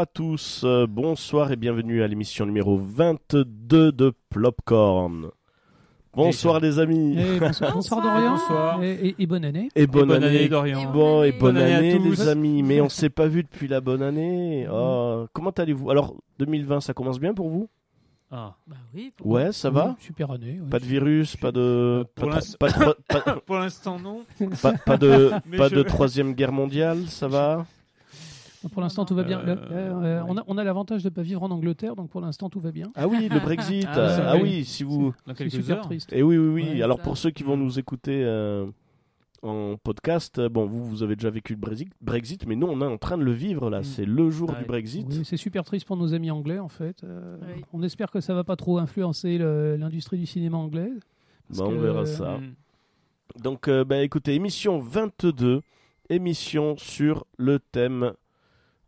À tous, euh, bonsoir et bienvenue à l'émission numéro 22 de Plopcorn. Bonsoir les amis Et bonsoir, bonsoir Dorian. Et, et- et bonne année. et bonne, bonne année, année. Dorian. Bon et bonne Bonne année les amis, mais on s'est pas vu depuis la bonne année. Oh, comment allez-vous? Alors 2020 ça commence bien pour vous? Ah. Bah oui. Ouais, ça va? Super année. ouais. Pas de virus, pas de Pour l'instant- non. pas- pas de pas je- de troisième guerre mondiale, ça va? Pour l'instant, tout va bien. Euh, Le- euh, on a, on a l'avantage de ne pas vivre en Angleterre, donc pour l'instant, tout va bien. Ah oui, le Brexit. Ah, Ah, oui. oui, si vous Dans C'est quelques super heures. triste. Et oui, oui, oui. Ouais, Alors ça. pour ceux qui vont nous écouter euh, en podcast, bon, vous, vous avez déjà vécu le Brexit, Brexit, mais nous, on est en train de le vivre là. Mm. C'est le jour Ouais. du Brexit. Oui, c'est super triste pour nos amis anglais, en fait. Euh, Oui. On espère que ça va pas trop influencer l'industrie du cinéma anglais. Bah, on que, verra euh, ça. Mm. Donc, euh, bah, écoutez, émission 22, émission sur le thème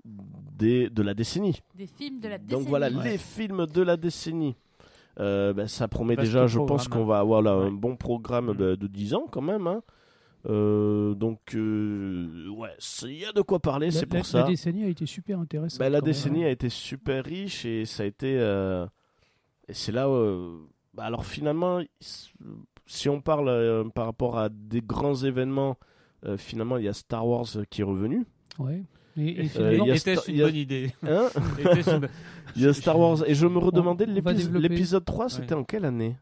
des, de la décennie. Des films de la décennie. Donc voilà, Ouais. les films de la décennie. Euh, bah, ça promet déjà, je pense qu'on va avoir là, un bon programme Mm. de, de 10 ans quand même. hein. Euh, donc, euh, ouais, il y a de quoi parler, la- c'est la- pour ça. La décennie a été super intéressante. Bah, la même. décennie a été super riche et ça a été. euh, Et c'est là. euh, bah, alors finalement, si on parle euh, par rapport à des grands événements, euh, finalement, il y a Star Wars qui est revenu. Ouais. Et, et Euh, sta- il une bonne idée Hein il y a Star Wars. Et je me redemandais, l'épisode 3, c'était Ouais. en quelle année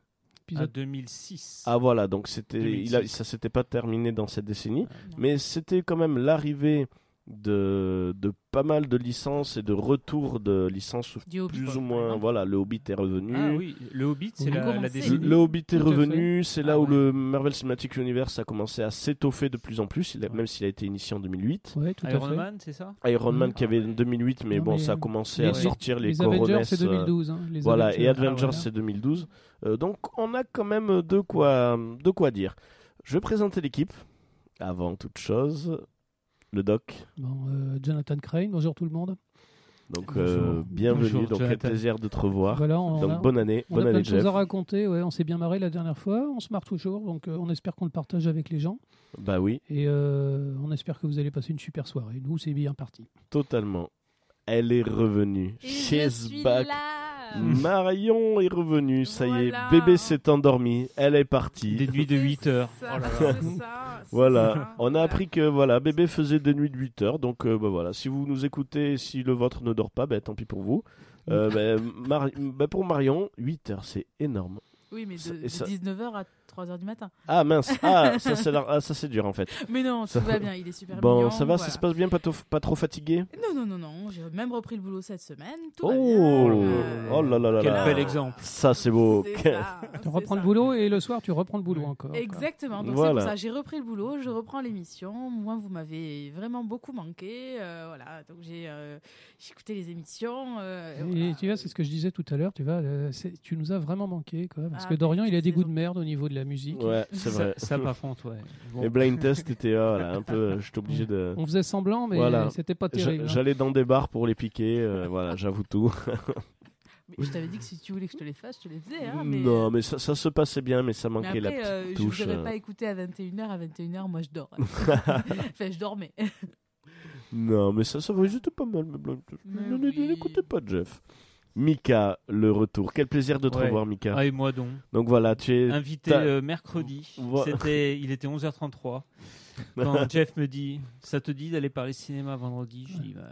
À épisode- 2006. Ah voilà, donc c'était, il a, 2006. ça s'était pas terminé dans cette décennie, mais c'était quand même l'arrivée de, de pas mal de licences et de retour de licences Hobbit, plus ou moins. Voilà, le Hobbit est revenu. Ah oui, le Hobbit, c'est On la, la. Le, le Hobbit est Tout revenu, c'est là Ah où ouais. le Marvel Cinematic Universe a commencé à s'étoffer de plus en plus, il a- Ouais. même s'il a été initié en 2008. Ouais, tout à Iron fait. Man, c'est ça? Iron Man Mhm. qui avait en 2008, mais Non, bon, mais, ça a euh, commencé les- à sortir les, Les Avengers, c'est euh, 2012. hein, les Voilà, Avengers. et Avengers, Ah, voilà. c'est 2012. Euh, donc, on a quand même de quoi, de quoi dire. Je vais présenter l'équipe. Avant toute chose, le doc. Bon, euh, Jonathan Crane, bonjour tout le monde. Donc, Bonjour. euh, bienvenue. Bonjour, donc, quel plaisir de te revoir. Voilà, on, donc, a, bonne année. on a bonne plein année, de choses Jeff. à raconter. Ouais, on s'est bien marré la dernière fois, on se marre toujours, donc euh, on espère qu'on le partage avec les gens. Bah oui, Et euh, on espère que vous allez passer une super soirée. Nous, c'est bien parti. totalement. Elle est revenue. Et She's je suis back. là. Marion est revenue, ça y est, bébé s'est endormi, elle est partie. Des nuits de C'est 8 heures. ça, Oh là là. c'est ça, c'est Voilà, ça. on a appris que voilà, bébé faisait des nuits de 8 heures, donc euh, bah, voilà, si vous nous écoutez, si le vôtre ne dort pas, bah, tant pis pour vous. Euh, bah, bah, pour Marion, 8 heures, c'est énorme. Oui, mais Ça- de, ça- 19h à 3h du matin. Ah mince, ah ça c'est la- ah, ça, c'est dur en fait. Mais non, Ça- tout va bien, il est super Bon, mignon, ça va, ça se passe bien, pas, trop- pas trop fatigué? Non, non, non, non, j'ai même repris le boulot cette semaine. Tout Oh, va bien. Euh, oh là là là Quel là. bel exemple. Ça c'est beau. ça, Tu reprends le boulot et le soir, tu reprends le boulot encore. quoi. Exactement, donc Voilà. c'est pour ça j'ai repris le boulot, je reprends l'émission. Moi, vous m'avez vraiment beaucoup manqué, euh, voilà. Donc j'ai euh, écouté les émissions. euh, Et voilà. tu vois, c'est ce que je disais tout à l'heure, tu vois, euh, tu nous as vraiment manqué, quoi, parce Ah, que Dorian, il a des goûts de merde au niveau de la musique. Ouais, c'est vrai. Ça, ça par contre, ouais. Bon. Les blind tests étaient ah, voilà, un peu, je suis obligé de. On faisait semblant, mais Voilà. c'était pas terrible. hein. J'allais dans des bars pour les piquer, euh, voilà, j'avoue tout. Mais je t'avais dit que si tu voulais que je te les fasse, je te les faisais. Hein, mais, non, mais ça, ça se passait bien, mais ça mais manquait la petite euh, je touche. voudrais euh. pas écouter à 21h. À 21h, moi, je dors. enfin, je dormais. Non, mais ça, ça va, j'étais pas mal. Mais. Mais Ne- ne- oui. N'écoutez pas Jeff. Mika, le retour. Quel plaisir de te Ouais. revoir, Mika. Ah, et moi donc. Donc voilà, tu es. Invité euh, mercredi. C'était, il était 11h33. Quand Jeff me dit, ça te dit d'aller parler cinéma vendredi Je dis, bah,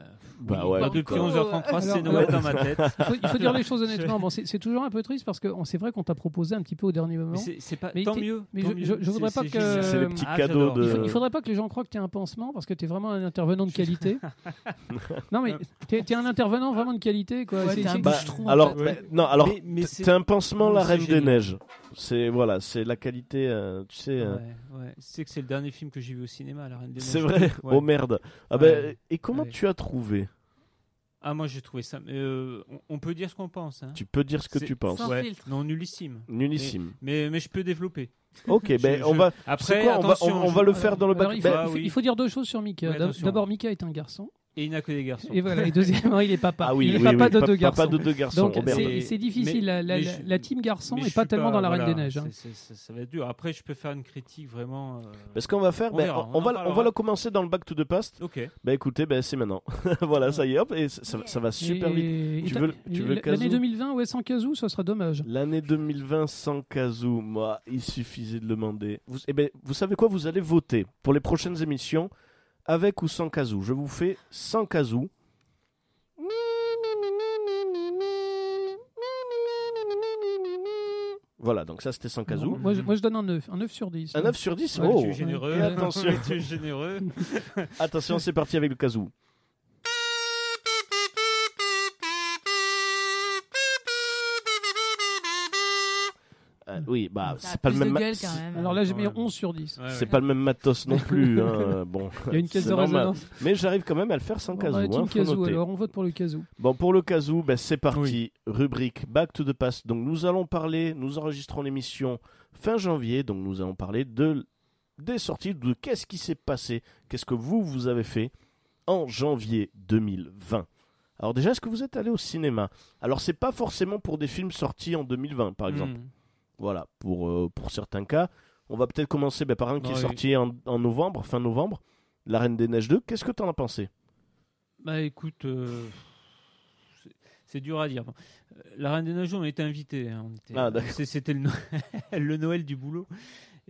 Bah oui. ouais, Bah, depuis putain. 11h33, c'est Noël dans ma tête. Il faut, il faut dire les choses honnêtement. Bon, c'est toujours un peu triste parce que on- c'est vrai qu'on t'a proposé un petit peu au dernier moment. Mais c'est, pas, Mais tant t'es- mieux. mais tant je- mieux. je- je voudrais C'est- pas que-. C'est les petits Ah, cadeaux de- Il, faut- il faudrait pas que les gens croient que tu es un pansement parce que tu es vraiment un intervenant de qualité. non, mais tu es, un intervenant vraiment de qualité. Quoi. Ouais, C'est- t'es un Bah, en alors, fait. bah, non, alors, t'es un pansement la Reine des. Neiges. C'est voilà, c'est la qualité, euh, tu sais. euh, Ouais, ouais. C'est que c'est le dernier film que j'ai vu au cinéma, La Reine des. C'est vrai. Ouais. Oh merde. Ah Ouais. ben, et comment Ouais. tu as trouvé? Ah, moi j'ai trouvé ça. mais, euh, on, peut dire ce qu'on pense. Hein. Tu peux dire ce que tu penses. Sans Ouais. filtre. Non, nullissime. Nullissime. Mais, mais je peux développer. Ok, ben Je- on va. Après, quoi, on va, attention, on, on je- va le faire dans le Alors, bac. il, faut, ben, Ah il faut- oui. il faut dire deux choses sur Mika. D'abord, Mika est un garçon. Et il n'a que des garçons. Et voilà. Et deuxièmement, il est papa. ah oui, il est oui, papa oui, de pa- deux papa garçons. de deux garçons. Donc c'est difficile. Mais- la, la- mais la- je- la team garçon n'est pas tellement dans la voilà, Reine des Neiges. hein. ça, ça va être dur. Après, je peux faire une critique vraiment. euh, Ben, ce qu'on va faire, On ben, verra, on, on en va, on va le commencer dans le back to the past. Ok. Ben écoutez, ben c'est maintenant. voilà, ça y est, hop, et ça, va super vite. Et- Tu et veux- t'as- tu et veux le L'année Kazoo 2020, ouais, sans Kazoo, ça serait dommage. L'année 2020 sans Kazoo, moi, il suffisait de le demander. Vous, eh ben, vous savez quoi Vous allez voter pour les prochaines émissions avec ou sans Kazoo. Je vous fais sans Kazoo. Voilà, donc ça c'était sans Kazoo. Moi, je, moi, je donne un 9, un 9 sur 10. Un 9 sur 10 Ouais, Oh Tu es généreux. Et attention. tu es généreux. Attention, c'est parti avec le Kazoo. Oui, bah, c'est pas le même. de ma- gueule quand même. Alors là, j'ai mis Ouais. 11 sur 10. Ouais, C'est ouais. pas le même matos non plus. hein, Bon, Il y a une caisse de résonance. Mais j'arrive quand même à le faire sans Bon, Kazoo. bah, hein, alors on vote pour le Kazoo. Bon, pour le Kazoo, ben, c'est parti. Oui. Rubrique Back to the Past. Donc, nous allons parler, nous enregistrons l'émission fin janvier. Donc, nous allons parler de, des sorties, de qu'est-ce qui s'est passé, qu'est-ce que vous, vous avez fait en janvier 2020. Alors, déjà, est-ce que vous êtes allé au cinéma? Alors, c'est pas forcément pour des films sortis en 2020, par exemple. Hmm. Voilà, pour, euh, pour certains cas. On va peut-être commencer ben, par un qui est oui. sorti en, en novembre, fin novembre. La Reine des Neiges 2. Qu'est-ce que tu en as pensé? Bah écoute, euh, c'est- dur à dire. Euh, La Reine des Neiges, on était invités. hein, on était- Ah, d'accord. c'est- C'était le, No- le Noël du boulot.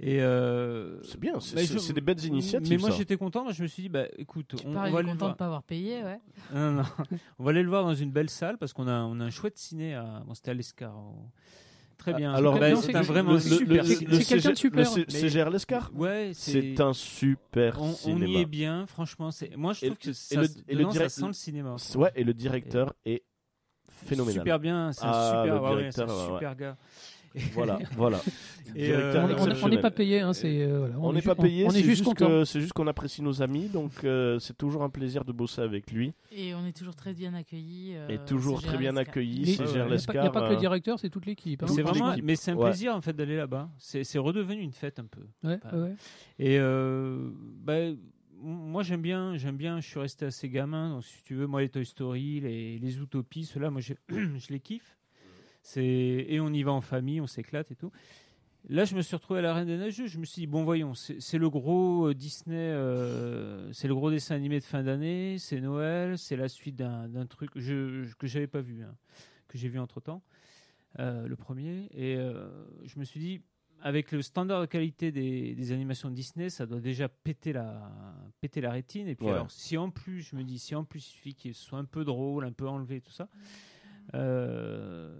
Et euh, C'est bien, c'est bah, des belles initiatives. Mais moi j'étais content. Moi, je me suis dit, bah écoute, Tu on, va le content de voir. pas avoir payé, ouais. Non, non, on va aller le voir dans une belle salle parce qu'on a, on a un chouette ciné. À... Bon, c'était à l'Escar. au- Très bien. Alors, C'est Bah, c'est c'est- un vraiment le, super c'est quelqu'un de super. Le C- Mais- CGR Lescar Ouais, C'est un super On, on cinéma. y est bien, franchement. C'est moi, je Et- trouve que ça, le- dedans, direct- ça sent le cinéma. Ouais, et le directeur est phénoménal. Super bien, c'est un Ah, super, ouais, c'est directeur, ouais, super gars. Voilà, voilà. Et, euh, On- n'est pas payé, hein, c'est, euh, voilà, On est n'est pas payé, On, on c'est est juste juste content. que- c'est juste qu'on apprécie nos amis, donc euh, c'est toujours un plaisir de bosser avec lui. Et on est toujours très bien accueillis. euh, Et toujours très bien Gérald accueilli, Les- c'est Il n'y a, pas- que le directeur, c'est toute l'équipe. hein. C'est vraiment, mais c'est un Ouais. plaisir en fait d'aller là-bas. C'est redevenu une fête un peu. Ouais, Bah, ouais. Et euh, bah, m- moi j'aime bien, j'aime bien. Je suis resté assez gamin, donc si tu veux, moi les Toy Story, les, les Utopies, ceux-là, moi je, je les kiffe. C'est et on y va en famille, on s'éclate et tout. Là, je me suis retrouvé à la Reine des Neiges. Je me suis dit bon, voyons, c'est le gros euh, Disney, euh, c'est le gros dessin animé de fin d'année, c'est Noël, c'est la suite d'un truc je, je- que j'avais pas vu, hein, que j'ai vu entre temps, le premier. Et euh, je me suis dit avec le standard de qualité des, des animations de Disney, ça doit déjà péter la, péter la rétine. Et puis Ouais. alors, si en plus, je me dis, si en plus il suffit qu'il soit un peu drôle, un peu enlevé, tout ça, euh, bah,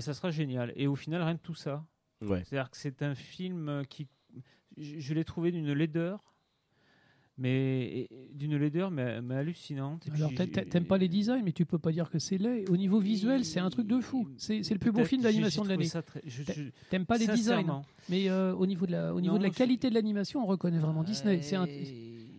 ça sera génial. Et au final, rien de tout ça. Ouais. C'est-à-dire que c'est un film qui, je, je l'ai trouvé d'une laideur, mais d'une laideur mais, mais hallucinante. Alors, t'aimes pas les designs, mais tu peux pas dire que c'est laid. Au niveau visuel, c'est un truc de fou. C'est le plus beau film d'animation de l'année. T'aimes pas les designs, mais euh, au niveau de la, au niveau Non, de la je- qualité de l'animation, on reconnaît vraiment Disney. C'est un-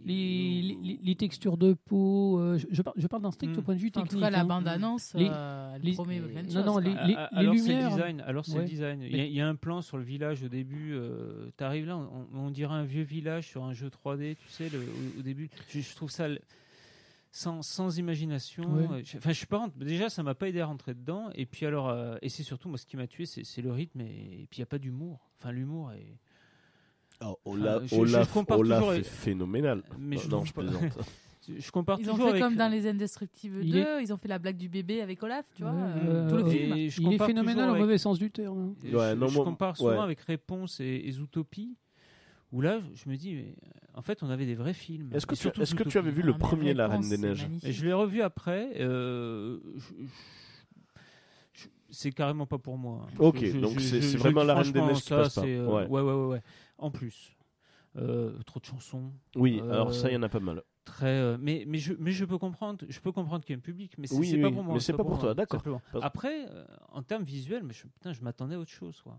les, les- les- les textures de peau. euh, je, je parle, je parle d'un strict Hmm. point de vue En technique. tout cas, la hein. bande-annonce, Les- euh, elle les- promet plein de non, choses, non, les- Ah, ah, alors c'est lumières. le design. Alors c'est Ouais. le design. Il y, a- il y a un plan sur le village au début. Euh, T'arrives là, on, on dirait un vieux village sur un jeu 3D. Tu sais, le- au, au début, je, je trouve ça sans, sans imagination. Ouais. Euh, Enfin, je suis pas. rentré- Déjà, ça m'a pas aidé à rentrer dedans. Et puis alors, euh, et c'est surtout moi ce qui m'a tué, c'est c'est le rythme et, et puis il y a pas d'humour. Enfin, l'humour est. Oh, Enfin, Olaf, je- je Olaf, est phénoménal. Mais je non, je plaisante. Je, je compare Ils ont fait avec- comme dans Les Indestructibles 2, Il est- ils ont fait la blague du bébé avec Olaf, tu vois, euh, euh, tout le euh, film. Et je Il est phénoménal au avec- mauvais sens du terme. hein. Ouais, je, non, je moi- compare souvent ouais. avec Réponse et, et Zootopie, où là, je me dis, mais, en fait, on avait des vrais films. Est-ce que, tu, surtout est-ce que tu avais vu Ah, le mais premier La Reine des Neiges. Et je l'ai revu après. euh, c'est carrément pas pour moi. Ok, Je- je- donc je- c'est- vraiment La Reine des Neiges qui ça, passe pas. c'est, Ouais. ouais, ouais, ouais, ouais. En plus. euh, trop de chansons. Oui, Euh, alors ça, il y en a pas mal. Très, euh, mais mais je mais je peux comprendre, je peux comprendre qu'il y a un public, mais c'est Oui, pas pour moi. mais c'est pas pour toi, d'accord. Après, en termes visuels, mais je, putain, je m'attendais à autre chose, quoi.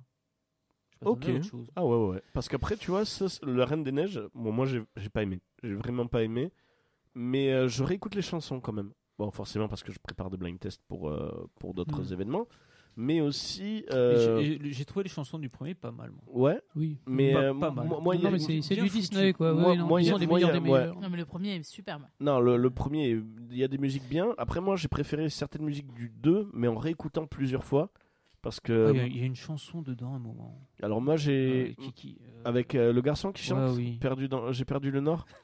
Ok. à autre chose. Ah ouais, ouais. Parce qu'après, tu vois, ça, La Reine des Neiges, bon, moi, j'ai j'ai pas aimé. J'ai vraiment pas aimé. Mais euh, je réécoute les chansons quand même. Bon, forcément, parce que je prépare des blind tests pour, euh, pour d'autres Hmm. événements. Mais aussi. Euh, j'ai- trouvé les chansons du premier pas mal. Moi. Ouais, Oui. mais. Pas- euh, pas mal. moi- non, mais c'est du. Disney, quoi. Moi- non, y ils sont des meilleurs ouais. Non, mais le premier est superbe. Non, le, le premier, il y a des musiques bien. Après, moi, j'ai préféré certaines musiques du 2, mais en réécoutant plusieurs fois. Parce que. Ah, Il y a- il y, a une chanson dedans à un moment. Alors, moi, j'ai. Euh, qui, euh, Avec euh, le garçon qui chante Ouais, oui. perdu dans... J'ai perdu le Nord.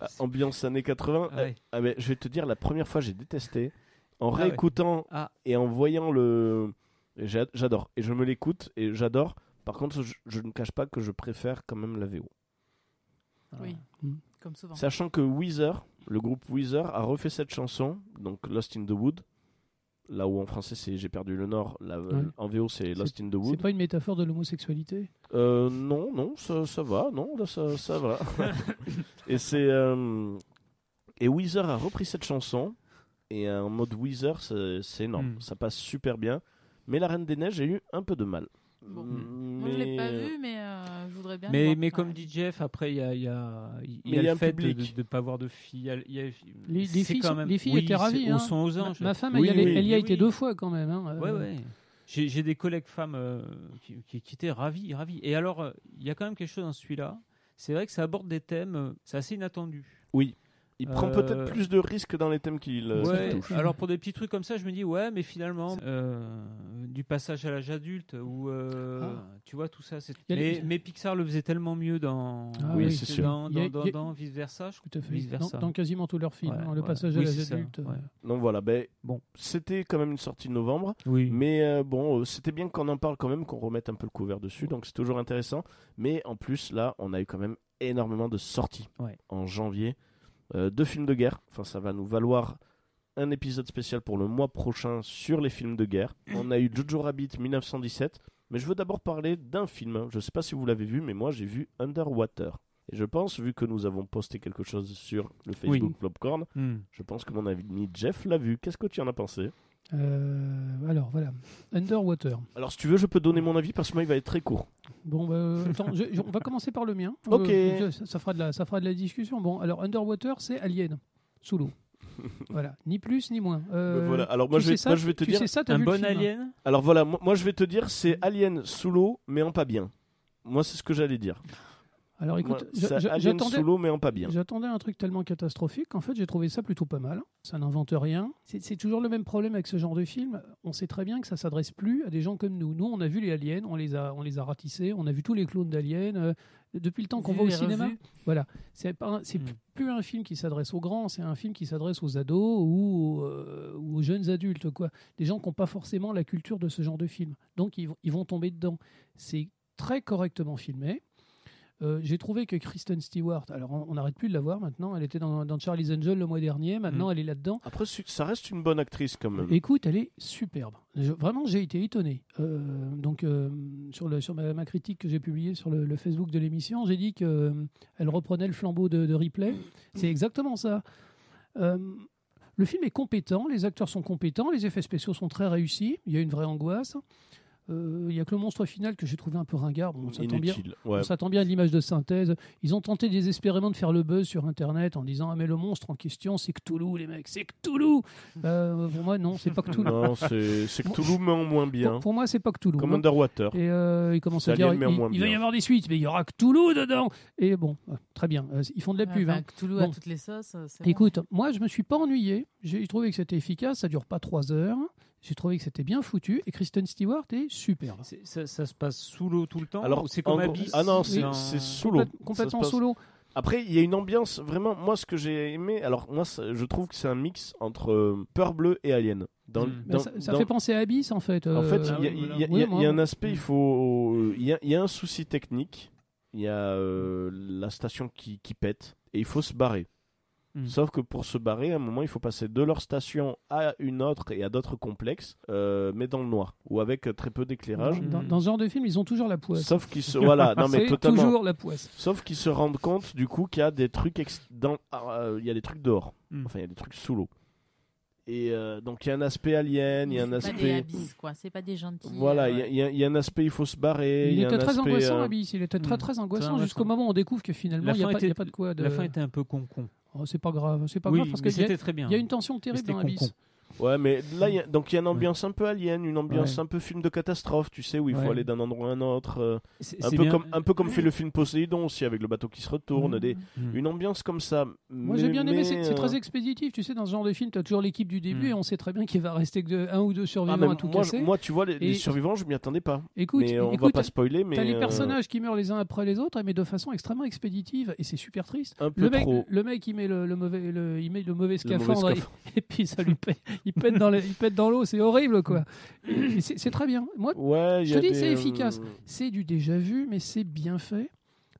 Ah, ambiance années 80. Ah ouais. Ah, mais je vais te dire, la première fois, j'ai détesté. En Ah ouais. réécoutant Ah. et en voyant le. J'a- J'adore. Et je me l'écoute et j'adore. Par contre, je, je ne cache pas que je préfère quand même la VO. Oui, Mm. comme souvent. Sachant que Weezer, le groupe Weezer, a refait cette chanson, donc Lost in the Wood. Là où en français c'est J'ai perdu le Nord, là, Ouais. en VO c'est Lost in the C'est Wood. pas une métaphore de l'homosexualité? Euh, non, non, ça, ça va, non, là, ça, ça va. et c'est euh, et Weezer a repris cette chanson et en mode Weezer, c'est énorme, Mm. ça passe super bien. Mais la Reine des Neiges, j'ai eu un peu de mal. Bon. Mm, Moi, je l'ai pas mais- vu, mais euh, je voudrais bien. Mais, voir. mais comme Ouais. dit Jeff, après il y a, il y a, Mais y a y a le un fait de ne pas avoir de filles. il y a- il y a- Les, filles, quand sont- même- les filles oui, étaient ravies. hein. Au son aux Ma- anges. Ma, femme, Oui, elle y, allait- oui, elle y a oui, été deux fois quand même. hein. Ouais, Euh, ouais. J'ai des collègues femmes euh, qui, qui, qui étaient ravis, ravis. Et alors, euh, il y a quand même quelque chose dans celui-là. C'est vrai que ça aborde des thèmes, euh, c'est assez inattendu. Oui, il prend Euh, peut-être plus de risques dans les thèmes qu'il euh, Ouais, touche. alors pour des petits trucs comme ça, je me dis ouais, mais finalement euh, du passage à l'âge adulte ou euh, Ah. tu vois tout ça. c'est- Mais, les- mais Pixar le faisait tellement mieux dans Ah Oui, c'est sûr. dans, a- vice versa. Je Tout à fait. Vice versa. dans quasiment tous leurs films, Ouais, hein, le ouais. passage Oui, à l'âge adulte. ouais. euh, Donc voilà, ben, Bon. c'était quand même une sortie de novembre. Oui. Mais euh, bon, euh, c'était bien qu'on en parle quand même, qu'on remette un peu le couvert dessus, donc c'est toujours intéressant. Mais en plus, là, on a eu quand même énormément de sorties Ouais. en janvier. Euh, deux films de guerre, enfin ça va nous valoir un épisode spécial pour le mois prochain sur les films de guerre. On a eu Jojo Rabbit 1917, mais je veux d'abord parler d'un film. hein. Je sais pas si vous l'avez vu, mais moi j'ai vu Underwater. Et je pense, vu que nous avons posté quelque chose sur le Facebook Oui. Popcorn, Hmm. je pense que mon ami Jeff l'a vu. Qu'est-ce que tu en as pensé? Euh, alors voilà, Underwater. Alors, si tu veux, je peux donner mon avis parce que moi, il va être très court. Bon, bah, attends, je- je- on va commencer par le mien. Ok. Euh, ça, ça fera de la, ça fera de la discussion. Bon, alors Underwater, c'est Alien, sous l'eau. voilà, ni plus ni moins. Euh, Ben voilà. Alors moi, tu je vais, ça, moi, je vais te tu dire. sais ça, Un bon film, hein alien? Alors voilà, moi, moi, je vais te dire, c'est Alien sous l'eau, mais en pas bien. Moi, c'est ce que j'allais dire. Alors écoute, j'attendais, sous l'eau, mais en pas bien. J'attendais un truc tellement catastrophique qu'en fait j'ai trouvé ça plutôt pas mal. Ça n'invente rien. C'est toujours le même problème avec ce genre de film. On sait très bien que ça s'adresse plus à des gens comme nous. Nous, on a vu les aliens, on les a, on les a ratissés, on a vu tous les clones d'aliens. euh, depuis le temps qu'on va au cinéma, voilà, c'est c'est Mm. plus un film qui s'adresse aux grands, c'est un film qui s'adresse aux ados ou, aux, euh, ou aux jeunes adultes, quoi. Des gens qui n'ont pas forcément la culture de ce genre de film. Donc ils vont, ils vont tomber dedans. C'est très correctement filmé. Euh, J'ai trouvé que Kristen Stewart, alors on n'arrête plus de la voir maintenant, elle était dans, dans Charlie's Angel le mois dernier, maintenant Mm. elle est là-dedans. Après, ça reste une bonne actrice quand même. Écoute, elle est superbe. Je- vraiment, j'ai été étonné. Euh, donc, euh, sur, le, sur ma, ma critique que j'ai publiée sur le, le Facebook de l'émission, j'ai dit qu'elle reprenait le flambeau de, de Ripley. C'est exactement ça. Le film est compétent, les acteurs sont compétents, les effets spéciaux sont très réussis. Il y a une vraie angoisse. Euh, il y a que le monstre final que j'ai trouvé un peu ringard. Bon, on s'attend bien, Inutile. Ouais. on s'attend bien à l'image de synthèse. Ils ont tenté désespérément de faire le buzz sur Internet en disant Ah, mais le monstre en question, c'est Cthulhu, les mecs, c'est Cthulhu Euh, Pour moi, non, c'est pas Cthulhu. Non, c'est Cthulhu, mais en moins bien. Pour, pour moi, c'est pas Cthulhu. Comme hein. Underwater. Et euh, ils commencent à dire il, il va y avoir des suites, mais il y aura Cthulhu dedans. Et bon, euh, très bien. Euh, ils font de la pub. Enfin, hein. Cthulhu à Bon. toutes les sauces. bon. Écoute, moi, je me suis pas ennuyé. J'ai trouvé que c'était efficace. Ça dure pas trois heures. J'ai trouvé que c'était bien foutu. Et Kristen Stewart est superbe. C'est- Ça, ça se passe sous l'eau tout le temps. Alors, ou c'est comme en gros- Abyss. Ah non, c'est sous l'eau. Complète- Ça se complètement passe- sous l'eau. Après, il y a une ambiance vraiment. Moi, ce que j'ai aimé, alors moi, ça- je trouve que c'est un mix entre euh, Peur Bleue et Alien. Dans, Mm. Ben, dans- ça ça dans- fait penser à Abyss, en fait. En fait, Euh, il y, a- oui, il y a- voilà. il y a- Oui, il y a moi- un aspect, il faut, il y a, il y a un souci technique. Il y a euh, la station qui, qui pète et il faut se barrer. Mm. Sauf que pour se barrer, à un moment, il faut passer de leur station à une autre et à d'autres complexes, euh, mais dans le noir ou avec euh, très peu d'éclairage. Dans, dans ce genre de film, ils ont toujours la poisse. Sauf qu'ils se voilà, non mais totalement. toujours la poisse. Sauf qu'ils se rendent compte du coup qu'il y a des trucs ex- dans, ah, euh, il y a des trucs dehors. Mm. Enfin, il y a des trucs sous l'eau. Et euh, donc il y a un aspect alien, il y a un C'est pas des aspect. abysses, quoi. C'est pas des gentils. Voilà, euh, il y a- y, y un aspect, il faut se barrer. Il y a était un très aspect, angoissant, euh, Abyss. Il était très Mm. très angoissant jusqu'au moment où on découvre que finalement, La il n'y a, fin pas- il y a était- pas de quoi. De... La fin était un peu con-con. Oh, c'est pas grave, c'est pas oui, grave parce qu'il y, a- très bien. il y a une tension terrible dans. Abyss. Ouais, mais là, il y a, donc il y a une ambiance un peu alien, une ambiance Ouais. un peu film de catastrophe, tu sais, où il faut Ouais. aller d'un endroit à un autre. euh, C'est- un, peu bien. comme, un peu comme fait le film Poséidon aussi, avec le bateau qui se retourne. Des, Mm. une ambiance comme ça. Moi j'ai bien aimé, c'est c'est euh, très expéditif. Tu sais, dans ce genre de film, tu as toujours l'équipe du début Mm. et on sait très bien qu'il va rester que de- un ou deux ah, survivants mais à tout moi, casser. moi, tu vois, les, survivants, je m'y attendais pas. écoute, mais on va écoute, pas spoiler, mais. T'as les euh, personnages qui meurent les uns après les autres, mais de façon extrêmement expéditive, et c'est super triste. un peu Le mec, trop. le mec, il met le, le mauvais, le- il met le mauvais Le mauvais scaphandre, et- puis ça lui pète, il pète dans, le- il pète dans l'eau, c'est horrible quoi. C'est très bien. Moi, Ouais, Je te dis, c'est euh, efficace. c'est du déjà vu, mais c'est bien fait.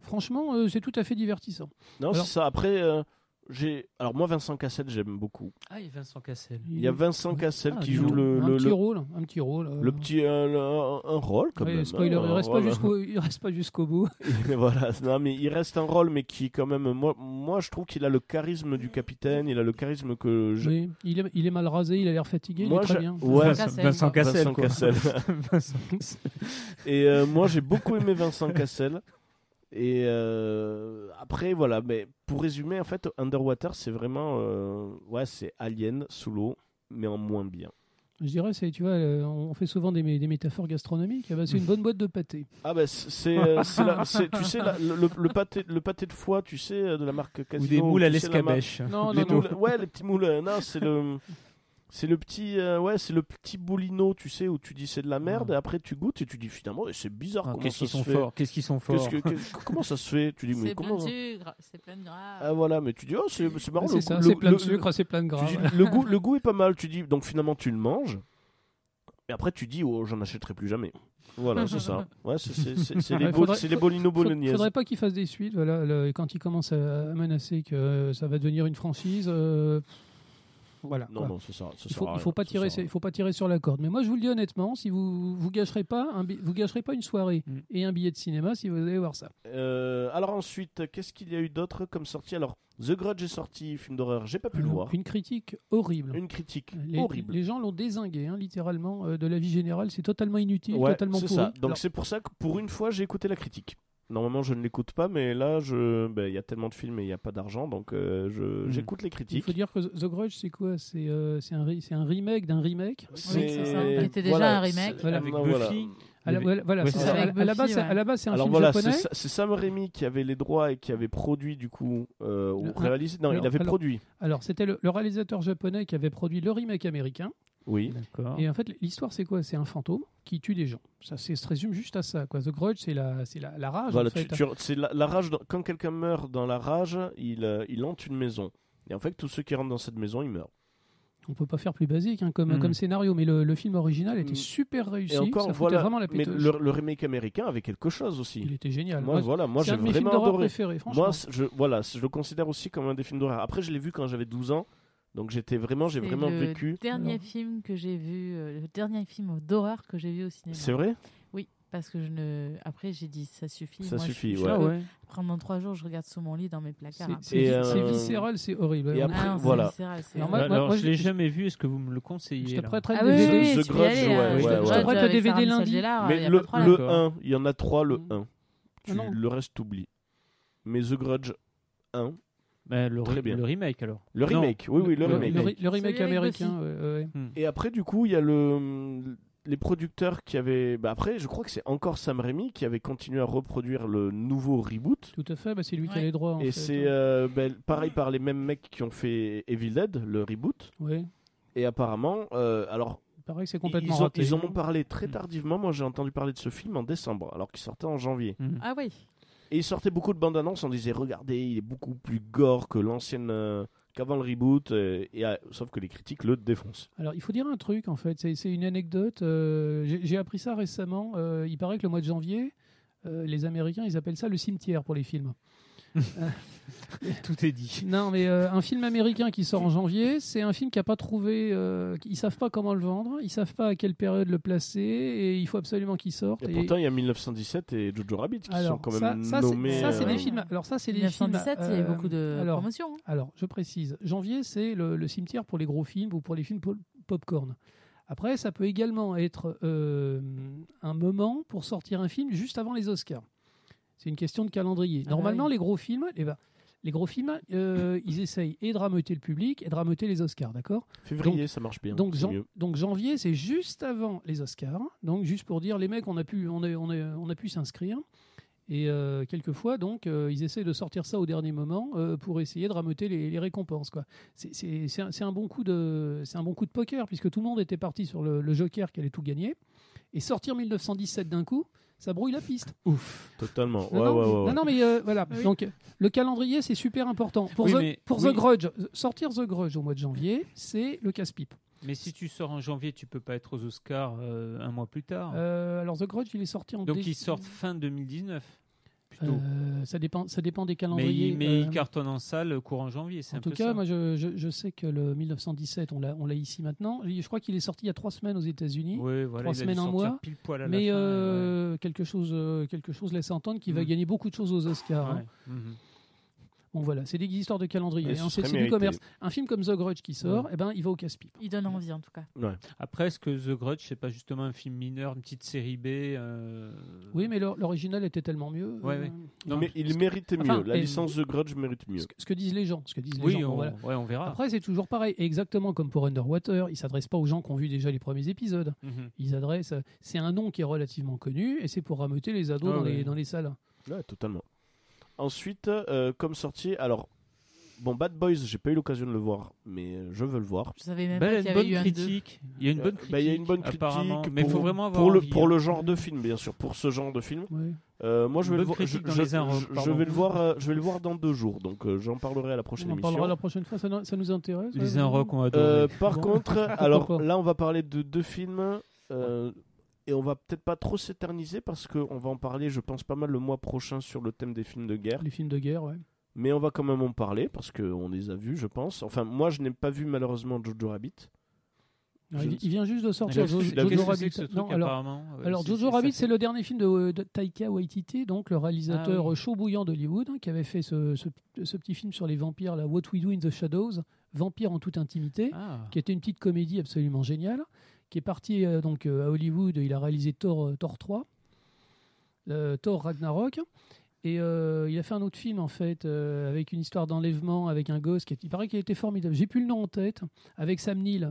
Franchement, euh, c'est tout à fait divertissant. Non, c'est ça. Après, euh, j'ai. Alors, moi, Vincent Cassel, j'aime beaucoup. Ah, il y a Vincent Cassel. Il y a Vincent Cassel Ah, qui joue le, un le, petit le, rôle, un petit rôle. euh. le petit. euh, le- un, un rôle, quand Ouais, même. spoiler, hein, il reste pas il reste pas jusqu'au bout. voilà, non, mais il reste un rôle, mais qui, quand même. Moi, moi je trouve qu'il a le charisme du capitaine, il a le charisme que je. Oui, il est, il est mal rasé, il a l'air fatigué, Moi, il est très bien. Ouais, Vincent Cassel, Vincent quoi. Cassel. Vincent quoi. Cassel. Vincent Cassel. Et euh, moi, j'ai beaucoup aimé Vincent Cassel. Et euh, après, voilà, mais pour résumer, en fait, Underwater, c'est vraiment. euh, ouais, c'est Alien sous l'eau, mais en moins bien. Je dirais, c'est, tu vois, euh, on fait souvent des, mé- des métaphores gastronomiques. Ah bah, c'est une bonne boîte de pâté. Ah, bah, c'est. c'est, euh, c'est la- c'est- tu sais, la- le, le pâté, le pâté de foie, tu sais, de la marque Ou Casino. des moules à tu sais, la marque- l'escabèche. Non, Les non, non. moules- ouais, les petits moules. euh, Non, c'est le. C'est le petit, euh, ouais, c'est le petit boulino, tu sais, où tu dis c'est de la merde, et après tu goûtes et tu dis finalement, c'est bizarre Ah, comment Qu'est-ce ça qu'ils se sont fait. forts Qu'est-ce qu'ils sont Qu'est-ce forts que- comment ça se fait Tu dis mais C'est plein comment de sucre, c'est plein de gras. Ah voilà, mais tu dis oh c'est c'est marrant. c'est le ça, goût- c'est le- plein de sucre, c'est plein de gras. dis, le goût, le goût est pas mal. Tu dis donc finalement tu le manges, et après tu dis oh j'en achèterai plus jamais. Voilà, c'est ça. Ouais, c'est- les, c'est les bolino Faudrait- bolognaise. Faudrait pas qu'il fasse des suites. Voilà, le- quand il commence à, à menacer que euh, ça va devenir une franchise, euh, voilà. Non non, ça. ça il faut, il faut pas tirer, il faut pas tirer sur la corde. Mais moi, je vous le dis honnêtement, si vous vous gâcherez pas, un bi- vous gâcherez pas une soirée Mm. et un billet de cinéma si vous allez voir ça. Euh, alors ensuite, qu'est-ce qu'il y a eu d'autre comme sortie? Alors The Grudge est sorti, film d'horreur, j'ai pas pu le Alors, voir. Une critique horrible. Une critique Les, horrible. les gens l'ont désingué, hein, littéralement, euh, de la vie générale. C'est totalement inutile, Ouais, totalement c'est pourri. ça. Donc c'est pour ça que pour une fois j'ai écouté la critique. Normalement je ne l'écoute pas, mais là je, ben, il y a tellement de films et il n'y a pas d'argent, donc euh, je Mm. j'écoute les il critiques. faut dire que The Grudge, c'est quoi? C'est euh, c'est un, re- c'est un remake d'un remake? Oui, c'est ça. Il était déjà un remake. Avec voilà. Buffy. À la, Il voilà, Ouais, ça. ça. À- la base, c'est- ouais. à la base, c'est un Alors film voilà, c'est japonais. Sa- c'est Sam Raimi qui avait les droits et qui avait produit du coup euh, ou réalisé. Non, il avait alors- produit. Alors, c'était le, le réalisateur japonais qui avait produit le remake américain. Oui. D'accord. Et en fait, l'histoire, c'est quoi? C'est un fantôme qui tue des gens. Ça, c'est- se résume juste à ça. Quoi. The Grudge, c'est la, c'est la, la rage. Voilà, en fait. tu- tu- c'est la, la rage. dans- Quand quelqu'un meurt dans la rage, il euh, il hante une maison. Et en fait, tous ceux qui rentrent dans cette maison, ils meurent. On peut pas faire plus basique hein, comme, Mhm. comme scénario, mais le, le film original était Mm. super réussi. Et encore, ça voilà. vraiment la mais le, le remake américain avait quelque chose aussi. Il était génial. Moi, Moi, voilà, moi c'est j'ai un de mes films vraiment d'horreur adoré. préférés, franchement. Moi, je, voilà, je le considère aussi comme un des films d'horreur. Après, je l'ai vu quand j'avais 12 ans, donc j'étais vraiment, j'ai C'est vraiment le vécu. dernier Alors- film que j'ai vu, euh, le dernier film d'horreur que j'ai vu au cinéma. C'est vrai? Oui, parce que je ne. Après, j'ai dit ça suffit. Ça Moi, je- suffit, je ouais. Ah peux- ouais. Pendant trois jours, je regarde sous mon lit dans mes placards. C'est- euh, viscéral, c'est horrible. et On- après, Ah non, c'est voilà. viscéral, c'est Alors, horrible. moi- Alors, moi, je je- l'ai je- jamais vu. Est-ce que vous me le conseillez Je te prêterai Ah le oui, DVD. oui, The oui, Grudge, aller, ouais, Je te prête le DVD lundi. Mais le, pas de problème. le D'accord. 1, il y en a 3, le Mm. 1. Tu- Ah le reste, t'oublies. Mais The Grudge 1, Ben, le, Très re- bien. le remake alors. le Non. remake, oui, oui, le, Le, remake. le remake américain. ouais, ouais. Et après, du coup, il y a le, les producteurs qui avaient. Bah après, je crois que c'est encore Sam Raimi qui avait continué à reproduire le nouveau reboot. Tout à fait, bah, c'est lui qui a Ouais. les droits. en Et fait, c'est hein. euh, pareil par les mêmes mecs qui ont fait Evil Dead, le reboot. Ouais. Et apparemment, euh, alors Pareil, c'est complètement ils ont, raté. ils en ont parlé très Mm. tardivement. Moi, j'ai entendu parler de ce film en décembre, alors qu'il sortait en janvier. Mhm. Ah oui. Et il sortait beaucoup de bandes annonces. On disait, regardez, il est beaucoup plus gore que l'ancienne, euh, qu'avant le reboot. euh, et, euh, sauf que les critiques le défoncent. Alors, il faut dire un truc, en fait. C'est une anecdote. euh, J'ai appris ça récemment. euh, il paraît que le mois de janvier, les Américains, ils appellent ça le cimetière pour les films. Tout est dit. Non, mais euh, un film américain qui sort en janvier, c'est un film qui n'a pas trouvé. euh, ils savent pas comment le vendre, ils savent pas à quelle période le placer, et il faut absolument qu'il sorte. Et Et- pourtant, il y a 1917 et Jojo Rabbit qui alors, sont quand ça, même ça, c'est- nommés. ça, c'est euh, des films. Alors ça, c'est des films. 1917, il y a euh, beaucoup de alors, promotions. hein. Alors, je précise, janvier, c'est le, le cimetière pour les gros films ou pour les films pop- popcorn. Après, ça peut également être euh, un moment pour sortir un film juste avant les Oscars. C'est une question de calendrier. Ah Normalement, oui. les gros films, eh ben, les gros films, euh, ils essayent et de rameuter le public et de rameuter les Oscars, d'accord? Février, ça marche bien. donc, c'est jan- mieux. donc janvier, c'est juste avant les Oscars. Donc juste pour dire, les mecs, on a pu, on a, on a, on a pu s'inscrire. Et euh, quelquefois, donc, euh, ils essaient de sortir ça au dernier moment euh, pour essayer de rameuter les, les récompenses. Quoi. C'est, un, bon coup de, c'est un bon coup de poker puisque tout le monde était parti sur le, le Joker qui allait tout gagner. Et sortir 1917 d'un coup, ça brouille la piste. Ouf. Totalement. Non, Ouais, non, ouais, ouais, non, ouais. non, mais euh, voilà. Oui. Donc, le calendrier, c'est super important. Pour, Oui, The, mais- pour oui. The Grudge, sortir The Grudge au mois de janvier, c'est le casse-pipe. Mais si tu sors en janvier, tu peux pas être aux Oscars euh, un mois plus tard. Euh, alors The Grudge, il est sorti en Donc dé- ils sortent fin 2019. Plutôt. Euh, ça dépend, ça dépend des calendriers. mais Euh, il cartonne en salle courant janvier. C'est en un tout peu cas, ça. moi, je, je- je sais que le 1917, on l'a, on l'a ici maintenant. Je crois qu'il est sorti il y a trois semaines aux États-Unis. Ouais, voilà, trois semaines, sortir mois, Pile poil à la Mais fin, euh, quelque chose, euh, quelque chose laisse entendre qu'il va Mm. gagner beaucoup de choses aux ouais. Oscars. hein. Ouais. Bon voilà, c'est des histoires de calendrier. Hein, c'est, du commerce. Un film comme The Grudge qui sort, Ouais. eh ben, il va au casse-pipe. Il donne envie en tout cas. Après, est-ce que The Grudge, c'est pas justement un film mineur, une petite série B euh, Oui, mais l'or- l'original était tellement mieux. Ouais, euh, ouais. Non, enfin, mais il méritait mieux. La licence de Grudge mérite mieux. ce, que- ce que disent les gens. Ce que disent les Oui, gens. Bon, on, voilà. ouais, on verra. Après, c'est toujours pareil. Exactement comme pour Underwater, il s'adresse pas aux gens qui ont vu déjà les premiers épisodes. Mhm. Ils s'adressent. C'est un nom qui est relativement connu et c'est pour rameuter les ados Ah dans, ouais. les, dans les salles. Ouais, totalement. Ensuite, euh, comme sortie, alors, bon, Bad Boys, j'ai pas eu l'occasion de le voir, mais euh, je veux le voir. Je savais même Bah, pas il y qu'il a y avait une eu bonne un 2. critique. Il y a une bonne Euh, critique. bah, il y a une bonne critique apparemment. Mais il pour- faut vraiment avoir pour le envie, pour hein. le genre de film, bien sûr, pour ce genre de film. Ouais. Euh, moi, je vais le voir. Je, vais le voir. euh, je vais le voir dans deux jours, donc euh, j'en parlerai à la prochaine On en parlera la prochaine fois, ça, no- ça nous intéresse. Les ouais, adoré. Euh, par Bon. contre, alors là, on va parler de deux films. Et on va peut-être pas trop s'éterniser parce qu'on va en parler, je pense, pas mal le mois prochain sur le thème des films de guerre. Les films de guerre, ouais. Mais on va quand même en parler parce qu'on les a vus, je pense. Enfin, moi, je n'ai pas vu malheureusement Jojo Rabbit. Il, vient juste de sortir Jojo Rabbit. ce truc, Non, alors, apparemment Euh, alors c'est- Jojo Rabbit, c'est le dernier film de, de Taika Waititi, donc le réalisateur Ah oui. chaud bouillant d'Hollywood, hein, qui avait fait ce, ce- ce petit film sur les vampires, là, What We Do in the Shadows, Vampire en toute intimité, Ah. qui était une petite comédie absolument géniale, qui est parti euh, donc euh, à Hollywood. Il a réalisé Thor, euh, Thor 3, euh, Thor Ragnarok. Et euh, il a fait un autre film en fait euh, avec une histoire d'enlèvement avec un gosse qui est, il paraît qu'il était formidable. J'ai plus le nom en tête avec Sam Neill,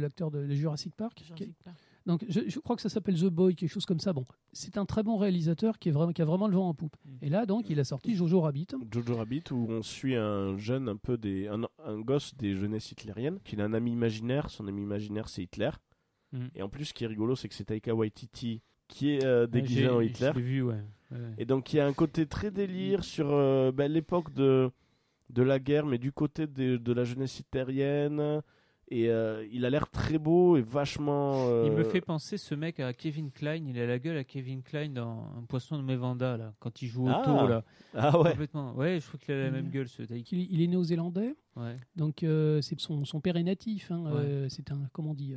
l'acteur de, de Jurassic Park. qui- Jurassic Park. donc je, je crois que ça s'appelle The Boy, quelque chose comme ça. Bon, c'est un très bon réalisateur qui, est vraiment, qui a vraiment le vent en poupe. Mm. Et là donc il a sorti Jojo Rabbit. Jojo Rabbit, où on suit un jeune, un peu des. un, un gosse des jeunesses hitlériennes, qui a un ami imaginaire. Son ami imaginaire, c'est Hitler. Mm. Et en plus, ce qui est rigolo, c'est que c'est Taika Waititi qui est euh, déguisé en Hitler. l'ai vu, ouais. Ouais. Et donc, il y a un côté très délire sur euh, ben, l'époque de, de la guerre, mais du côté de, de la jeunesse hitlérienne. Et euh, il a l'air très beau et vachement. euh, Il me fait penser ce mec à Kevin Klein. Il a la gueule à Kevin Klein dans Un poisson de Mevanda là, quand il joue au Ah. taux là. Ah ouais. Complètement. Ouais, je trouve qu'il a la Mm. même gueule ce Taiki. Il, il est néo-zélandais, Ouais. donc euh, c'est son, son père est natif. hein, Ouais. euh, c'est un comment on dit.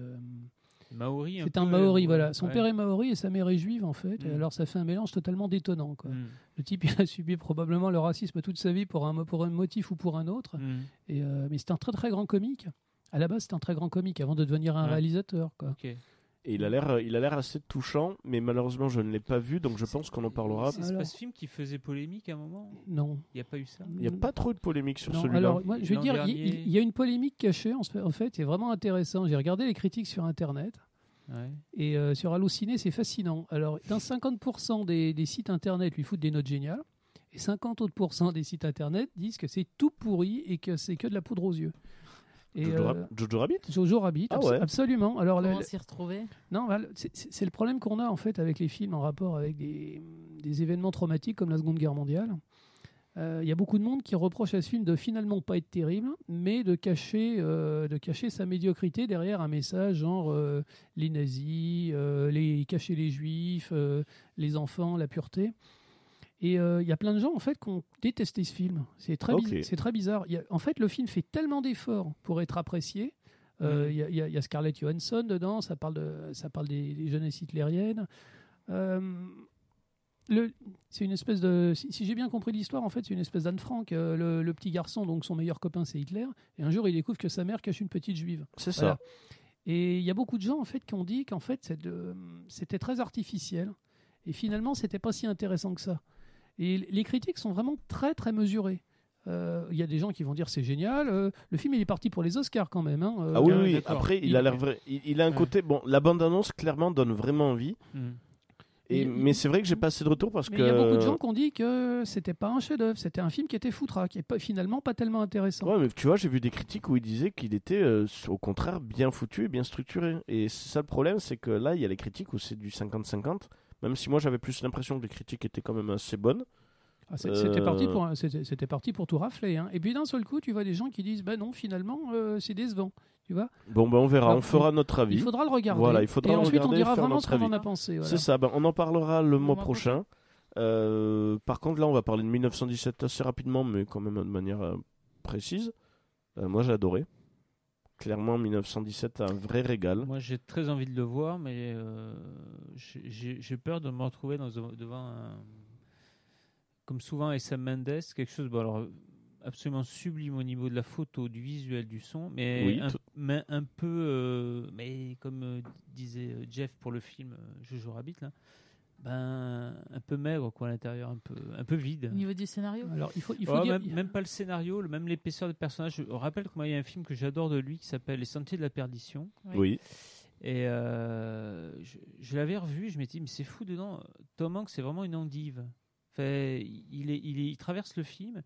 Maori. C'est un Maori, euh, voilà. Son ouais. père est Maori et sa mère est juive, en fait. Mm. alors, ça fait un mélange totalement détonnant, quoi. Mm. Le type, il a subi probablement le racisme toute sa vie pour un, pour un motif ou pour un autre. Mm. Et, euh, mais c'est un très, très grand comique. À la base, c'est un très grand comique avant de devenir un Ouais. réalisateur, quoi. Et il a l'air, il a l'air assez touchant, mais malheureusement, je ne l'ai pas vu, donc je pense qu'on en parlera. C'est pas ce film qui faisait polémique à un moment Non. Il n'y a pas eu ça Il n'y a pas trop de polémique sur Non, celui-là. alors, moi, je L'an dire, il, dernier- il- il y a une polémique cachée, en, fait- en fait, c'est vraiment intéressant. J'ai regardé les critiques sur Internet. Ouais. Et euh, sur Allociné, c'est fascinant. Alors, dans 50% des, des sites internet lui foutent des notes géniales, et 50 autres des sites internet disent que c'est tout pourri et que c'est que de la poudre aux yeux. Et, Jojo, euh, Rab- Jojo Rabbit Jojo Rabbit, Ah abso- ouais. absolument. Alors, Comment le- s'y retrouver non, voilà, c'est- le problème qu'on a en fait avec les films en rapport avec des, des événements traumatiques comme la Seconde Guerre mondiale. Euh, Il y a beaucoup de monde qui reproche à ce film de finalement pas être terrible, mais de cacher, euh, de cacher sa médiocrité derrière un message genre euh, les nazis, euh, les cacher les juifs, euh, les enfants, la pureté. Et euh, il y a plein de gens en fait qui ont détesté ce film. C'est très, c'est très bizarre. Il y a- en fait, le film fait tellement d'efforts pour être apprécié. Euh, Mhm. Il y, a- y y Scarlett Johansson dedans, ça parle, de, ça parle des, des jeunesses hitlériennes. Euh, c'est une espèce de. Si, si j'ai bien compris l'histoire, en fait, c'est une espèce d'Anne Frank. Euh, le, le petit garçon, donc son meilleur copain, c'est Hitler. Et un jour, il découvre que sa mère cache une petite juive. C'est ça. Et il y a beaucoup de gens en fait qui ont dit qu'en fait c'était très artificiel et finalement c'était pas si intéressant que ça. Et les critiques sont vraiment très très mesurées. Euh, Il y a des gens qui vont dire c'est génial. euh, le film il est parti pour les Oscars quand même. hein, euh, Ah oui, Ah, oui. Après, il, Il- a l'air vrai. Il, il a un Ouais. côté. Bon, la bande-annonce clairement donne vraiment envie. Et, Il- mais c'est vrai que j'ai pas assez de retour parce Mais que. il y a beaucoup de gens qui ont dit que c'était pas un chef-d'œuvre, c'était un film qui était foutraque et pas, finalement pas tellement intéressant. Ouais, mais tu vois, j'ai vu des critiques où ils disaient qu'il était euh, au contraire bien foutu et bien structuré. Et ça le problème, c'est que là, il y a les critiques où c'est du 50-50. Même si moi j'avais plus l'impression que les critiques étaient quand même assez bonnes. Ah, c'est- C'était parti Euh. pour c'était parti pour tout rafler. hein. Et puis d'un seul coup tu vois des gens qui disent bah non finalement euh, c'est décevant. Tu vois. Bon, ben on verra, Alors, on fera notre avis. Il faudra le regarder. Voilà, il faudra et ensuite on dira vraiment ce qu'on en a pensé. voilà. C'est ça, ben, on en parlera le mois mois prochain. Euh, par contre, là, on va parler de 1917 assez rapidement, mais quand même de manière précise. Moi, j'ai adoré. Clairement, 1917, un vrai régal. Moi, j'ai très envie de le voir, mais euh, j'ai- peur de me retrouver dans, devant un. Comme souvent, S.M. Mendes, quelque chose bon, alors, absolument sublime au niveau de la photo, du visuel, du son, mais, Oui, un, tout- mais un peu. euh, mais comme euh, disait Jeff pour le film Jojo Rabbit, là, ben, un peu maigre quoi, à l'intérieur, un peu, un peu vide. Au niveau du scénario? Alors il faut, il faut dire. même, même pas le scénario, le- même l'épaisseur des personnages. Je rappelle que moi, il y a un film que j'adore de lui qui s'appelle Les Sentiers de la Perdition. Oui. Et euh, je, je l'avais revu, je m'étais dit, mais c'est fou dedans. Tom Hanks, c'est vraiment une endive. Fait, il, est, il, est- il traverse le film.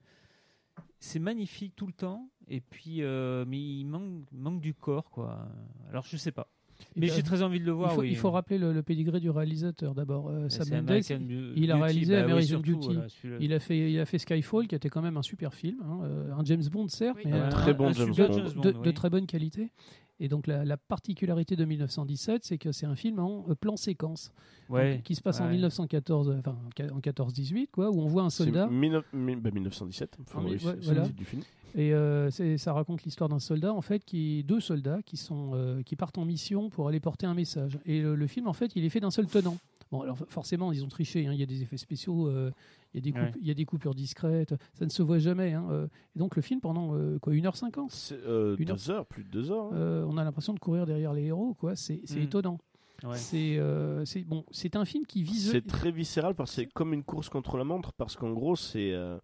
C'est magnifique tout le temps. Et puis, euh, mais il manque, manque du corps, quoi. Alors, je sais pas. Mais il j'ai très envie de le il voir. faut, oui. il faut rappeler le, le pédigré du réalisateur d'abord. Euh, Sam Mendes, American il- a réalisé bah oui, American surtout, Beauty. voilà, il a fait, il a fait Skyfall qui était quand même un super film, hein, euh, un James Bond certes, Oui. mais Un- euh, très bon un James Bond. James de, Bond, de oui. très bonne qualité. Et donc la, la particularité de 1917, c'est que c'est un film en euh, plan séquence, Ouais. donc, qui se passe en ouais. 1914, euh, enfin en 14-18, quoi, où on voit un soldat. 19 mi- bah, 1917. Enfin, Ah, oui, ouais, voilà. du film. Et euh, ça raconte l'histoire d'un soldat, en fait, qui deux soldats qui sont euh, qui partent en mission pour aller porter un message. Et le, le film, en fait, il est fait d'un seul tenant. Bon, alors forcément, ils ont triché. hein, Il y a des effets spéciaux, euh, il y a des Ouais. coupes- il y a des coupures discrètes. Ça ne se voit jamais. hein, euh. Et donc le film pendant euh, quoi 1h50 C'est euh, Une heure. deux heures, plus de deux heures. hein. euh, on a l'impression de courir derrière les héros, quoi. C'est Mm. étonnant. Ouais. C'est euh, bon, c'est un film qui vise. C'est très viscéral parce que c'est comme une course contre la montre parce qu'en gros c'est euh,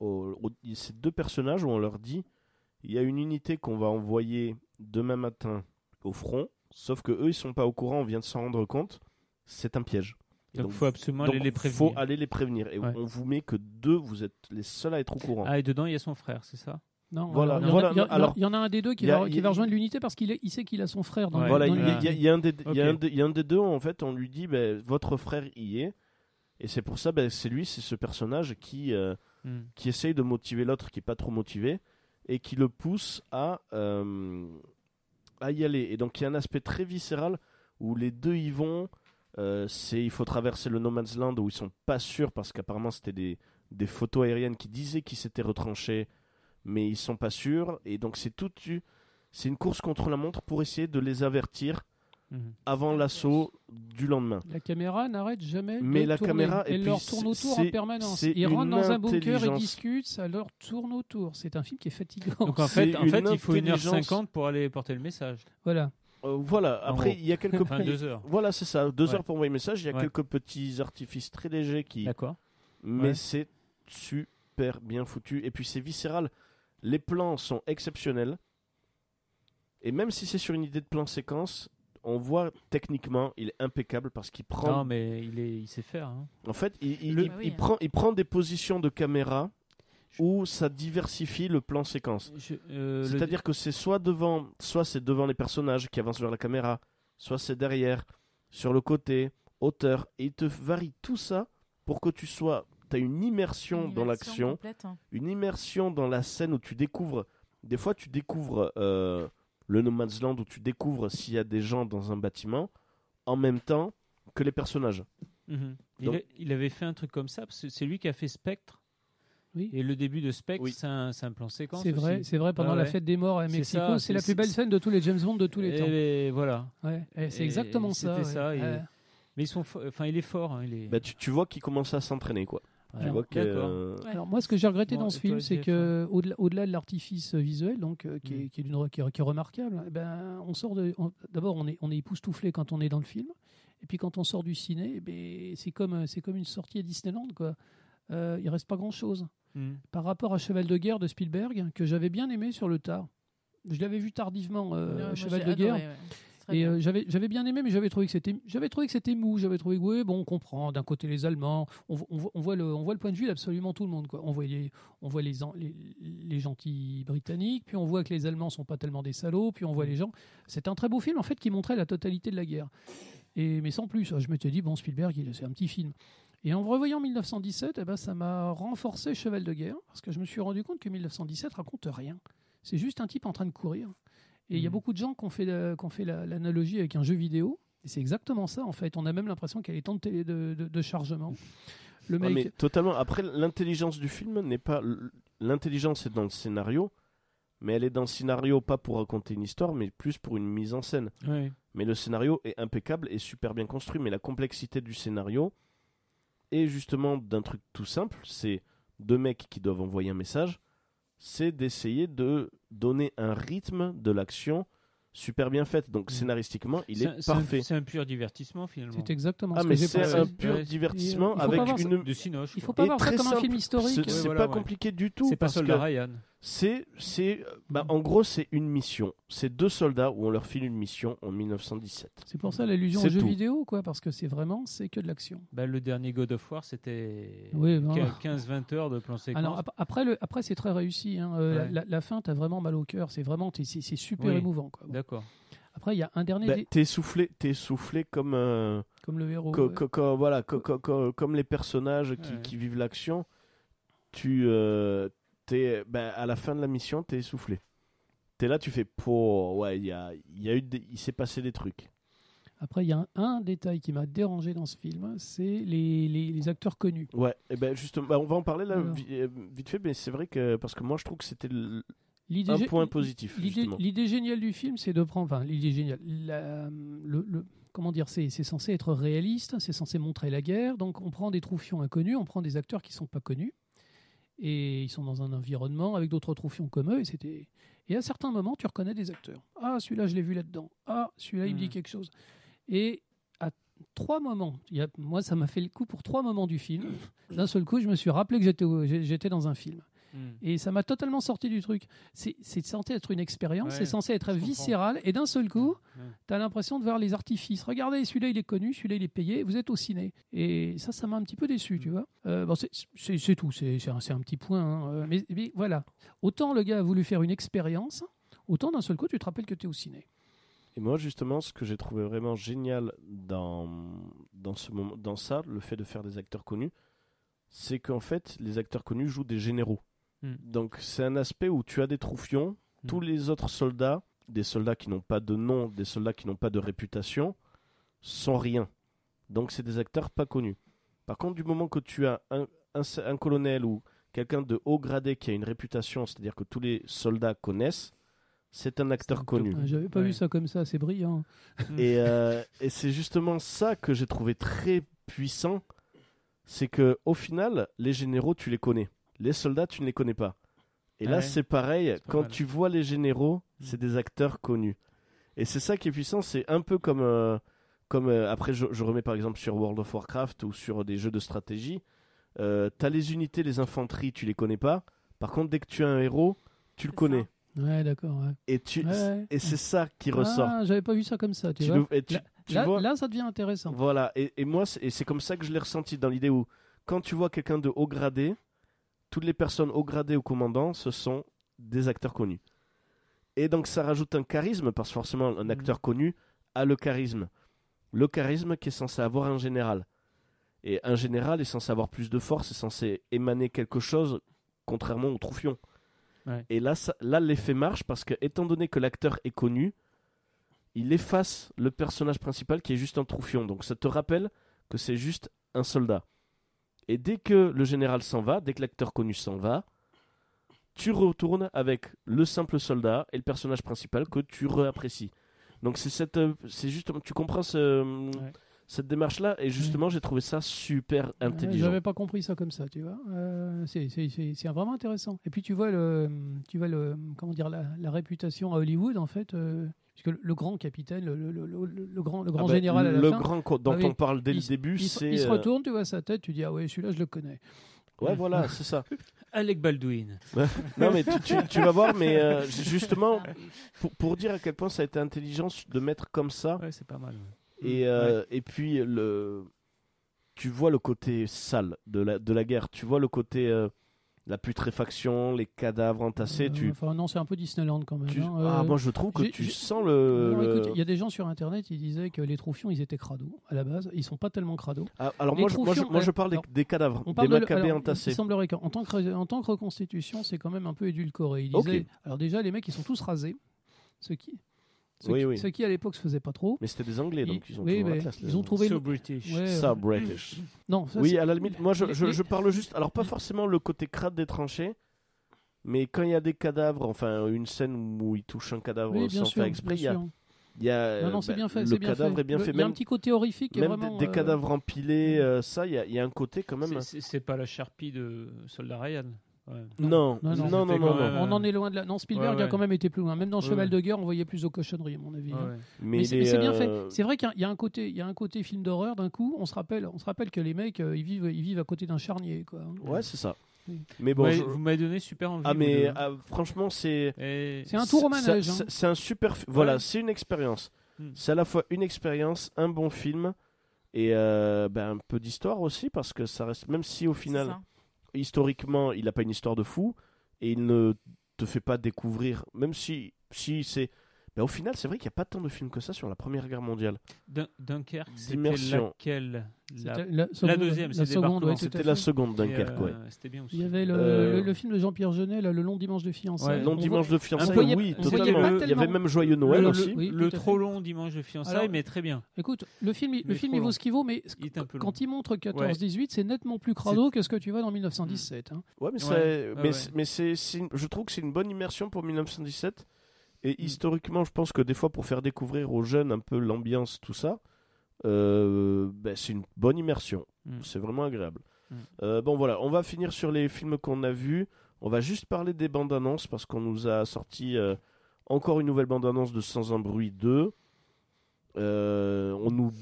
au- au- c'est deux personnages où on leur dit il y a une unité qu'on va envoyer demain matin au front sauf que eux ils sont pas au courant on vient de s'en rendre compte c'est un piège Et Donc, il faut absolument donc, aller les faut prévenir. aller les prévenir et Ouais. on vous met que deux vous êtes les seuls à être au courant Ah, et dedans, il y a son frère, c'est ça Non, Voilà, alors, il y en a- voilà, il y, a- alors, il y en a un des deux qui il a- va, il qui y a- va rejoindre l'unité parce qu'il il sait qu'il a son frère dans Ouais. voilà il y, il y a- il y a un des il y a un Ok. des- il y a un des deux en fait on lui dit ben, votre frère y est et c'est pour ça ben, c'est lui c'est ce personnage qui euh, Hmm. qui essaye de motiver l'autre qui est pas trop motivé et qui le pousse à, euh, à y aller. Et donc il y a un aspect très viscéral où les deux y vont. Euh, c'est il faut traverser le No Man's Land où ils sont pas sûrs parce qu'apparemment c'était des, des photos aériennes qui disaient qu'ils s'étaient retranchés mais ils sont pas sûrs et donc c'est tout c'est une course contre la montre pour essayer de les avertir Mhm. avant l'assaut du lendemain. La caméra n'arrête jamais Mais de la tourner. caméra- et Elle leur tourne autour en permanence. Ils rentrent dans un bunker et intelligence. discutent, ça leur tourne autour. C'est un film qui est fatigant. Donc en fait, en une fait il faut intelligence. 1h50 pour aller porter le message. voilà. Euh, voilà, après il y a quelques Enfin, deux heures. Voilà, c'est ça. Deux Ouais. heures pour envoyer le message. Il y a Ouais. quelques petits artifices très légers qui. D'accord. Mais Ouais. c'est super bien foutu. Et puis c'est viscéral. Les plans sont exceptionnels. Et même si c'est sur une idée de plan séquence, on voit techniquement, il est impeccable parce qu'il prend. Non, mais il, est, il sait faire. hein. En fait, il, il- Le- il- Ah oui, il hein. prend, il prend des positions de caméra où ça diversifie le plan séquence. Euh, le- C'est-à-dire que c'est soit devant, soit c'est devant les personnages qui avancent vers la caméra, soit c'est derrière, sur le côté, hauteur, et il te varie tout ça pour que tu sois, tu as une immersion Une dans l'action, hein. une immersion dans la scène où tu découvres, des fois tu découvres euh, le No Man's Land où tu découvres s'il y a des gens dans un bâtiment, en même temps que les personnages. Mhm. Il, Donc- a- il avait fait un truc comme ça, parce que c'est lui qui a fait Spectre. Oui. Et le début de Spectre, Oui. c'est un, c'est un plan séquence. C'est vrai, aussi. c'est vrai. Pendant Ouais, la fête des morts à C'est Mexico, ça, c'est la plus belle scène de tous les James Bond de tous les Et temps. les- voilà. Ouais, et c'est et- exactement et ça. c'était ouais. ça, et- Ouais. Mais ils sont, fo- enfin, il est fort. hein, il est... Bah, tu, tu vois qu'il commence à s'entraîner, quoi. Tu Alors, vois que, d'accord. euh. Alors moi, ce que j'ai regretté Bon, dans ce toi, film, c'est que au-delà, au-delà de l'artifice visuel, donc euh, qui, est, Mm. qui est d'une- qui est- qui est remarquable, eh ben, on sort de. on- D'abord, on est, on est époustouflé quand on est dans le film, et puis quand on sort du ciné, eh ben, c'est comme, c'est comme une sortie à Disneyland, quoi. Euh, il reste pas grand-chose Hmm. par rapport à Cheval de guerre de Spielberg que j'avais bien aimé sur le tard. Je l'avais vu tardivement, euh, Ouais, Cheval de guerre. ouais. Et euh, j'avais j'avais bien aimé, mais j'avais trouvé que c'était j'avais trouvé que c'était mou. J'avais trouvé oui, bon, on comprend. D'un côté les Allemands, on, on voit- on voit le on voit le point de vue d'absolument tout le monde. Quoi. On voit les on voit les, les les gentils britanniques, puis on voit que les Allemands sont pas tellement des salauds, puis on voit les gens. C'est un très beau film en fait qui montrait la totalité de la guerre. Et mais sans plus. Je m'étais dit bon Spielberg, il- c'est un petit film. Et en revoyant 1917, eh ben, ça m'a renforcé Cheval de guerre parce que je me suis rendu compte que 1917 raconte rien. C'est juste un type en train de courir. Et il y a Mhm. beaucoup de gens qui ont fait, la- qui ont fait la- l'analogie avec un jeu vidéo. Et c'est exactement ça, en fait. On a même l'impression qu'il y a les temps de, télé- de, de- de chargement. Le mais totalement. Après, l'intelligence du film n'est pas. L'intelligence est dans le scénario, mais elle est dans le scénario pas pour raconter une histoire, mais plus pour une mise en scène. Ouais. Mais le scénario est impeccable et super bien construit. Mais la complexité du scénario est justement d'un truc tout simple c'est deux mecs qui doivent envoyer un message. C'est d'essayer de donner un rythme de l'action super bien faite. Donc Mm. scénaristiquement, il est parfait. C'est un pur divertissement finalement. C'est exactement Ah, ce mais c'est un pur divertissement avec une de Cinoche. Il faut pas Et voir ça comme un film historique. C'est Ouais, c'est voilà, pas ouais. compliqué du tout. C'est pas Soldat que Ryan. C'est, c'est, bah, en gros, c'est une mission. C'est deux soldats où on leur file une mission en 1917. C'est pour ça l'allusion C'est au jeu tout. vidéo, quoi, parce que c'est vraiment, c'est que de l'action. Bah, le dernier God of War, c'était Oui, ben, 15-20 heures de plan séquence. Alors, ap- après, le, après c'est très réussi. hein. Euh, Ouais. la, la fin, t'as vraiment mal au cœur. C'est vraiment, t'es- c'est c'est super Oui. émouvant. Quoi. Bon. D'accord. Après, il y a un dernier, Bah, dé- t'es soufflé, t'es soufflé comme, euh, comme le héros. co- co- co- voilà, co- co- co- comme les personnages qui, Ouais. qui vivent l'action. Tu, euh, t'es, bah, à la fin de la mission, t'es essoufflé. T'es là, tu fais, pour, ouais, il y a, y a eu, des- il s'est passé des trucs. Après, il y a un, un détail qui m'a dérangé dans ce film, c'est les, les- les acteurs connus. Ouais, et ben justement, bah, on va en parler là Alors. euh, vite fait, mais c'est vrai que parce que moi je trouve que c'était le- un point positif. L'idée, géniale du film, c'est de prendre. Enfin, l'idée géniale. la- le, le- comment dire C'est c'est censé être réaliste, c'est censé montrer la guerre. Donc, on prend des troufions inconnus, on prend des acteurs qui sont pas connus. Et ils sont dans un environnement avec d'autres troufions comme eux. Et, c'était... et à certains moments, tu reconnais des acteurs. Ah, celui-là, je l'ai vu là-dedans. Ah, celui-là, il me dit Mhm. quelque chose. Et à trois moments, il y a, moi, ça m'a fait le coup pour trois moments du film. D'un seul coup, je me suis rappelé que j'étais dans un film. Et ça m'a totalement sorti du truc. C'est censé être une expérience, Ouais, c'est censé être viscéral, et d'un seul coup, Ouais. tu as l'impression de voir les artifices. Regardez, celui-là il est connu, celui-là il est payé, vous êtes au ciné. Et ça, ça m'a un petit peu déçu, Mm. tu vois. Euh, bon, c'est- tout, c'est c'est un, un petit point. hein. Euh, Mais, mais voilà. Autant le gars a voulu faire une expérience, autant d'un seul coup, tu te rappelles que tu es au ciné. Et moi justement, ce que j'ai trouvé vraiment génial dans dans ce moment, dans ça, le fait de faire des acteurs connus, c'est qu'en fait les acteurs connus jouent des généraux. Mm. Donc c'est un aspect où tu as des troufions, Mm. tous les autres soldats, des soldats qui n'ont pas de nom, des soldats qui n'ont pas de réputation, sont rien. Donc c'est des acteurs pas connus. Par contre, du moment que tu as un, un, un colonel ou quelqu'un de haut gradé qui a une réputation, c'est-à-dire que tous les soldats connaissent, c'est un acteur connu. J'avais pas Ouais. vu ça comme ça, c'est brillant. Et, euh, et c'est justement ça que j'ai trouvé très puissant, c'est que au final, les généraux, tu les connais. Les soldats, tu ne les connais pas. Et Ah là, ouais. c'est pareil, quand mal. tu vois les généraux, Mm. c'est des acteurs connus. Et c'est ça qui est puissant, c'est un peu comme... euh, comme euh, après, je, je remets par exemple sur World of Warcraft ou sur des jeux de stratégie. Euh, T'as les unités, les infanteries, tu les connais pas. Par contre, dès que tu as un héros, tu le connais. Ouais, d'accord. ouais. Et, tu, Ouais, ouais. et c'est ça qui ressort. Ah, j'avais pas vu ça comme ça, tu, Tu vois. le- et tu- Là- tu là, vois- là, ça devient intéressant. Voilà, et, et moi, c'est- et c'est comme ça que je l'ai ressenti dans l'idée où, quand tu vois quelqu'un de haut gradé, toutes les personnes haut gradées au commandant, ce sont des acteurs connus. Et donc ça rajoute un charisme, parce que forcément, un Mhm. acteur connu a le charisme. Le charisme qui est censé avoir un général. Et un général est censé avoir plus de force, est censé émaner quelque chose, contrairement au troufion. Ouais. Et là, ça- là l'effet marche, parce que, étant donné que l'acteur est connu, il efface le personnage principal qui est juste un troufion. Donc ça te rappelle que c'est juste un soldat. Et dès que le général s'en va, dès que l'acteur connu s'en va, tu retournes avec le simple soldat et le personnage principal que tu réapprécies. Donc c'est cette, euh, c'est justement, tu comprends ce, cette démarche-là et justement j'ai trouvé ça super intelligent. J'avais pas compris ça comme ça, tu vois. Euh, c'est- c'est c'est- c'est vraiment intéressant. Et puis tu vois le, tu vois le, comment dire la, la réputation à Hollywood en fait, euh, puisque le, le grand capitaine, le, le- le- grand, le grand Ah bah, général à la le fin, grand co- dont Ah on parle dès il le se- début, il, c'est il se euh, retourne, tu vois sa tête, tu dis ah ouais celui-là je le connais. ouais voilà c'est ça. Alec Baldwin. Non, mais tu, tu- tu vas voir, mais euh, justement, pour, pour dire à quel point ça a été intelligent de mettre comme ça, Ouais, c'est pas mal. ouais. et, euh, et puis le, tu vois le côté sale de la, de la guerre, tu vois le côté, euh, la putréfaction, les cadavres entassés, Euh, tu, Enfin non c'est un peu Disneyland quand même. tu- hein. ah, Euh, moi je trouve que tu sens le. il y a des gens sur internet ils disaient que les troufions ils étaient crados à la base, ils sont pas tellement crados. Ah, alors moi, je, moi, je, troufions, moi, je euh, parle des, alors, des cadavres, On des parle de- macabées alors, entassés. Il semblerait qu'en tant que, en tant que reconstitution, c'est quand même un peu édulcoré. Alors déjà, les mecs, ils sont tous rasés. Ce qui, ce Oui, qui, oui. ce qui, à l'époque se faisait pas trop. Mais c'était des Anglais, donc ils ont oui, la mais classe. ils ont trouvé. So British. Ouais, Ça, British. non, ça, Oui, à la limite, moi je, je, je parle juste, alors pas forcément le côté crade des tranchées, mais quand il y a des cadavres, enfin une scène où il touche un cadavre sans sûr, faire exprès, il y a, il y a, Non, non, c'est bah, bien fait. le bien cadavre fait. est bien Le- fait, Il y a un petit côté horrifique. même vraiment, des, des euh, cadavres empilés, euh, ça, il y y a un côté quand même. C'est- c'est pas la charpie de Soldat Ryan. Ouais. Non, Non, non, non, même- On en est loin de là. Non, Spielberg Ouais, ouais. a quand même été plus loin. Même dans Cheval ouais. de guerre, on voyait plus aux cochonneries, à mon avis. Ouais, hein. ouais. Mais, c'est bien fait. euh, C'est vrai qu'il y a- il y, a un côté, il y a un côté film d'horreur. D'un coup, on se rappelle, on se rappelle que les mecs, euh, ils vivent, ils vivent à côté d'un charnier, quoi. Ouais, c'est ça. Oui. Mais Bon, vous je- m'avez- vous m'avez donné super envie. ah mais deux. ah, franchement, c'est Et- C'est un tour au manège. c'est- hein. C'est un super. fi- Voilà, Ouais. c'est une expérience. Hmm. C'est à la fois une expérience, un bon film et euh, ben, un peu d'histoire aussi parce que ça reste. Même si au C'est final, ça. Historiquement, il n'a pas une histoire de fou et il ne te fait pas découvrir, même si, si c'est. Ben, au final, c'est vrai qu'il n'y a pas tant de films que ça sur la Première Guerre mondiale. Dun- Dunkerque, c'était laquelle? La... C'était la, seconde- deuxième, la seconde, Débarquement. ouais, C'était la seconde Dunkerque, euh, ouais. C'était bien aussi. Il y avait le, Euh, le- le film de Jean-Pierre Jeunet, là, le long dimanche de fiançailles. Ouais, Long On dimanche de fiançailles, oui, totalement. Il y avait même Joyeux Noël le, aussi. le- Oui, le trop long dimanche de fiançailles, Alors- mais très bien. Écoute, le film, il- le film il vaut ce qu'il vaut, mais Il quand il montre 14-18, c'est nettement plus crado que ce que tu vois dans 1917. hein. Ouais, mais, je trouve que c'est une bonne immersion pour 1917. Et Mm. historiquement, je pense que des fois, pour faire découvrir aux jeunes un peu l'ambiance, tout ça, euh, ben, c'est une bonne immersion. Mm. C'est vraiment agréable. Mm. Euh, bon, voilà, on va finir sur les films qu'on a vus. On va juste parler des bandes annonces parce qu'on nous a sorti euh, encore une nouvelle bande annonce de Sans un bruit 2. Euh, on nous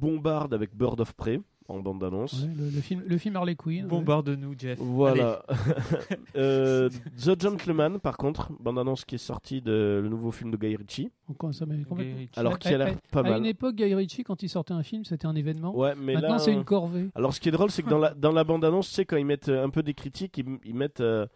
bombarde avec Bird of Prey en bande annonce. Ouais, le, le film, le film Harley Quinn. ouais. Bombarde-nous, Jeff. Voilà. Euh, The Gentleman, par contre, bande-annonce qui est sortie de le nouveau film de Guy Ritchie. Encore, ça complètement- Allez. Alors qui a l'air À- pas À une mal. époque, Guy Ritchie, quand il sortait un film, c'était un événement. Ouais, mais Maintenant, là. c'est euh, une corvée. Alors ce qui est drôle, c'est que dans la, dans la bande-annonce, tu sais, quand ils mettent euh, un peu des critiques, ils, ils mettent euh,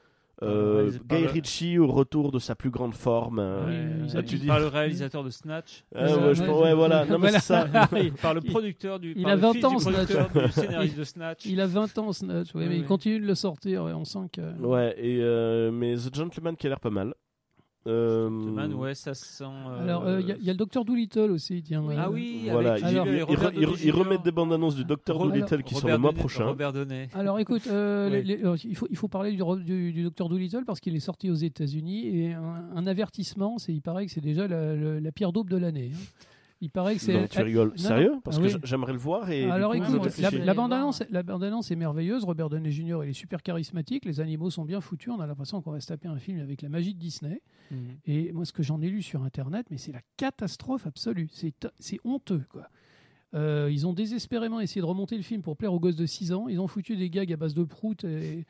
euh, parlent- Guy Ritchie au retour de sa plus grande forme. euh. Oui, euh, tu dis- Par le réalisateur de Snatch. Ah, Ouais, ouais, je ouais, pense- ouais, voilà. Non, mais ça. par le producteur du. Il par a le 20 fils ans, du scénariste de Snatch. Il a 20 ans, Snatch, ouais, Ouais, mais il continue de le sortir. on sent que. Ouais, et, euh, mais The Gentleman qui a l'air pas mal. Euh, Man, ouais, ça sent. euh, Alors, euh, il y, a- il y a le docteur Doolittle aussi. Tiens, Ah euh, oui, Voilà, avec ils, Alors- remettent des bandes annonces du Dr. Robert- Dolittle qui sont Robert le mois prochain. Robert. Alors écoute, euh, Ouais. les- les- euh, il, faut, il faut parler du, du, du docteur Doolittle parce qu'il est sorti aux États-Unis et un, un avertissement, c'est il paraît que c'est déjà la, la- la pire daube de l'année. hein. Il paraît que c'est. Non, tu rigoles. non, Sérieux. Parce Ah que oui. j'aimerais le voir et. Alors coup, écoute, la, la bande-annonce est merveilleuse. Robert Downey Jr. il est super charismatique. Les animaux sont bien foutus. On a l'impression qu'on va se taper un film avec la magie de Disney. Mhm. Et moi, ce que j'en ai lu sur Internet, mais c'est la catastrophe absolue. C'est c'est honteux, quoi. Euh, ils ont désespérément essayé de remonter le film pour plaire aux gosses de 6 ans. Ils ont foutu des gags à base de prout. Et...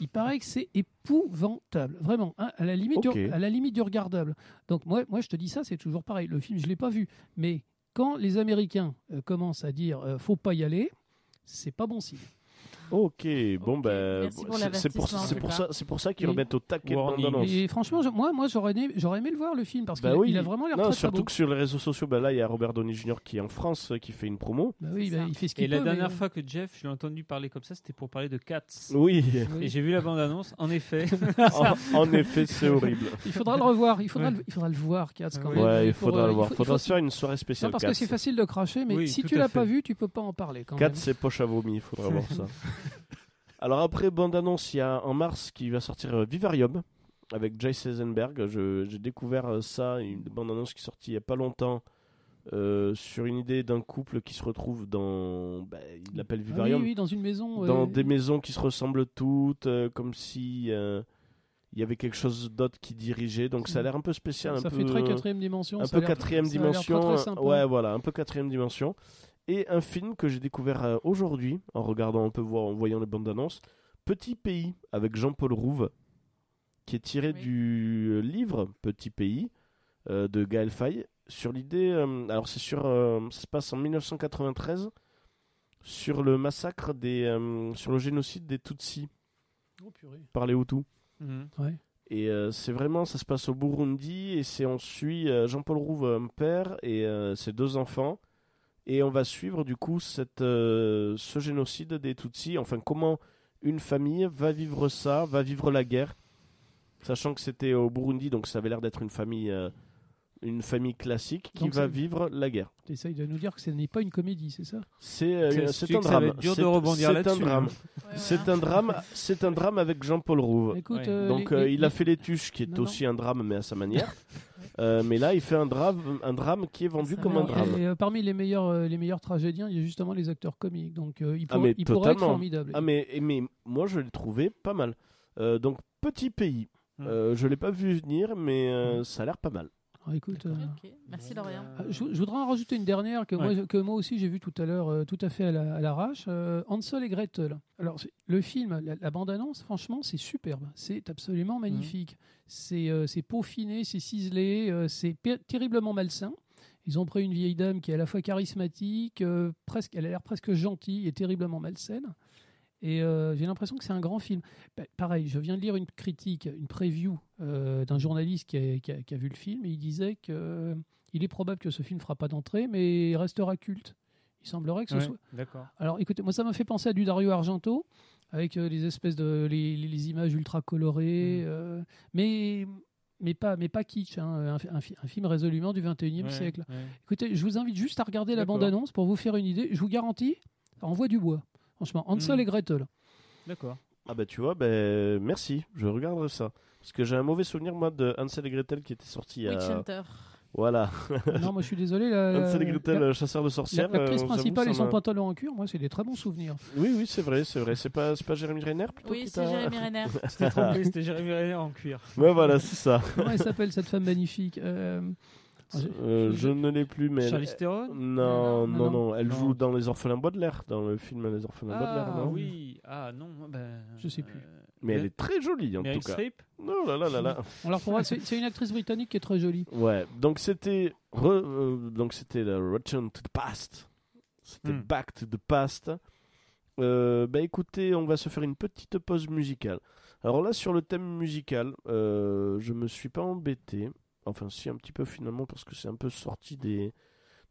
Il paraît que c'est épouvantable, vraiment, hein, à, la limite du, à la limite du regardable. Donc moi, moi, je te dis ça, c'est toujours pareil. Le film, je l'ai pas vu, mais quand les Américains euh, commencent à dire euh, faut pas y aller, c'est pas bon signe. Ok, bon ben, c'est- pour, c'est ça, c'est pour ça qu'ils Et- remettent au taquet de Warning. bande-annonce. Et franchement, je- moi, moi j'aurais aimé, j'aurais aimé le voir le film parce Bah qu'il a- oui. il a vraiment l'air très, surtout que sur les réseaux sociaux, bah là, il y a Robert Downey Jr. qui est en France, qui fait une promo. Bah oui, bah, il fait ce Et qu'il la peut. dernière mais- fois que Jeff, je l'ai entendu parler comme ça, c'était pour parler de Cats. Oui, Oui. Et j'ai vu la bande-annonce, en effet. en, en effet, c'est horrible. Il faudra le revoir. Il faudra, Ouais. le, il faudra le voir, Katz, quand Ouais, même. Ouais, il faudra le il voir. faut- faudra il se faire une soirée spéciale. Non, parce que Cats. c'est facile de cracher, mais Oui, si tu à l'as pas vu, tu peux pas en parler quand Cats, c'est poche à vomi, il faudra voir ça. Alors après, bande-annonce, il y a en mars qui va sortir euh, Vivarium avec Jace Eisenberg. Je- J'ai découvert euh, ça, une bande-annonce qui est sortie il y a pas longtemps euh, sur une idée d'un couple qui se retrouve dans, bah, il l'appelle Ah oui, Vivarium, oui, dans une maison. dans euh, des maisons qui se ressemblent toutes, euh, comme si il y avait quelque chose d'autre qui dirigeait. Donc ça a l'air un peu spécial, Ça un fait peu très quatrième dimension. un peu quatrième très, dimension. très ouais, voilà, un peu quatrième dimension. Et un film que j'ai découvert euh, aujourd'hui en regardant un peu, voir, en voyant les bandes annonces, Petit Pays avec Jean-Paul Rouve, qui est tiré Oui. du euh, livre Petit Pays euh, de Gaël Faye. Sur l'idée, euh, alors c'est sur, euh, ça se passe en 1993 sur le massacre des, euh, sur le génocide des Tutsis Oh, purée. par les Hutus. Mhm. Ouais. Et euh, c'est vraiment, ça se passe au Burundi et c'est on suit euh, Jean-Paul Rouve, un père et euh, ses deux enfants. Et on va suivre du coup cette, euh, ce génocide des Tutsis. Enfin, comment une famille va vivre ça, va vivre la guerre. Sachant que c'était au Burundi, donc ça avait l'air d'être une famille, euh, une famille classique qui Donc va vivre la guerre. Tu essayes de nous dire que ce n'est pas une comédie, c'est ça? C'est euh, C'est- un drame. de C'est- un drame. hein. Ouais, C'est voilà. un drame. C'est un drame avec Jean-Paul Rouve. Écoute, Ouais. euh, Donc les- euh, les- il a fait les tuches, qui est Non, non. aussi un drame, mais à sa manière. Euh, mais là, il fait un drame, un drame qui est vendu Ça comme un drame. Et, euh, parmi les meilleurs, euh, les meilleurs tragédiens, il y a justement les acteurs comiques. Donc euh, il, Ah, il pourrait être formidable. Ah mais, et mais moi, je l'ai trouvé pas mal. Euh, donc petit pays. Mm. Euh, je l'ai pas vu venir, mais euh, ça a l'air pas mal. Ah, écoute, euh, Merci Lorient. ah, je, je voudrais en rajouter une dernière que, moi, Ouais. je- que moi aussi j'ai vu tout à l'heure, euh, tout à fait à la- l'arrache. euh, Hansel et Gretel. Alors le film, la, la bande-annonce, franchement, c'est superbe. C'est absolument magnifique. C'est euh, c'est peaufiné, c'est ciselé, euh, c'est terriblement malsain. Ils ont pris une vieille dame qui est à la fois charismatique, euh, presque, elle a l'air presque gentille et terriblement malsaine. Et euh, j'ai l'impression que c'est un grand film. Pa- pareil, je viens de lire une critique, une preview euh, d'un journaliste qui a, qui a- qui a vu le film et il disait que euh, il est probable que ce film fera pas d'entrée, mais il restera culte. Il semblerait que ce Ouais, soit. D'accord. Alors, écoutez, moi, ça m'a fait penser à du Dario Argento avec euh, les espèces de les, images ultra colorées, Mm. mais mais pas mais pas kitsch, hein, un, fi- un fi- un film résolument du 21e Ouais, siècle. ouais. Écoutez, je vous invite juste à regarder la bande-annonce pour vous faire une idée. Je vous garantis, ça envoie du bois. Franchement, Hansel Mm. et Gretel. D'accord. Ah bah tu vois, ben merci, je regarderai ça. Parce que j'ai un mauvais souvenir moi de Hansel et Gretel qui était sorti il y a... Witch Hunter. Voilà, non, moi je suis désolé. La, Hansel et Gretel, la- euh, chasseur de la- sorcières. l'actrice euh, j'avoue, principale et son pantalon en cuir, moi c'est des très bons souvenirs. Oui, oui, c'est vrai, c'est vrai. C'est pas, c'est pas Jérémy Renner plutôt Oui, c'est Jérémy Renner. C'était trompé, c'était Jérémy Renner en cuir. Ouais, voilà, c'est ça. Comment elle s'appelle cette femme magnifique Euh, Euh, je- je ne l'ai plus, mais. Charlie Theron? Non, non, Non, non, elle non. joue dans Les Orphelins Baudelaire, dans le film Les Orphelins Baudelaire, Ah non? oui. Ah non, ben, Je sais plus. euh, Mais elle est très jolie en Meryl tout cas. Streep? Non, là, là, là, là. Alors pour moi, c'est une actrice britannique qui est très jolie. Ouais, donc c'était. euh, donc c'était le Return to the Past. C'était Hmm. Back to the Past. Euh, bah écoutez, on va se faire une petite pause musicale. Alors là, sur le thème musical, euh, je me suis pas embêté. Enfin, si, un petit peu finalement, parce que c'est un peu sorti des,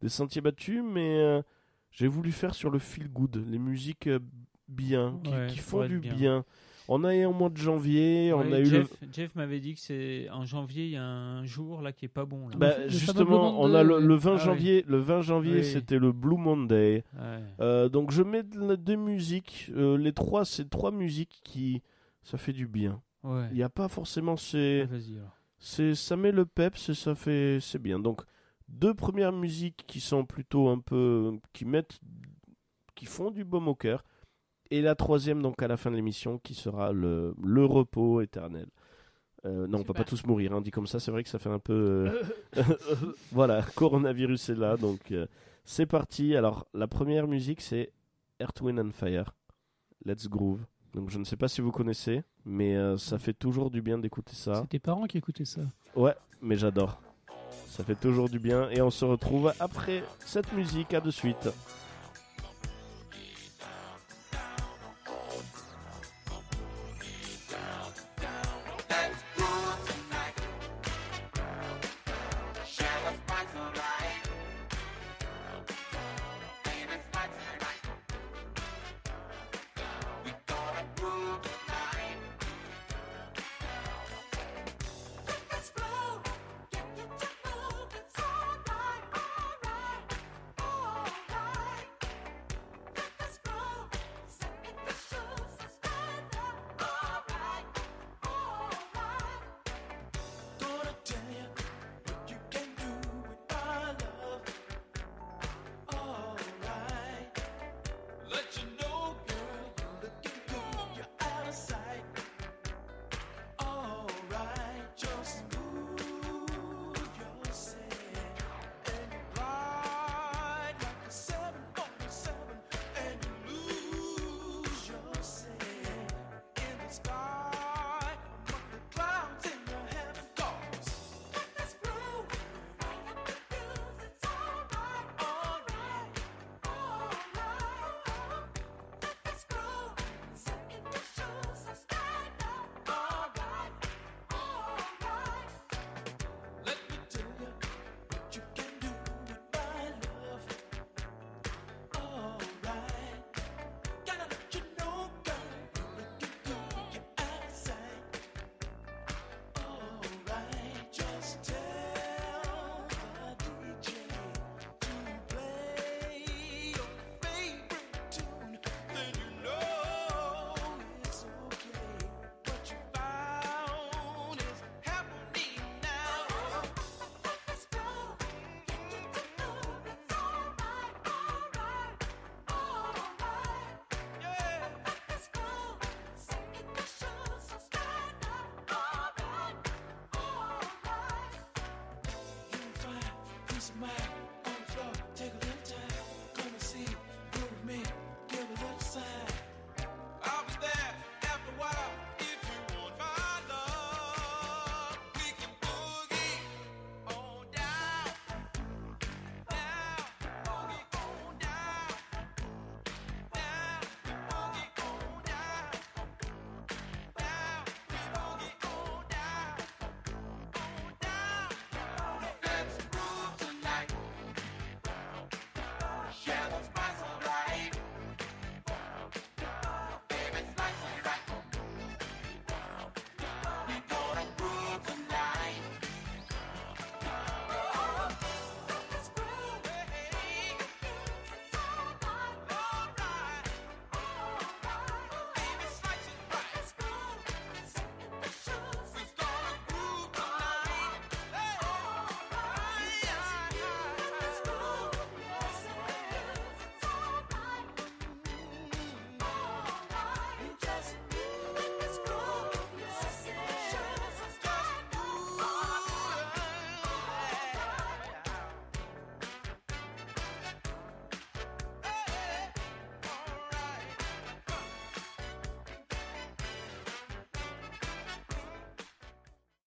des sentiers battus, mais euh, j'ai voulu faire sur le feel good, les musiques euh, bien, qui, Ouais, font du bien. bien. On a eu en mois de janvier, on Ouais, a eu le. Jeff, Jeff m'avait dit que c'est en janvier, il y a un jour là qui est pas bon. Là. Bah, justement, Blue on a le, Monday. le 20 Ah oui. janvier. Le 20 janvier, Oui. c'était le Blue Monday. Ouais. Euh, donc je mets de deux musiques. Euh, les trois, c'est trois musiques qui, ça fait du bien. Ouais. Il n'y a pas forcément c'est, Ah, Vas-y alors. C'est, ça met le peps, et ça fait, c'est bien. Donc deux premières musiques qui sont plutôt un peu, qui mettent, qui font du baume au cœur. Et la troisième, donc à la fin de l'émission, qui sera le, le repos éternel. Euh, non, on va pas tous mourir, hein. dit comme ça, c'est vrai que ça fait un peu. euh, voilà, coronavirus est là, donc euh, c'est parti. Alors, la première musique, c'est Earth, Wind and Fire. Let's Groove. Donc, je ne sais pas si vous connaissez, mais euh, ça fait toujours du bien d'écouter ça. C'est tes parents qui écoutaient ça. Ouais, mais j'adore. Ça fait toujours du bien. Et on se retrouve après cette musique. À de suite.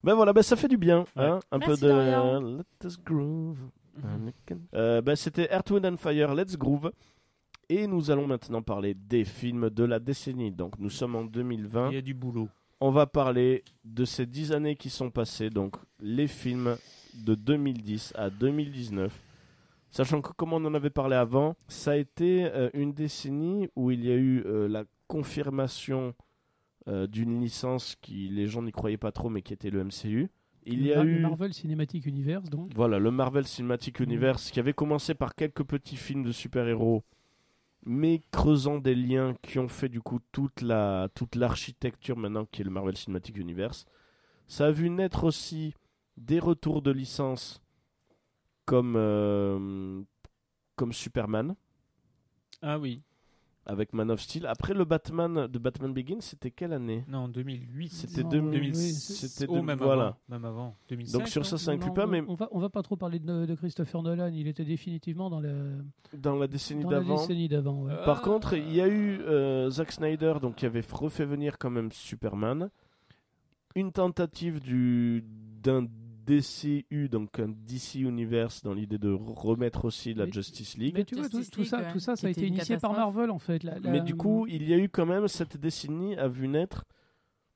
Ben voilà, ben ça fait du bien. Ouais. Hein un Merci, peu de Dorian. Let us groove. Euh, ben, C'était Earth, Wind and Fire, Let's Groove. Et nous allons maintenant parler des films de la décennie. Donc nous sommes en 2020. Il y a du boulot. On va parler de ces dix années qui sont passées. Donc les films de 2010 à 2019. Sachant que comme on en avait parlé avant, ça a été euh, une décennie où il y a eu euh, la confirmation euh, d'une licence qui les gens n'y croyaient pas trop mais qui était le MCU. Il y a Le eu Marvel Cinematic Universe, donc. voilà, le Marvel Cinematic Universe qui avait commencé par quelques petits films de super-héros, mais creusant des liens qui ont fait du coup toute la toute l'architecture maintenant qui est le Marvel Cinematic Universe. Ça a vu naître aussi des retours de licences comme euh, comme Superman Ah oui. Avec Man of Steel. Après le Batman de Batman Begins, c'était quelle année? Non, 2008. C'était Non, 2000. oui, C'était Oh, même voilà. avant. Même avant. 2005. Donc sur ça, ça inclut Non, pas, on, mais on va on va pas trop parler de, de Christopher Nolan. Il était définitivement dans la, dans la décennie dans la d'avant. décennie d'avant. ouais. Par contre, il y a eu euh, Zack Snyder, donc qui avait refait venir quand même Superman. Une tentative du d'un DCU, donc un DC Universe, dans l'idée de remettre aussi la Mais- Justice League. Mais tu vois, tout, ça, tout ça, ça a été initié par. Marvel en fait. La- la- Mais du coup, il y a eu quand même cette décennie a vu naître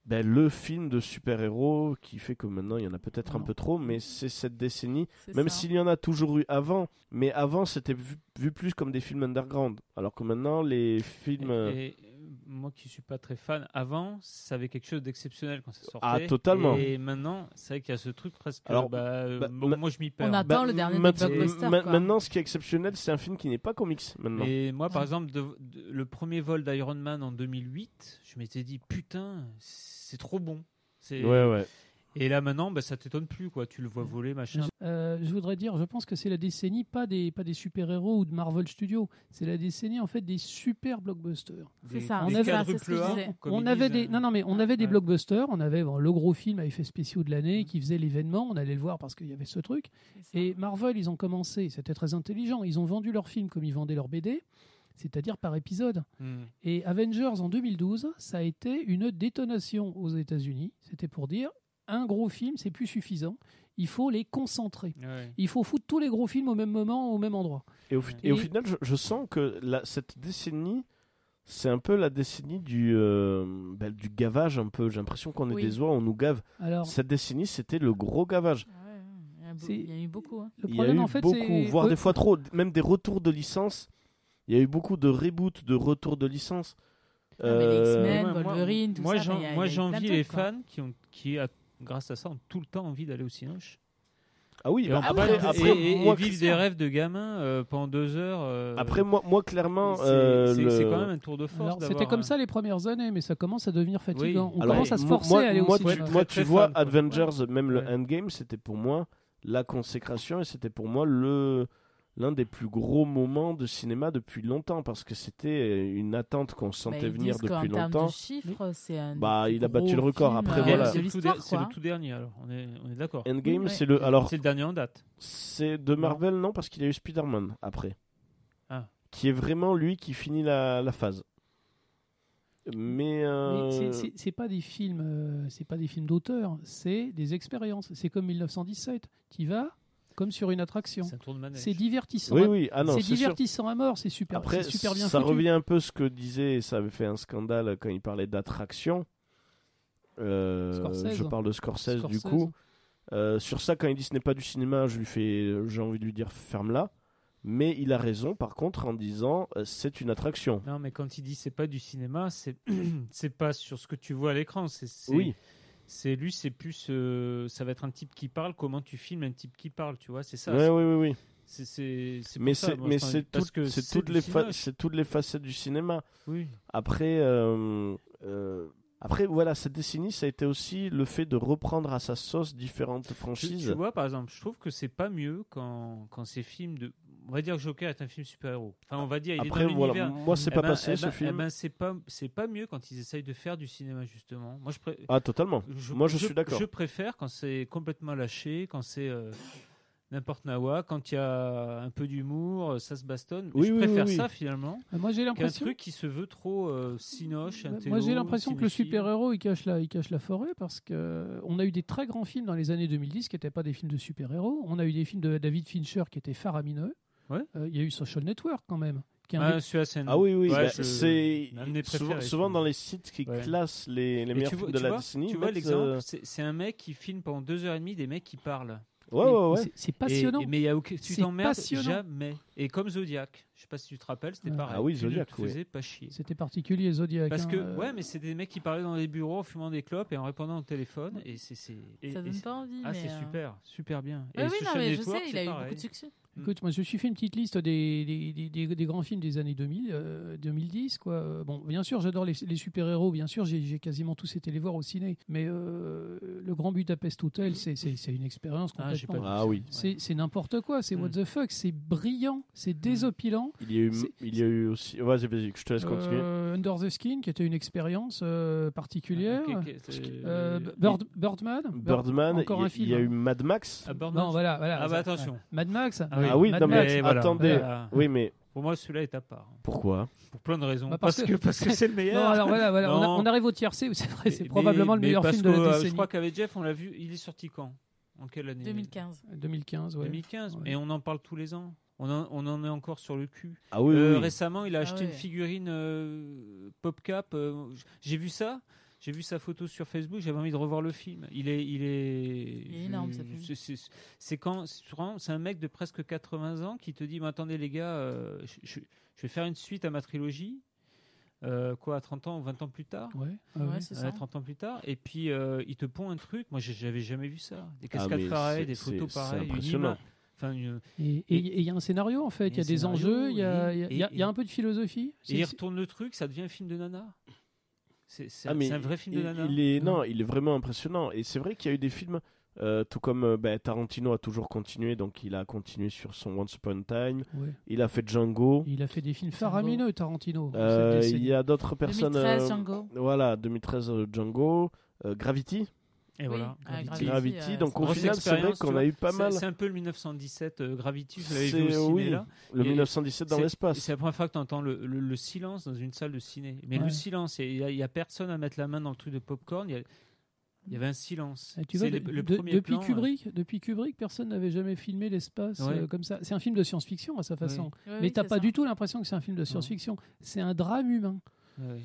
ben, le film de super-héros qui fait que maintenant il y en a peut-être un peu trop, mais c'est cette décennie Même s'il y en a toujours eu avant, mais avant c'était vu, vu plus comme des films underground. Alors que maintenant les films. Et, et, euh, moi qui suis pas très fan, avant, ça avait quelque chose d'exceptionnel quand ça sortait. Ah, totalement. Et maintenant, c'est vrai qu'il y a ce truc presque. Alors, bah, euh, bah, moi je m'y perds. On attend le dernier des maintenant- blockbusters, ma- quoi. maintenant, ce qui est exceptionnel, c'est un film qui n'est pas comics maintenant. Et moi, par Ouais. exemple, de- de- le premier vol d'Iron Man en 2008, je m'étais dit putain, c'est trop bon. C'est- Ouais, ouais. Et là maintenant, bah, ça t'étonne plus quoi. Tu le vois voler, machin. Euh, je voudrais dire, je pense que c'est la décennie pas des pas des super héros ou de Marvel Studios. C'est la décennie en fait des super blockbusters. C'est ça, on avait- c'est ce que je quadruple A, disais. comme on avait des euh. non non mais on avait des Ouais. blockbusters. On avait bon, le gros film à effets spéciaux de l'année qui faisait l'événement. On allait le voir parce qu'il y avait ce truc. Et Marvel, ils ont commencé. C'était très intelligent. Ils ont vendu leurs films comme ils vendaient leurs BD, c'est-à-dire par épisode. Hmm. Et Avengers en 2012, ça a été une détonation aux États-Unis. C'était pour dire un gros film, c'est plus suffisant. Il faut les concentrer. Ouais. Il faut foutre tous les gros films au même moment, au même endroit. Et au, fi- Et- et au final, je, je sens que la- cette décennie, c'est un peu la décennie du, euh, ben, du gavage un peu. J'ai l'impression qu'on est Oui. des oies, on nous gave. Alors, Cette décennie, c'était le gros gavage. Ah ouais, ouais, il y a beau- C'est- Il y a eu beaucoup. hein. le Il y a problème eu en fait, beaucoup, voire des fois trop, même des retours de licence. Il y a eu beaucoup de reboots, de retours de licence. Ah, mais les Euh, X-Men, Ouais, moi- Wolverine, tout moi, ça, moi, j'envie les quoi. fans qui ont, qui, a- grâce à ça, ont tout le temps envie d'aller au cinoche. Ah oui, Et, bah après, après, et, et- et moi, vivre des rêves de gamin euh, pendant deux heures. euh, après moi, moi clairement, c'est euh, c'est- le- quand même un tour de force. C'était comme un- ça les premières années, mais ça commence à devenir fatigant. Oui. On Alors, commence à se forcer moi, à aller moi, au tu, cinéma. moi, Très, tu très vois, fan. Avengers, même le. Endgame, c'était pour moi la consécration et c'était pour moi le l'un des plus gros moments de cinéma depuis longtemps parce que c'était une attente qu'on Bah, sentait venir depuis longtemps. de chiffres, c'est un. Bah, il a battu le record. Après, euh, voilà. C'est le, tout le dernier, alors. On est, on est d'accord. Endgame, c'est le alors C'est le dernier en date. c'est de Marvel non parce qu'il y a eu Spider-Man après. Ah. Qui est vraiment lui qui finit la, la phase. Mais, euh, Mais c'est pas des films, euh, c'est pas des films d'auteur, c'est des expériences. C'est comme 1917. Tu vas comme sur une attraction. C'est un tour de manège. C'est divertissant. oui à- oui ah c'est sûr. divertissant à mort. C'est super, Après, super bien ça foutu. revient un peu ce que disait, ça avait fait un scandale quand il parlait d'attraction. Euh, Scorsese. je parle de Scorsese, du coup. Euh, sur ça, quand il dit ce n'est pas du cinéma, je lui fais, j'ai envie de lui dire ferme-la. Mais il a raison, par contre, en disant euh, c'est une attraction. Non, mais quand il dit c'est pas du cinéma, c'est c'est pas sur ce que tu vois à l'écran. C'est c'est- Oui, C'est lui, c'est plus. euh, ça va être un type qui parle. Comment tu filmes un type qui parle, tu vois C'est ça. ouais, oui, oui, oui. C'est Mais c'est, mais c'est, toutes les c'est toutes les facettes du cinéma. Oui. Après, euh, euh, après, voilà, cette décennie, ça a été aussi le fait de reprendre à sa sauce différentes Tu, franchises. tu vois, par exemple, je trouve que c'est pas mieux quand, quand ces films de. On va dire que Joker est un film super-héros. Enfin, on va dire, il Après, est dans voilà, moi, c'est Eh pas ben- passé eh ce ben- film. eh ben, c'est pas, c'est pas mieux quand ils essayent de faire du cinéma, justement. Moi, je, pré- Ah, totalement. je- Moi, je suis d'accord. Je préfère quand c'est complètement lâché, quand c'est. euh, n'importe nawa. Quand il y a un peu d'humour, euh, ça se bastonne. Oui, je oui, préfère oui, oui. ça finalement Euh, Moi j'ai qu'un l'impression. truc qui se veut trop euh, cinoche, Bah, intello, Moi j'ai l'impression que le super-héros il cache la, il cache la forêt parce que on a eu des très grands films dans les années 2010 qui n'étaient pas des films de super-héros. On a eu des films de David Fincher qui étaient faramineux. Ouais. Euh, Il y a eu Social Network quand même. Qui est un Ah, des- Ah oui, oui, Ouais, bah, c'est souvent, souvent dans les sites qui Ouais. classent les, les meilleurs tu films de tu la vois- décennie. Tu vois l'exemple, euh, c'est un mec qui filme pendant deux heures et demie des mecs qui parlent. Ouais, Mais- ouais, ouais. c'est- passionnant. Et, et- mais y a aucun- tu t'emmerdes jamais. Et comme Zodiac, je sais pas si tu te rappelles, c'était Ah. pareil. Ah oui, Tu ne Zodiac, oui. faisais pas chier. C'était particulier Zodiac. Parce hein, que, euh, ouais, mais c'est des mecs qui parlaient dans les bureaux en fumant des clopes et en répondant au téléphone. Et c'est. Ça donne pas envie. Ah, c'est euh, super, super bien. Oui, et oui, non, mais je Network, sais, il a eu pareil. beaucoup de succès. Écoute, moi je me suis fait une petite liste des, des, des- des- des grands films des années 2000, euh, 2010. Quoi. Euh, Bon, bien sûr, j'adore les, les super-héros, bien sûr, j'ai quasiment tous été les voir au ciné. Mais euh, le Grand Budapest Hotel, c'est c'est- c'est une expérience Ah, complètement. pas vu Ah oui. C'est c'est n'importe quoi, c'est what Mm. the fuck, c'est brillant, c'est désopilant. Il y a eu, il y a eu aussi. Vas-y, vas-y, je te laisse continuer. Euh, Under the Skin, qui était une expérience euh, particulière. Ok, ok, c'est- Euh, Bird- Birdman? Birdman, encore il y a- un film. il y a eu Mad Max? Ah, Birdman, Non, voilà, voilà. Ah, bah, attention. Mad Max? Ah oui, Mad non, mais Max. Et voilà. attendez. Voilà. Oui, mais Pour moi, celui-là est à part. pourquoi? Pour plein de raisons. Bah, parce, parce que, que- parce que c'est le Non, meilleur. alors voilà, voilà. On, a- Non. on arrive au tiercé, où c'est vrai, c'est Mais- probablement le meilleur film de la que, euh, décennie. Je crois qu'avec Jeff, on l'a vu. Il est sorti quand? En quelle année? 2015. 2015, ouais. 2015. Ouais. Et on en parle tous les ans. On en, on en est encore sur le cul. Ah oui, Euh, oui. Récemment, il a Ah acheté ouais. une figurine euh, PopCap. euh, j'ai vu ça. J'ai vu sa photo sur Facebook. J'avais envie de revoir le film. Il est, il est, Il est énorme, ce film. c'est- quand, c'est un mec de presque 80 ans qui te dit, mais attendez les gars, euh, je, je- je vais faire une suite à ma trilogie. Euh, quoi, 30 ans ou 20 ans plus tard? Ouais, Ouais, ouais, c'est ça. 30 ans plus tard, et puis euh, il te pond un truc. Moi, j'avais jamais vu ça. Des Ah, cascades pareilles, des photos pareilles, une impressionnant. Enfin, une- Et il y a un scénario, en fait. Il y a des enjeux, il y a, y y un peu de philosophie. Et il retourne le truc, ça devient un film de nana. C'est Ah, un, c'est un vrai film de nana. il est, non, il est vraiment impressionnant. Et c'est vrai qu'il y a eu des films, euh, tout comme euh, ben, Tarantino a toujours continué, donc il a continué sur son Once Upon a Time. Ouais. Il a fait Django. Il a fait des films faramineux, Tarantino. Euh, il y a d'autres personnes. 2013, euh, Django. Voilà, 2013 euh, Django, euh, Gravity. Et voilà. ah, Gravity. Gravity. Gravity. euh, donc au final, c'est vrai tu qu'on a eu pas mal. C'est un peu le 1917 euh, Gravity, vous l'avez C'est- vu au ciné oui, là. Le Et- 1917 dans l'espace. C'est la première fois que tu entends le, le- le silence dans une salle de ciné. Mais Ouais. le silence, il n'y a, il y a personne à mettre la main dans le truc de popcorn. Il y, avait un silence. Et tu vois, le- de- le de- premier depuis plan, euh, Kubrick, depuis Kubrick, personne n'avait jamais filmé l'espace Ouais. euh, comme ça. C'est un film de science-fiction à sa façon, Ouais, mais oui, t'as c'est pas ça. du tout l'impression que c'est un film de science-fiction. C'est un drame humain. ouais.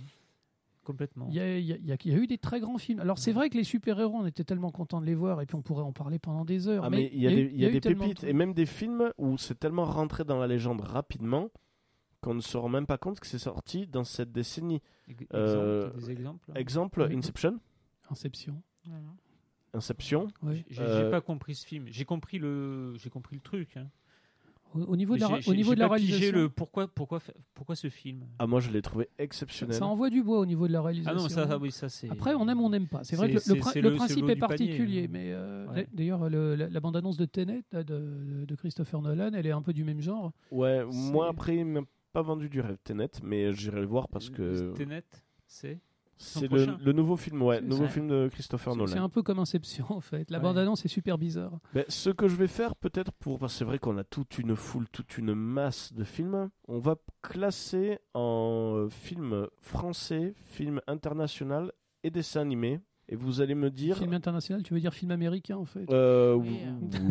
Complètement. Il y, a, il y a- il y a- il y a eu des très grands films. Alors c'est vrai que les super-héros, on était tellement contents de les voir, et puis on pourrait en parler pendant des heures. Ah, mais il y a, des, il y a eu des tellement de pépites et même des films où c'est tellement rentré dans la légende rapidement qu'on ne se rend même pas compte que c'est sorti dans cette décennie. Exemple, Euh, des exemples là Exemple, Oui. Inception. Inception. Voilà. Inception. J'ai j'ai Euh, pas compris ce film. J'ai compris le, j'ai compris le truc. hein. Au, au niveau de la, au niveau de la réalisation, le pourquoi, pourquoi, pourquoi ce film? Ah, moi je l'ai trouvé exceptionnel. ça envoie du bois au niveau de la Ah réalisation. non, ça, ça, oui, ça c'est. Après, on aime, on n'aime pas. C'est vrai que le, principe est panier, particulier, hein. mais euh, Ouais. d'ailleurs, le- la, la bande-annonce de Tenet là, de, de Christopher Nolan, elle est un peu du même genre. Ouais, moi après, il m'a pas vendu du rêve Tenet, mais j'irai le voir parce que Tenet, c'est? C'est le, nouveau film, ouais, nouveau film de Christopher C'est c'est Nolan. un peu comme Inception, en fait. La Ouais. bande-annonce est super bizarre. Ben, ce que je vais faire peut-être pour, parce que c'est vrai qu'on a toute une foule, toute une masse de films, on va classer en euh, film français, film international et dessin animé. Et vous allez me dire... Film international, tu veux dire film américain, en fait Euh, Oui,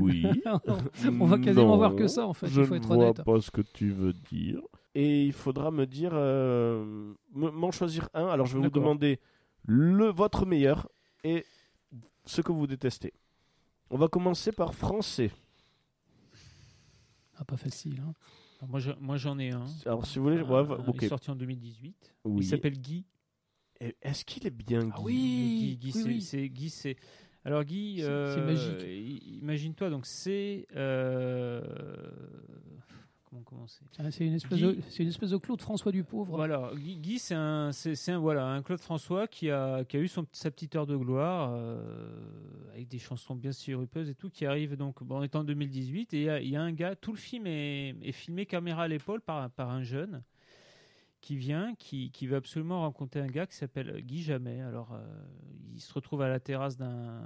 oui. On va quasiment Non, voir que ça, en fait, Je il faut être ne vois honnête. pas ce que tu veux dire. Et il faudra me dire, euh, me- m'en choisir un. Alors je vais vous demander le votre meilleur et ce que vous détestez. On va commencer par français. Ah, pas facile. Hein. Alors, moi, je- moi, j'en ai un. Alors si vous voulez, Euh, ouais, Il est sorti en 2018. Oui. Il s'appelle Guy. Et Est-ce qu'il est bien Ah Guy oui. Guy, Guy, oui, c'est- oui. c'est Guy, c'est. Alors Guy, C'est- euh, c'est magique. i- Imagine-toi, donc c'est. euh, Comment commencer Ah, c'est une, espèce Guy- de- c'est une espèce de Claude François du pauvre. Voilà, Guy, Guy, c'est un, c'est, c'est un, voilà, un Claude François qui a, qui a eu son, sa petite heure de gloire euh, avec des chansons bien sirupeuses et tout, qui arrive donc, bon, on est en 2018 et il y a, il y a un gars, tout le film est, est filmé caméra à l'épaule par, par un jeune qui vient, qui, qui veut absolument rencontrer un gars qui s'appelle Guy Jamais. Alors, euh, il se retrouve à la terrasse d'un,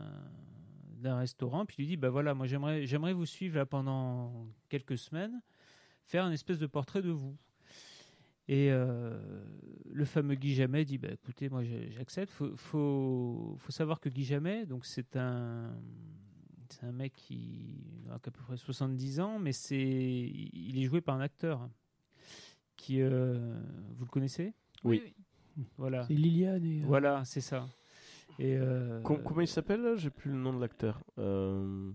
restaurant, puis il lui dit bah voilà, moi j'aimerais j'aimerais vous suivre là pendant quelques semaines, faire un espèce de portrait de vous. Et euh, le fameux Guy Jamet dit bah écoutez, moi j'accepte. Faut, faut faut savoir que Guy Jamet, donc c'est un c'est un mec qui a à peu près 70 ans, mais c'est il est joué par un acteur qui euh, vous le connaissez Oui. Voilà. C'est Liliane et. euh, Voilà, c'est ça. Et euh, Com- comment il s'appelle J'ai plus le nom de l'acteur. Euh,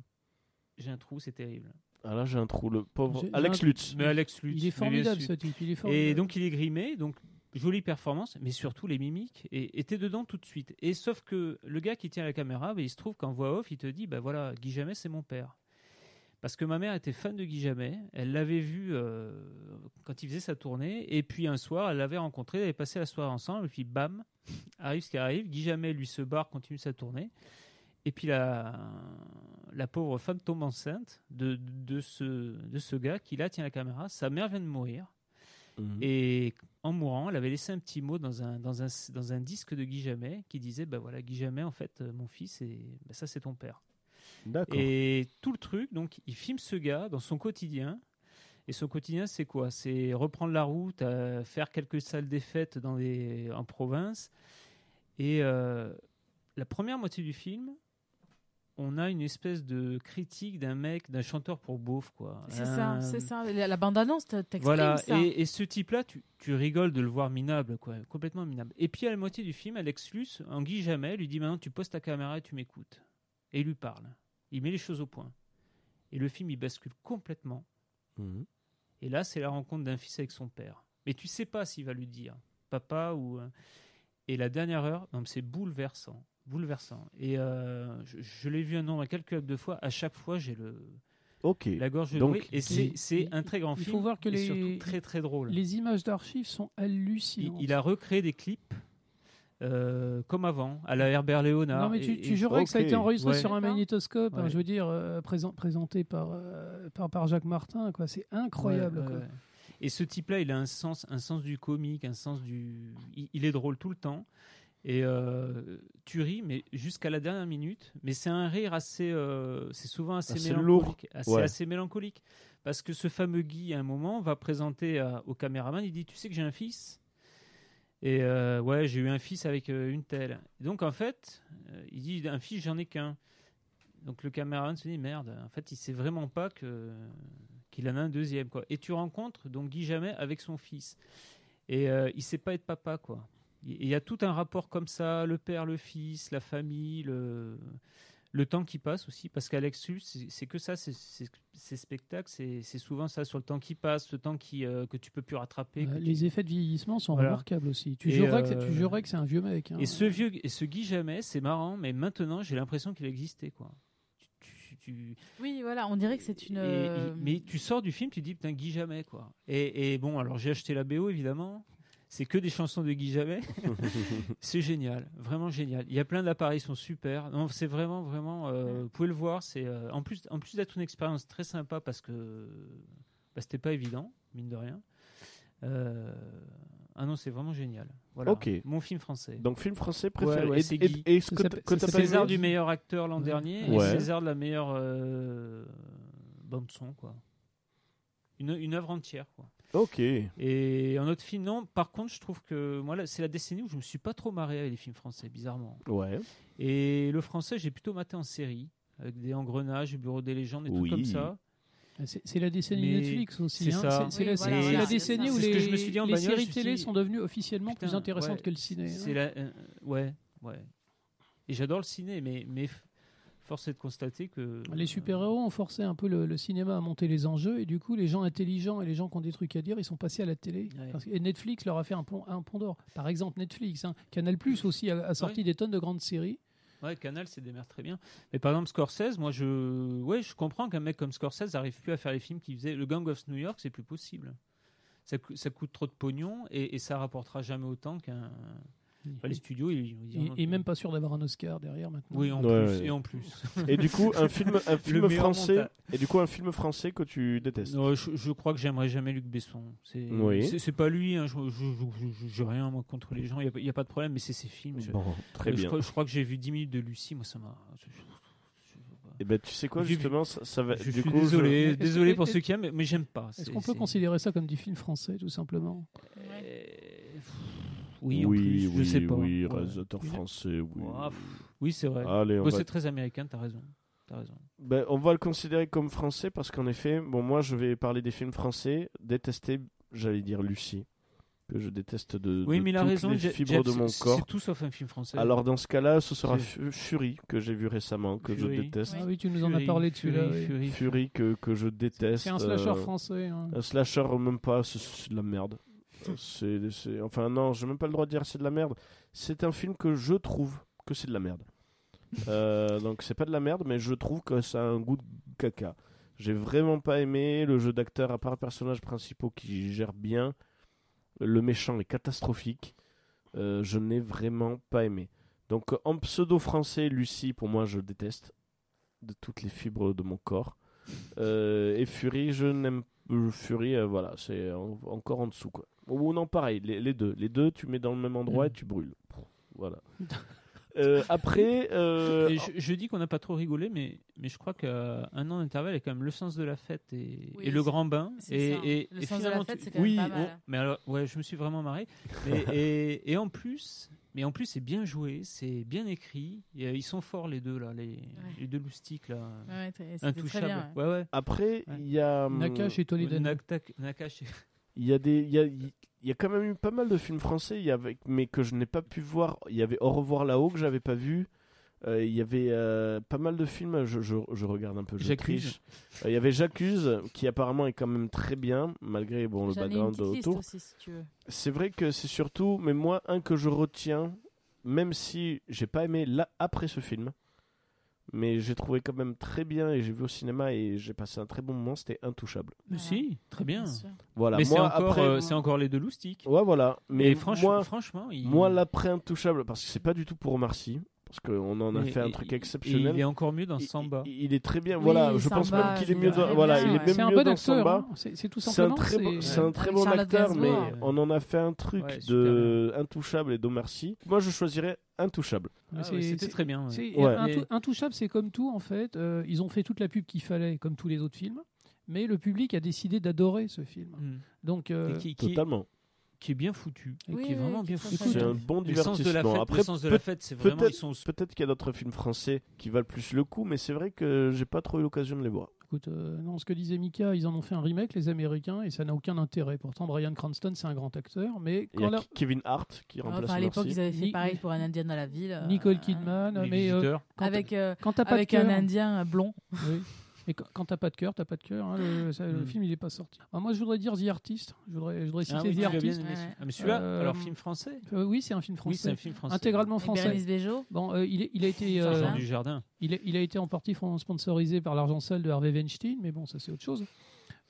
j'ai un trou, c'est terrible. Ah là j'ai un trou. Le pauvre Alex un- Lutz. Mais Alex Lutz, Il est formidable ce type. Il est formidable. Et donc il est grimé, donc jolie performance, mais surtout les mimiques, et était dedans tout de suite. Et sauf que le gars qui tient la caméra, bah, il se trouve qu'en voix off, il te dit, bah voilà, Guy Jamet, c'est mon père. Parce que ma mère était fan de Guy Jamet, elle l'avait vu euh, quand il faisait sa tournée, et puis un soir, elle l'avait rencontré, elle avait passé la soirée ensemble, et puis bam, arrive ce qui arrive, Guy Jamet, lui, se barre, continue sa tournée, et puis la, la pauvre femme tombe enceinte de, de, ce, de ce gars qui là tient la caméra, sa mère vient de mourir, Mhm. et en mourant, elle avait laissé un petit mot dans un, dans un, dans un disque de Guy Jamet qui disait bah voilà, Guy Jamet, en fait, euh, mon fils, et bah, ça, c'est ton père. Et tout le truc, donc, il filme ce gars dans son quotidien. Et son quotidien, c'est quoi? C'est reprendre la route, euh, faire quelques salles des fêtes dans les, en province. Et euh, la première moitié du film, on a une espèce de critique d'un mec, d'un chanteur pour beauf, quoi. C'est ça, Un- c'est ça. La, bande-annonce t'exprime voilà, ça. et, et ce type-là, tu, tu rigoles de le voir minable, quoi, complètement minable. Et puis à la moitié du film, Alex Luce, en Guy Jamais, lui dit maintenant tu poses ta caméra et tu m'écoutes. Et il lui parle. Il met les choses au point. Et le film, il bascule complètement. Mhm. Et là, c'est la rencontre d'un fils avec son père. Mais tu sais pas s'il va lui dire papa ou. euh, Et la dernière heure, c'est bouleversant. Bouleversant. Et euh, je, je l'ai vu un nombre incalculable de fois. À chaque fois, j'ai le Ok. la gorge Donc, nouée. Et c'est un très grand il faut film. voir que et les- surtout très très drôle. Les images d'archives sont Il, hallucinantes. il a recréé des clips euh, comme avant, à la Herbert Léonard. Non, mais tu, tu que ça a été enregistré Ouais. sur un magnétoscope, hein, je veux dire, euh, présent- présenté par, euh, par, par Jacques Martin. quoi. C'est incroyable. Ouais, ouais, quoi. ouais. Et ce type-là, il a un sens, un sens du comique, un sens du. Il, il est drôle tout le temps. Et euh, tu ris, mais jusqu'à la dernière minute. Mais c'est un rire assez. euh, c'est souvent assez, Assez mélancolique. Assez, Ouais. assez mélancolique. Parce que ce fameux Guy, à un moment, va présenter à- au caméraman il dit Tu sais que j'ai un fils? Et euh, ouais, j'ai eu un fils avec euh, une telle. Donc en fait, euh, il dit Un fils, j'en ai qu'un. Donc le caméraman se dit Merde, en fait, il sait vraiment pas que qu'il en a un deuxième. Et tu rencontres donc Guy Jamais avec son fils et il sait pas être papa quoi. Il y a tout un rapport comme ça, le père, le fils, la famille, le le temps qui passe aussi parce qu'Alex c'est que ça, ces spectacles, c'est c'est souvent ça sur le temps qui passe, le temps qui euh, que tu peux plus rattraper. Euh, tu- les effets de vieillissement sont Voilà. remarquables aussi. Tu jurerais, que, euh, c'est- tu jurerais que c'est un vieux mec. hein. Et ce vieux et ce Guy Jamais, c'est marrant, mais maintenant j'ai l'impression qu'il existait quoi. Tu- tu- tu- Oui, voilà, on dirait que c'est une. Et- euh, et- mais tu sors du film, tu dis putain Guy Jamais quoi. Et, et bon, alors j'ai acheté la BO évidemment. C'est que des chansons de Guy Jamais. c'est génial, vraiment génial. Il y a plein d'appareils, ils sont super. Non, c'est vraiment, vraiment. euh, vous pouvez le voir. C'est euh, en plus, en plus d'être une expérience très sympa parce que bah, c'était pas évident, mine de rien. Euh, ah non, c'est vraiment génial. Voilà. Ok. Mon film français. Donc film français préféré. Ouais, Et- et- et ce que que César du meilleur acteur l'an Ouais. dernier Ouais. et César de la meilleure euh, bande son quoi. Une, une œuvre entière quoi. Ok. Et un autre film non. Par contre, je trouve que moi là, c'est la décennie où je me suis pas trop marré avec les films français bizarrement. Ouais. Et le français, j'ai plutôt maté en série avec des engrenages, le bureau des légendes et Oui. tout comme ça. C'est c'est la décennie Mais Netflix aussi. c'est hein. ça. C'est c'est Oui, la, voilà, décennie où les, que je me suis dit en les bagnole, je séries télé dit, sont devenues officiellement putain, plus intéressantes ouais, que le ciné. hein. La, euh, ouais, ouais. Et j'adore le ciné, mais mais force est de constater que Les super-héros ont forcé un peu le, le cinéma à monter les enjeux et du coup les gens intelligents et les gens qui ont des trucs à dire ils sont passés à la télé. Ouais. Parce que- et Netflix leur a fait un pont, un pont d'or. Par exemple Netflix, hein. Canal Plus aussi a, a sorti des tonnes de grandes séries. Ouais, Canal, c'est démerde très bien. Mais par exemple, Scorsese, moi, je, ouais, je comprends qu'un mec comme Scorsese n'arrive plus à faire les films qu'il faisait. Le Gang of New York, c'est plus possible. Ça, coûte trop de pognon et, et ça rapportera jamais autant qu'un. Enfin, les studios, ils, ils Et, et même pas sûr d'avoir un Oscar derrière maintenant. Oui, en Ouais, plus. ouais. Et en plus. Et du coup, un film, un film français. Et du coup, un film français que tu détestes. Non, je, je crois que j'aimerais jamais Luc Besson. C'est Oui. c'est- pas lui. Hein, je n'ai rien moi, contre les gens. Il n'y a, pas de problème, mais c'est ses films. Je, Bon, très je bien. crois, je crois que j'ai vu 10 minutes de Lucie. Moi, ça m'a. je- Et ben tu sais quoi justement ça, ça va Je du suis coup, désolé, Est-ce- désolé pour ceux qui aiment, mais- mais j'aime pas. Est-ce qu'on peut considérer ça comme du film français, tout simplement? Euh, Oui, en oui, plus, oui, je sais pas. oui, Ouais. réalisateur Oui. français, oui. Ouais, Oui, c'est vrai. Allez, on Bon, va C'est très américain, t'as raison. T'as raison. Ben, on va le considérer comme français parce qu'en effet, bon, moi je vais parler des films français, détester, j'allais dire Lucie, que je déteste de, Oui, de mais il a toutes raison. les Je- fibres Jeff, de mon corps. C'est tout sauf un film français. Alors dans ce cas-là, ce sera Fury que j'ai vu récemment, que je Fury. déteste. Ah oui, tu nous en as Fury, parlé de celui-là. Fury, oui. Fury, Fury que, que je déteste. C'est un slasher euh, français. hein. Un slasher, même pas, c'est de la merde. C'est, c'est- Enfin, non, j'ai même pas le droit de dire c'est de la merde. C'est un film que je trouve que c'est de la merde. Euh, donc, c'est pas de la merde, mais je trouve que ça a un goût de caca. J'ai vraiment pas aimé le jeu d'acteur, à part le personnage principal qui gère bien. Le méchant est catastrophique. Euh, je n'ai vraiment pas aimé. Donc, en pseudo français, Lucie, pour moi, je déteste de toutes les fibres de mon corps. Euh, et Fury, je n'aime Fury, euh, voilà, c'est en- encore en dessous quoi. Ou non, pareil, les, les deux, les deux, tu mets dans le même endroit Mm. et tu brûles. Voilà. Euh, après, euh, je, je dis qu'on n'a pas trop rigolé, mais, mais je crois qu'un an d'intervalle, a quand même le sens de la fête et, Oui, et le grand bain. c'est Et, Le et sens de la finalement, fête, tu- c'est quand même oui, pas on- mal. hein. Mais alors, ouais, je me suis vraiment marré. Mais- et, et en plus, mais en plus, c'est bien joué, c'est bien écrit. Et, euh, ils sont forts les deux là, les, les deux loustiques là, Ouais, intouchables. bien. ouais. Ouais, ouais. après, Ouais. il y a, Nakash et Toledano. Nak- Nakash. Il y a des, il y a, il y a quand même eu pas mal de films français, il y avait, mais que je n'ai pas pu voir. Il y avait Au revoir là-haut que j'avais pas vu. Euh, il y avait euh, pas mal de films, je, je, je regarde un peu, J'accuse. triche. Euh, il y avait J'accuse, qui apparemment est quand même très bien, malgré bon, le background autour. aussi, si tu veux. C'est vrai que c'est surtout, mais moi, un que je retiens, même si j'ai pas aimé là après ce film, mais j'ai trouvé quand même très bien et j'ai vu au cinéma et j'ai passé un très bon moment, c'était Intouchable. Mais Voilà. si, très bien. Voilà, mais c'est moi encore, après, euh, c'est encore les deux loustiques. ouais voilà, mais moi, franchement, il... moi l'après Intouchable, parce que c'est pas du tout pour Omar Sy, parce qu'on en a fait un et- truc et exceptionnel. Il est encore mieux dans Samba. Il, il est très bien, Oui, voilà. Je pense même qu'il est mieux dans, voilà, bien, il est même mieux bon dans acteur. Samba. hein. C'est tout C'est un simplement. très bon, c'est- c'est un très bon acteur, mais on en a fait un truc Ouais, de Intouchable et d'Omar Sy. Moi, je choisirais Intouchable. mais Ah ouais, C'était très bien. ouais. c'est- Ouais. Intou- Mais- Intouchable, c'est comme tout en fait. Euh, ils ont fait toute la pub qu'il fallait, comme tous les autres films. Mais le public a décidé d'adorer ce film. Mm. Donc, euh, Et qui, qui- Totalement. Qui est bien foutu. Et Oui, qui est vraiment bien foutu. C'est un bon Le sens de la divertissement. fête, Après, sens de la fête, c'est vraiment peut-être- sont qu'il y a d'autres films français qui valent plus le coup, mais c'est vrai que j'ai pas trop eu l'occasion de les voir. écoute, euh, non, ce que disait Mika, ils en ont fait un remake, les Américains, et ça n'a aucun intérêt. Pourtant, Brian Cranston, c'est un grand acteur, mais Il y quand a la- Kevin Hart qui remplace Enfin, à l'époque, ils avaient fait Ni- pareil pour un Indien dans la ville. euh, Nicole Kidman, les mais euh, visiteurs. quand Avec, euh, quand avec un Indien euh, blond. Oui. Mais quand, quand t'as pas de cœur, t'as pas de cœur. hein, le, ça- le Mm. film, il est pas sorti. Alors, moi, je voudrais dire The Artist. Je voudrais, je voudrais citer Ah oui, The bien Artist. aimé, Ouais. celui- Ah, mais celui-là, Euh, alors film français Euh, oui, c'est un film Oui, français. c'est un film français. Intégralement français. Bon, euh, il, est- il a été, euh, du Jardin. il, est- il a été en partie sponsorisé par l'argent sale de Harvey Weinstein, mais bon, ça c'est autre chose.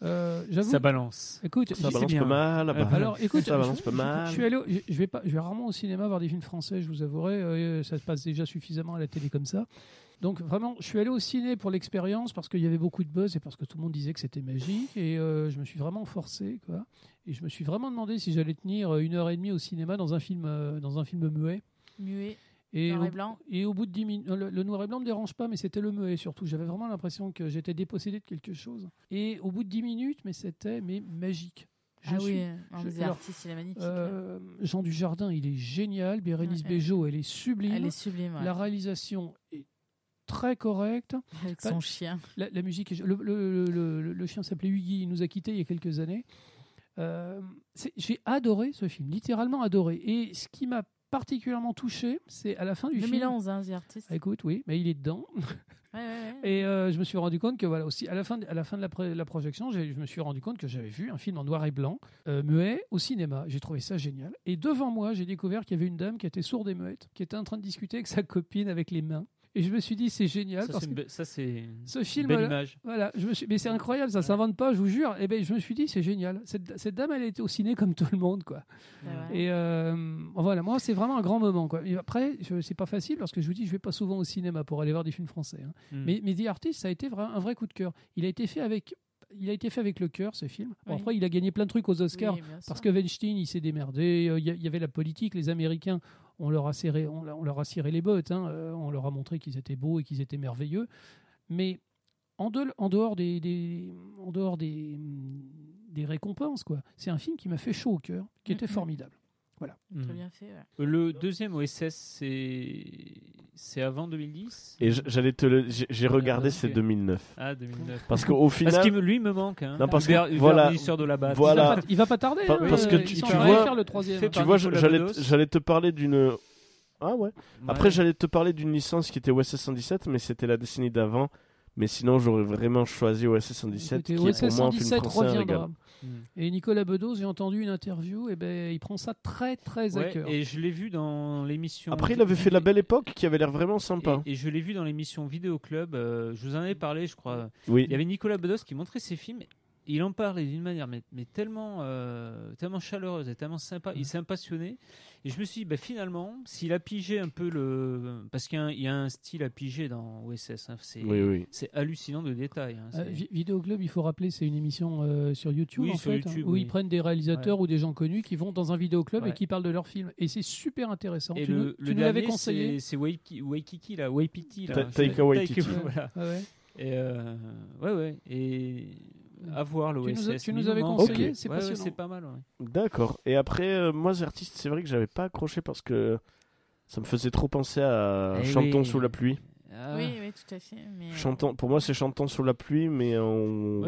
Euh, J'avoue. Ça balance. Écoute, Ça balance bien. pas mal. Euh, alors écoute, Ça je- balance pas je- mal. Je, suis allé, au- je, je vais pas, je vais rarement au cinéma voir des films français, je vous avouerai. euh, ça se passe déjà suffisamment à la télé comme ça. Donc vraiment, je suis allé au ciné pour l'expérience parce qu'il y avait beaucoup de buzz et parce que tout le monde disait que c'était magique et euh, je me suis vraiment forcé quoi. Et je me suis vraiment demandé si j'allais tenir une heure et demie au cinéma dans un film, euh, dans un film muet. Muet, Et noir au, et blanc. et au bout de 10 minutes, le, le noir et blanc me dérange pas, mais c'était le muet surtout. J'avais vraiment l'impression que j'étais dépossédé de quelque chose. Et au bout de 10 minutes, mais c'était mais magique. Je ah suis- oui, je- alors, artistes, il est magnifique. euh, Jean Dujardin, il est génial. Bérénice Ouais. Bejo, elle est sublime. Elle est sublime. ouais. La réalisation est très correcte. Avec son chien. La, la musique, est- le, le- le- le- le chien s'appelait Huggy, il nous a quittés il y a quelques années. Euh, J'ai adoré ce film, littéralement adoré. Et ce qui m'a particulièrement touché, c'est à la fin du film. 2011, hein, The Artist. Ah, Écoute, oui, mais il est dedans. Ouais, ouais, ouais. Et euh, je me suis rendu compte que voilà aussi à la fin de, à la fin de la, projection, je me suis rendu compte que j'avais vu un film en noir et blanc euh, muet au cinéma. J'ai trouvé ça génial. Et devant moi, j'ai découvert qu'il y avait une dame qui était sourde et muette, qui était en train de discuter avec sa copine avec les mains. Et je me suis dit c'est génial Ça, parce c'est une que be- ça, c'est ce une film belle image. voilà, je me suis, mais c'est incroyable, ça s'invente pas, je vous jure. Et ben, je me suis dit, c'est génial. Cette, cette dame, elle était au ciné comme tout le monde, quoi. Et euh, voilà, moi, c'est vraiment un grand moment, quoi. Et après, c'est pas facile parce que je vous dis, je vais pas souvent au cinéma pour aller voir des films français. hein. Mm. Mais, mais The Artist, ça a été un vrai coup de cœur. Il a été fait avec, il a été fait avec le cœur, ce film. Bon, Oui. Après, il a gagné plein de trucs aux Oscars. Oui, Parce que Weinstein, il s'est démerdé. euh, il y avait la politique. Les Américains, on leur a serré, on, leur- on leur a ciré les bottes. hein, euh, on leur a montré qu'ils étaient beaux et qu'ils étaient merveilleux. Mais en, de- en dehors des, des- en dehors des, des récompenses, quoi. C'est un film qui m'a fait chaud au cœur, qui était Mhm. Formidable. Mm. Très bien fait. ouais. Le deuxième OSS, c'est c'est avant 2010 Et j'allais te le. j'ai- J'ai regardé, c'est que- 2009. Ah, 2009. Parce qu'au final. Parce qu'il me- lui me manque. Hein. Non, parce que- voilà. de la batte. Voilà. Il, va pas, il va pas tarder. Pa- hein, parce que euh, tu- tu vois- faire le troisième. Tu vois, j'allais te parler d'une. Ah ouais. Après, Ouais. j'allais te parler d'une licence qui était OSS 117, mais c'était la décennie d'avant. Mais sinon, j'aurais vraiment choisi OSS 117, Écoutez, qui est pour moi un film 117 français reviendra. régal. Mm. Et Nicolas Bedos, j'ai entendu une interview, et ben il prend ça très très à cœur. et je l'ai vu dans l'émission. Après, il avait fait La Belle Époque, qui avait l'air vraiment sympa. Et, et je l'ai vu dans l'émission Vidéo Club. euh, je vous en avais parlé, je crois. Oui. Il y avait Nicolas Bedos qui montrait ses films. Il en parlait d'une manière mais, mais tellement, euh, tellement chaleureuse et tellement sympa. Il s'est passionné. Et je me suis dit, bah, finalement, s'il a pigé un peu le. Parce qu'il y a un, il y a un style à piger dans OSS. hein, c'est, Oui, oui. c'est hallucinant de détails. hein, Euh, Vidéo Club, il faut rappeler, c'est une émission euh, sur YouTube, Oui, en sur fait, YouTube, où oui. ils prennent des réalisateurs ou des gens connus qui vont dans un vidéoclub et Ouais. qui parlent de leurs films. Et c'est super intéressant. Et tu le, nous, le tu nous l'avais conseillé. c'est, c'est Waiki- Waikiki, là. Waipiti, là. Taika Waititi. voilà. Ah ouais. Et euh, ouais, ouais. Et à voir le Tu nous tu avais conseillé, c'est Ouais, ouais, pas mal. ouais. D'accord. Et après, euh, moi, ces artistes, c'est vrai que j'avais pas accroché parce que ça me faisait trop penser à Eh Chantons oui. sous la pluie. Ah. Oui, oui, tout à fait. Mais, euh, Chantons, pour moi, c'est Chantons sous la pluie, mais Moi,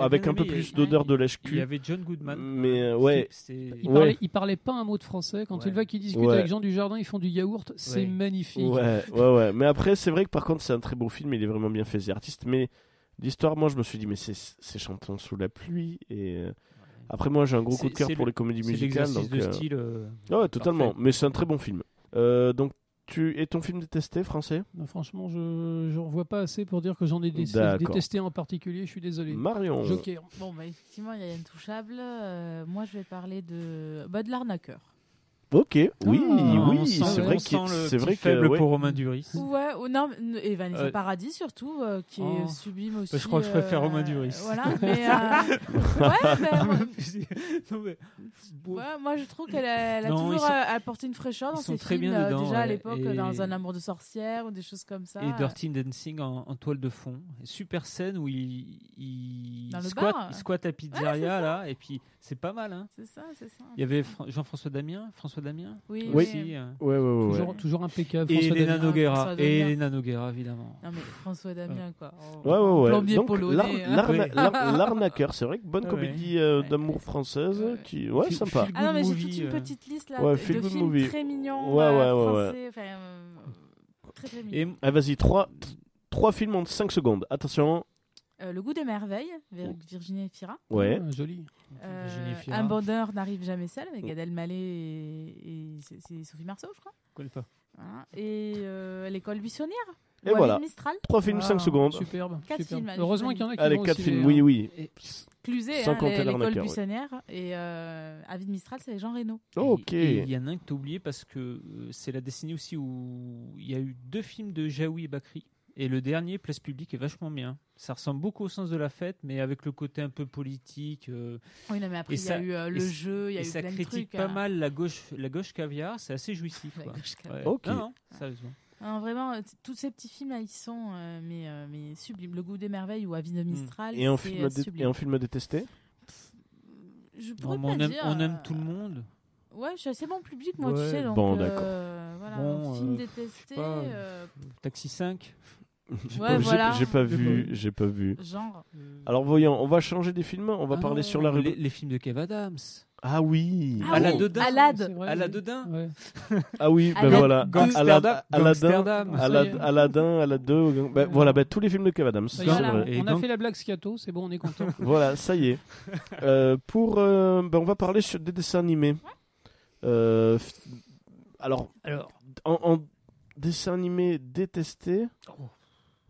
avec un peu plus d'odeur de Il y lèche-cul. avait John Goodman. Mais euh, ouais, Il, parlait, il parlait pas un mot de français. Quand Ouais. tu le vois qui discute Ouais. avec Jean Dujardin, ils font du yaourt. C'est Ouais. magnifique. Ouais, ouais, ouais. Mais après, c'est vrai que par contre, c'est un très beau film. Il est vraiment bien fait, ces artistes. Mais l'histoire, moi, je me suis dit, mais c'est Chantons sous la pluie. Et euh, après, moi, j'ai un gros coup de cœur pour le- les comédies musicales. Donc, de euh, style. euh, ouais, totalement. parfait. Mais c'est un très bon film. Euh, donc, tu et ton film détesté français? Non, franchement, je j'en vois pas assez pour dire que j'en ai dé- détesté en particulier. Je suis désolé. Marion. Joker. Bon, bah, effectivement, il y a Intouchable. Euh, moi, je vais parler de, bah, de l'arnaqueur. Ok, oui, Ah, oui, c'est vrai que c'est vrai que faible ouais. pour Romain Duris. Ouais, ou non, et Vanessa Euh, Paradis surtout, euh, qui oh. est sublime aussi. je crois que je préfère euh, Romain Duris. Voilà, mais. euh, ouais, ben, moi- Non, mais- ouais, moi je trouve qu'elle a, elle a Non, ils toujours sont- apporté une fraîcheur dans ses très films. bien dedans, déjà à l'époque, et- dans Un amour de sorcière ou des choses comme ça. Et Dirty Dancing en, en toile de fond. Super scène où il, il, squatte, bar. il squatte à pizzeria là et puis c'est pas mal. Hein. C'est ça, c'est ça. Il y avait Fran- Jean-François Damien, François Damien Oui, Oui. aussi. euh, Ouais, ouais, ouais, ouais. Toujours, toujours impeccable. Et François Elena. Noguera. Et Damien. Elena Noguera évidemment. Non mais François Damien quoi. Oh, Ouais, ouais, ouais. Plombier Donc, polonais. l'ar- hein. l'arna- Oui. l'ar- l'arnaqueur, c'est vrai que bonne Ouais, comédie euh, d'amour française Ouais. qui, ouais, Feel- sympa. Ah non mais j'ai toute une euh. petite liste là Ouais, de, feel de good films movie. très mignons Ouais, ouais, ouais, ouais. français, enfin, très très Et. Ah, vas-y, trois, trois films en 5 secondes. Attention. Euh, le goût des merveilles, Vir- Virginie Efira. Ouais. Ah, joli. Euh, un bonheur n'arrive jamais seul avec Gad Elmaleh et, et c'est- c'est Sophie Marceau je crois. Je connais pas. Voilà. Et euh, l'école buissonnière. Et voilà. Mistral. Trois films, Ah, 5 secondes. Superbe. Quatre superbe. films, Heureusement qu'il y en a qui Allez, vont 4 aussi, films, hein. oui, oui. Cluzet, Sans hein, l'école ouais. buissonnière. Et euh, Avid Mistral, c'est Jean Reno. Ok. Il y en a un que tu as oublié parce que c'est la décennie aussi où il y a eu deux films de Jaoui et Bakri. Et le dernier, Place Publique, est vachement bien. Ça ressemble beaucoup au sens de la fête, mais avec le côté un peu politique. euh, Oui, non, mais après, il y a eu euh, le jeu, il y a et eu ça plein de critique trucs. pas hein. mal la gauche, la gauche caviar. C'est assez jouissif. La quoi. gauche caviar. Ouais. Ok. Non, non, sérieusement. Non, vraiment, euh, tous ces petits films là, ils sont euh, mais, euh, mais sublimes. Le goût des merveilles ou Avis de Mistral. Et un, film et un film détesté Je pourrais Non, mais on, aime, dire, on aime tout le monde. Ouais, je suis assez bon public, moi, Ouais. tu sais. Donc, Bon, euh, d'accord. voilà, Bon, un film euh, détesté. pas, euh, Taxi 5. J'ai Ouais, voilà. J'ai pas vu, j'ai pas vu. genre. Alors voyons, on va changer des films, on va Ah, parler sur la rue. les, les films de Kev Adams. Ah oui. Ah à la oui, dedans. Alad. C'est vrai, À la oui. dedans. Ouais. Ah oui, ben Alad- voilà. Aladdin, Aladdin. Aladdin, Aladdin, ben voilà, ben tous les films de Kev Adams, c'est Ça y est, Voilà. vrai. On a fait la blague scato, c'est bon, on est content. Voilà, ça y est. Euh, pour, euh, ben on va parler sur des dessins animés. Euh, alors, Alors, en, en dessin animé détesté, Oh.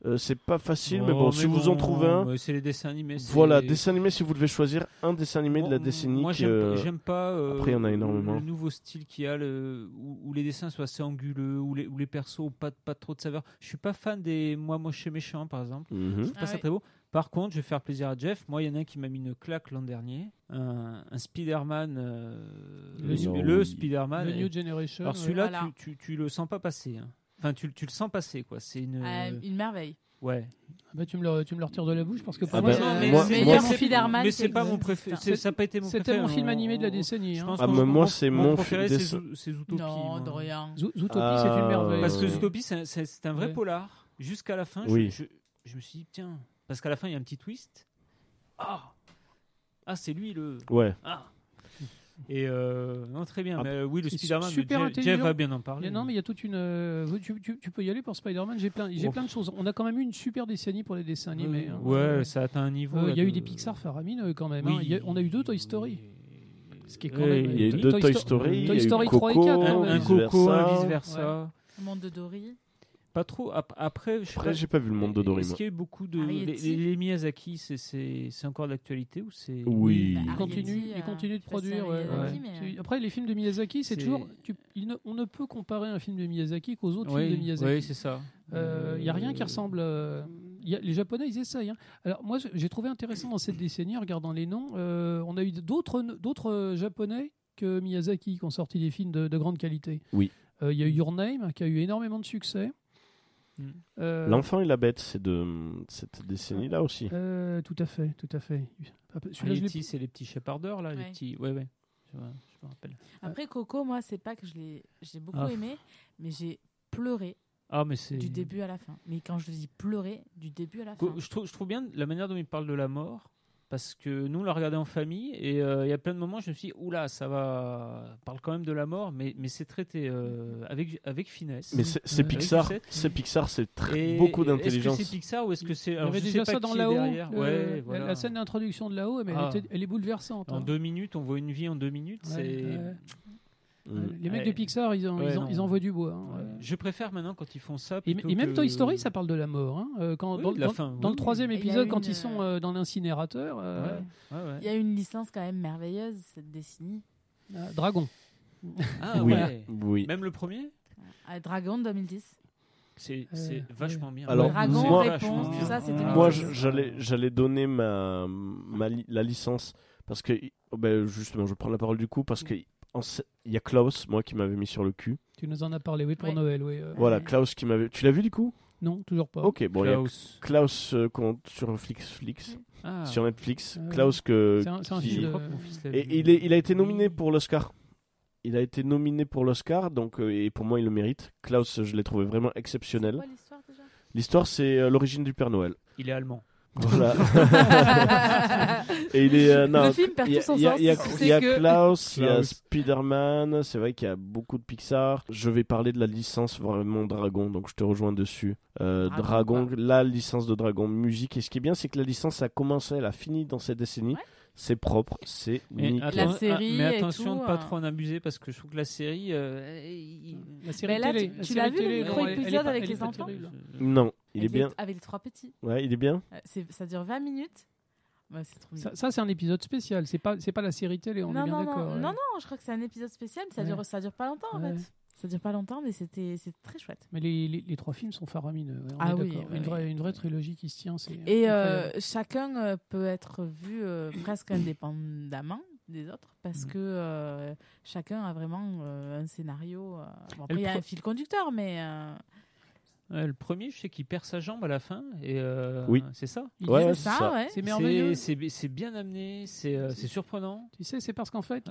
Euh, c'est pas facile, mais Oh, bon, si vous en trouvez un, C'est les dessins animés. voilà, dessin animé, si vous devez choisir un dessin animé de la décennie. Moi, j'aime j'aime pas. euh, après, il y en a énormément. Le nouveau style qu'il y a, le, où, où les dessins sont assez anguleux, où les, où les persos ont pas, pas trop de saveur. Je suis pas fan des moi moche et méchant, par exemple. Mhm. Je trouve pas Ah ça ouais. très beau. Par contre, je vais faire plaisir à Jeff. Moi, il y en a un qui m'a mis une claque l'an dernier. Un, un Spider-Man. euh, Le le, New- le Spider-Man. The New Generation. Alors celui-là, Voilà. tu, tu, tu le sens pas passer. hein. Enfin, tu, tu le sens passer, quoi. C'est une. Euh, une merveille. Ouais. Bah, tu, me le, tu me le retires de la bouche parce que pour Ah bah, c'est- moi- mais Mon c'est- Spider-Man, mais c'est c'est pas mon préféré. c'est- Ça n'a pas été mon C'était préféré. mon film animé de la décennie, Je hein. Ah, mon- moi, c'est mon mon préféré, film c'est c'est Zootopie. Non, de rien. Zo- Zootopie, Ah, c'est une merveille. Parce que Euh, Zootopie, c'est un- c'est c'est vrai Ouais. polar. Jusqu'à la fin, je- Oui. je, je me suis dit, tiens, parce qu'à la fin, il y a un petit twist. Ah Ah, c'est lui le. Ouais. Ah Et euh, non, très bien. Ah, mais euh, oui, le Spider-Man, super Jeff, Jeff va bien en Il parler. y a- non, mais il y a toute une. euh, tu, tu- tu peux y aller pour Spider-Man. J'ai plein, j'ai Oh. plein de choses. On a quand même eu une super décennie pour les dessins animés. hein. Ouais, Euh, ça atteint un niveau. euh, Il y a eu de- des Pixar faramineux quand même. Oui. hein. Il y a- on a eu deux Toy Story. Ce qui est quand Oui, même- Il y a eu deux Toy Toy Sto- Story, Toy a eu Story Coco, 3 et 4, Un, coco, un vice versa. Le monde de Dory. Pas trop. Ap- Après, je Après, pas- j'ai pas vu le monde de Dory. Est-ce qu'il y a eu beaucoup de. Les, Miyazaki, c'est- encore d'actualité ou c'est. Oui. Bah, Il continue, il euh, continue de produire. c'est ouais, Miyazaki, ouais. mais, C'est- Après, les films de Miyazaki, c'est toujours. tu- il ne- on ne peut comparer un film de Miyazaki qu'aux autres Oui, films de Miyazaki. oui, c'est ça. Il n'y a rien qui ressemble. euh, y a- les Japonais, ils essayent. hein. Alors, moi, j'ai trouvé intéressant dans cette décennie, en regardant les noms, euh, on a eu d'autres d'autres euh, Japonais que Miyazaki qui ont sorti des films de, de grande qualité. Oui. Euh, Il y a eu Your Name, qui a eu énormément de succès. Euh, L'enfant et la bête, c'est de cette décennie-là aussi. euh, tout à fait, tout à fait. Celui-là, je l'ai- Arrietty, c'est les petits shepherders, là, les petits. Ouais, ouais. Je, me rappelle. Après, Coco, moi, c'est pas que je l'ai j'ai beaucoup Ah. aimé, mais j'ai pleuré Ah, mais du début à la fin. Mais quand je dis pleurer, du début à la fin. Je trouve, je trouve bien la manière dont il parle de la mort. Parce que nous, on l'a regardé en famille et euh, il y a plein de moments, je me suis dit, oula, ça va. Parle quand même de la mort, mais, mais c'est traité euh, avec, avec finesse. Mais c'est Ouais. Pixar. C'est Pixar, c'est très- Et- beaucoup Est-ce que d'intelligence. c'est Pixar ou est-ce que c'est. Il y avait je déjà sais pas ça dans là-haut. Ouais, la- voilà. La scène d'introduction de là-haut, mais Ah. elle, elle est bouleversante. En hein. deux minutes, on voit une vie en deux minutes. Ouais, c'est. ouais. Mm. Les mecs Ouais. de Pixar, ils, en- Ouais, ils, en- non. ils envoient du bois. hein. Ouais. Je préfère maintenant quand ils font ça. Et, plutôt et même que- Toy Story, ça parle de la mort. hein. Euh, quand, Oui, dans, de la dans- fin, dans oui, le troisième oui. Et il y a épisode, une, quand ils sont euh, euh, dans l'incinérateur, euh, Ouais, ouais. Il y a une licence quand même merveilleuse, cette décennie. euh, Dragon. Ah oui, ouais. oui. Même le premier Ah, Dragon 2010. C'est Euh, c'est vachement bien. Alors, Dragon, moi- réponse, tout ça, c'est 2010. Moi, je- j'allais, j'allais donner ma, ma li- la licence parce que, oh, ben, justement, je prends la parole du coup parce que il y a Klaus, moi, qui m'avait mis sur le cul. Tu nous en as parlé, oui, pour Ouais. Noël. Oui, euh. Voilà, Ouais. Klaus qui m'avait. Tu l'as vu du coup? Non, toujours pas. Ok, bon, il y a Klaus. Klaus euh, sur Flix, Flix, Ah. sur Netflix. Ah ouais. Klaus que. C'est un, qui- film Je de- crois que mon fils l'a Et vu. il, est, il a été nominé pour l'Oscar. Il a été nominé pour l'Oscar, donc euh, et pour moi il le mérite. Klaus, je l'ai trouvé vraiment exceptionnel. l'histoire c'est euh, l'origine du Père Noël. Il est allemand. Voilà. et il est euh, non, Le film perd il y a- tout son il y a- sens. il y a, C'est il y a que- Klaus, il y a. Spider-Man. C'est vrai qu'il y a beaucoup de Pixar. Je vais parler de la licence vraiment Dragon, donc je te rejoins dessus. Euh, Dragon, Dragon, la licence de Dragon musique. Et ce qui est bien, c'est que la licence a commencé, elle a fini dans cette décennie. Ouais. C'est propre, c'est. La atten- série mais attention tout, de pas euh. trop en abuser parce que je trouve que la série. euh, La série Mais là, télé. tu- la tu l'as vu, le est pas- avec est les enfants terrible. Non, il est les- bien. Avec les trois petits. Ouais, il est bien. Euh, c'est- Ça dure 20 minutes. Ouais, c'est trop bien. Ça, ça, c'est un épisode spécial. C'est pas, c'est pas la série télé. On est non, bien non, d'accord. non, ouais. non, non, je crois que c'est un épisode spécial, mais ça, Ouais. dure, ça dure pas longtemps en Ouais. fait. Ça dure pas longtemps, mais c'était c'est très chouette. Mais les, les, les trois films sont faramineux. ouais, on Ah est oui, ouais, une, vraie, ouais. une vraie trilogie qui se tient. Et euh, chacun euh, peut être vu euh, presque indépendamment des autres parce Mm. que euh, chacun a vraiment un scénario. bon, après, il y a un fil conducteur, mais Ouais, le premier, je sais qu'il perd sa jambe à la fin. Et euh, Oui. C'est ça. Il Ouais, dit- ouais, c'est ça, ça. ouais. c'est merveilleux. C'est bien amené, c'est euh, c'est surprenant. Tu sais, c'est parce qu'en fait,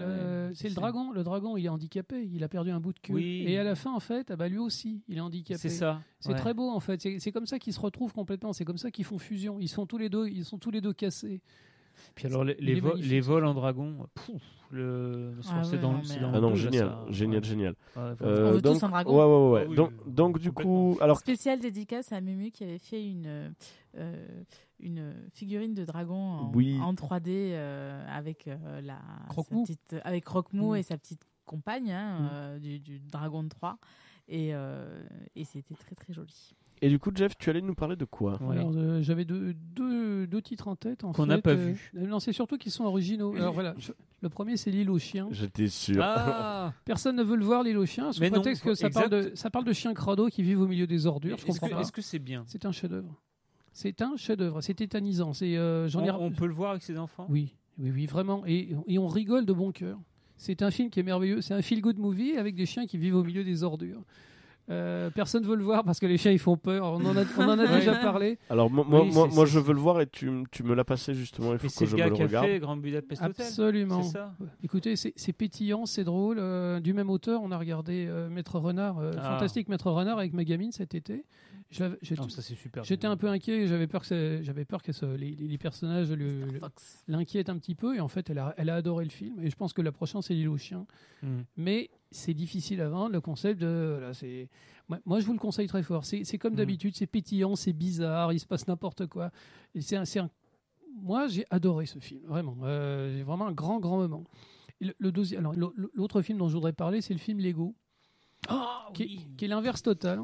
c'est le dragon. Le dragon, il est handicapé. Il a perdu un bout de queue. Oui. Et à la fin, en fait, ah bah, lui aussi, il est handicapé. C'est ça. C'est ouais. très beau en fait. C'est- C'est comme ça qu'ils se retrouvent complètement. C'est comme ça qu'ils font fusion. Ils sont tous les deux, ils sont tous les deux cassés. Puis alors, les, les, vo- les vols en dragon, pouf, le, Ah que c'est ouais, dans, non, mais- dans Ah non, génial, ça. génial, Ouais. génial. Ouais. Euh, On veut tous donc, un dragon. Ouais, ouais, ouais. Oui, donc, oui, donc du coup, alors Spécial dédicace à Mumu qui avait fait une, euh, une figurine de dragon en, Oui. en 3D euh, avec, euh, la, Croque-Mou. sa petite, avec Croque-Mou et sa petite compagne hein, Mm. euh, du, du dragon de 3. Et, euh, et c'était très très joli. Et du coup, Jeff, tu allais nous parler de quoi Ouais. Alors, euh, j'avais deux, deux, deux titres en tête. en Qu'on n'a pas euh, vus. euh, Non, c'est surtout qu'ils sont originaux. Alors voilà, je- le premier c'est l'île aux chiens. J'étais sûr. Ah Personne ne veut le voir l'île aux chiens sous Mais non, prétexte que ça exact. parle, de, ça parle de chiens crado qui vivent au milieu des ordures. Je Est-ce comprends que pas. est-ce que c'est bien C'est un chef-d'œuvre. C'est un chef-d'œuvre. C'est tétanisant. C'est euh, j'en on, ai. on peut le voir avec ses enfants Oui, oui, oui, vraiment. Et, et on rigole de bon cœur. C'est un film qui est merveilleux. C'est un feel-good movie avec des chiens qui vivent au milieu des ordures. Euh, personne veut le voir parce que les chiens ils font peur. On en a, on en a Ouais. déjà parlé. Alors moi, Oui, je veux le voir et tu, m- tu me l'as passé justement. Il faut que je le me le qui a regarde. fait Grand Budapest Hotel. Absolument. C'est ça Écoutez, c'est c'est pétillant, c'est drôle. euh, du même auteur, on a regardé euh, Maître Renard, euh, Ah. fantastique Maître Renard avec ma gamine cet été. Je l'avais- j'ai- Non, ça c'est super. J'étais un peu inquiet, j'avais peur que, ça- j'avais peur que ça- les, les- les personnages le- le- Fox. l'inquiètent un petit peu. Et en fait, elle a, elle a adoré le film. Et je pense que la prochaine, c'est L'île aux chiens. Mm. Mais c'est difficile à vendre, le concept de. voilà, c'est... Moi, moi, je vous le conseille très fort. C'est, c'est comme Mm. d'habitude, c'est pétillant, c'est bizarre, il se passe n'importe quoi. Et c'est un, c'est un- Moi, j'ai adoré ce film, vraiment. Euh, j'ai vraiment un grand, grand moment. Et le, le deuxième, alors, l'au- l'autre film dont je voudrais parler, c'est le film Lego, Ah qui, oui. qui est l'inverse total.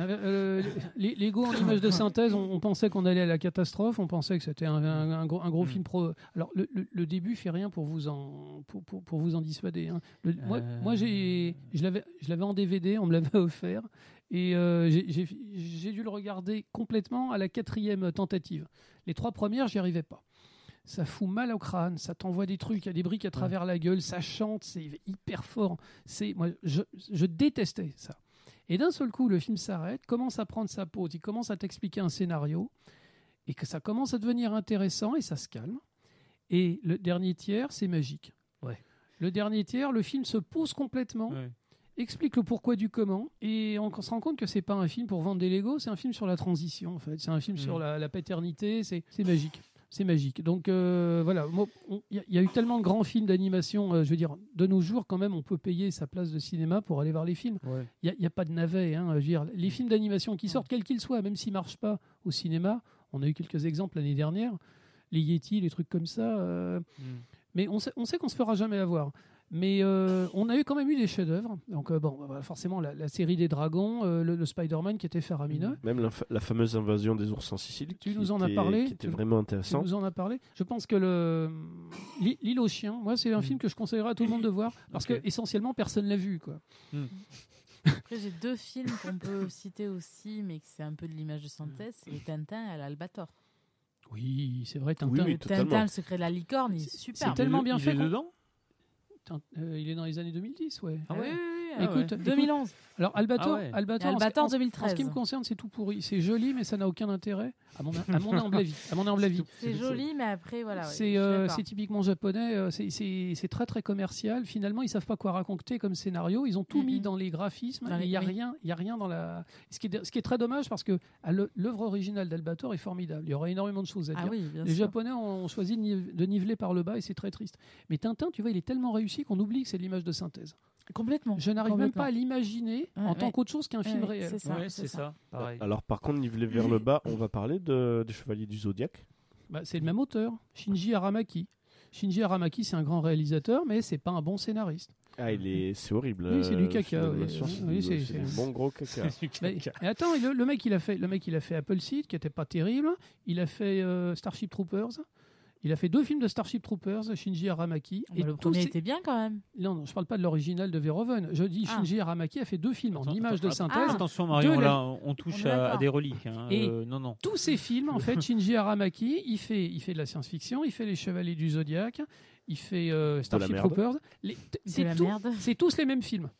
Hein. Euh, les- Lego en image de synthèse, on, on pensait qu'on allait à la catastrophe, on pensait que c'était un, un- un gros, un gros Mm. film pro. Alors le, le- le début fait rien pour vous en pour, pour- pour vous en dissuader. hein. Le- moi, Euh. moi j'ai je l'avais je l'avais en DVD, on me l'avait offert et euh, j'ai- dû le regarder complètement à la quatrième tentative. Les trois premières, j'y arrivais pas. Ça fout mal au crâne, ça t'envoie des trucs, il y a des briques à travers la gueule, ça chante, c'est hyper fort. C'est moi, je, je détestais ça. Et d'un seul coup, le film s'arrête, commence à prendre sa pause, il commence à t'expliquer un scénario, et que ça commence à devenir intéressant, et ça se calme. Et le dernier tiers, c'est magique. Ouais. Le dernier tiers, le film se pose complètement, Ouais. explique le pourquoi du comment, et on se rend compte que c'est pas un film pour vendre des Legos, c'est un film sur la transition, en fait. C'est un film Mm. sur la, la paternité, c'est magique. C'est magique. Donc euh, voilà, il y, a- il y a eu tellement de grands films d'animation, euh, je veux dire, de nos jours quand même, on peut payer sa place de cinéma pour aller voir les films. Ouais. Il n'y a, pas de navet. Hein, je veux dire, les films d'animation qui sortent, quels qu'ils soient, même s'ils ne marchent pas au cinéma, on a eu quelques exemples l'année dernière, les Yeti, les trucs comme ça, euh, Mm. mais on sait, on sait qu'on se fera jamais avoir. Mais euh, on a eu quand même eu des chefs-d'œuvre. Donc, euh, bon, bah, forcément, la, la série des dragons, euh, le, le Spider-Man qui était faramineux. Même la, fa- la fameuse invasion des ours en Sicile. Tu qui nous en as était- parlé, Qui était tu- vraiment Tu intéressant. nous en as parlé. Je pense que le L'île aux chiens, moi, c'est un Mm. film que je conseillerais à tout le monde de voir parce Ok. que essentiellement personne l'a vu, quoi. Après, j'ai deux films qu'on peut citer aussi, mais que c'est un peu de l'image de synthèse. C'est Tintin et l'Albator. Oui, c'est vrai. Oui, Tintin, oui, totalement. Tintin, le secret de la licorne, il est C'est- super. c'est tellement bien il fait dedans il est dans les années 2010, ouais. Ah ouais. Ah Écoute, ouais. 2011. Alors Albator, Ah ouais. Albator, ce- Albator en, ce- 2013. En ce qui me concerne, c'est tout pourri. C'est joli, mais ça n'a aucun intérêt. À mon, à mon humble avis. À mon humble avis. C'est joli, mais après, voilà. ouais, C'est euh, c'est typiquement japonais, euh, c'est- très très commercial. Finalement, ils savent pas quoi raconter comme scénario. Ils ont tout mis dans les graphismes. Il y a rien, il y a rien dans la. Ce qui est, ce qui est très dommage parce que l'œuvre originale d'Albator est formidable. Il y aurait énormément de choses à dire. Ah oui, bien Les sûr. Japonais ont choisi de nive- de niveler par le bas et c'est très triste. Mais Tintin, tu vois, il est tellement réussi qu'on oublie que c'est de l'image de synthèse. Complètement. Je n'arrive même pas à l'imaginer Ouais, en tant qu'autre chose qu'un film réel. C'est ça. Ouais, c'est ça. Pareil. Alors par contre, nivelé vers le bas, on va parler de, des Chevaliers du Zodiaque. Bah, c'est le même auteur, Shinji Aramaki. Shinji Aramaki, c'est un grand réalisateur, mais c'est pas un bon scénariste. Ah, il est, c'est horrible. Oui, c'est du euh, caca, oui. Oui, c'est c'est- bon gros caca. Mais, attends, le, le mec, il a fait, le mec, il a fait Apple Seed, qui était pas terrible. Il a fait euh, Starship Troopers. Il a fait deux films de Starship Troopers, Shinji Aramaki. Ah, bah, le tous premier était bien quand même. Non, non, je parle pas de l'original de Verhoeven. Je dis Ah. Shinji Aramaki a fait deux films en Attends, image de synthèse. Ah. Attention Marion, De là on touche On à, des reliques. hein. Et- Euh, non, non. tous ces films, en fait, Shinji Aramaki, il fait, il fait de la science-fiction, il fait Les Chevaliers du Zodiaque, il fait euh, Starship. Troopers. Les- C'est C'est la tout- merde. c'est tous les mêmes films.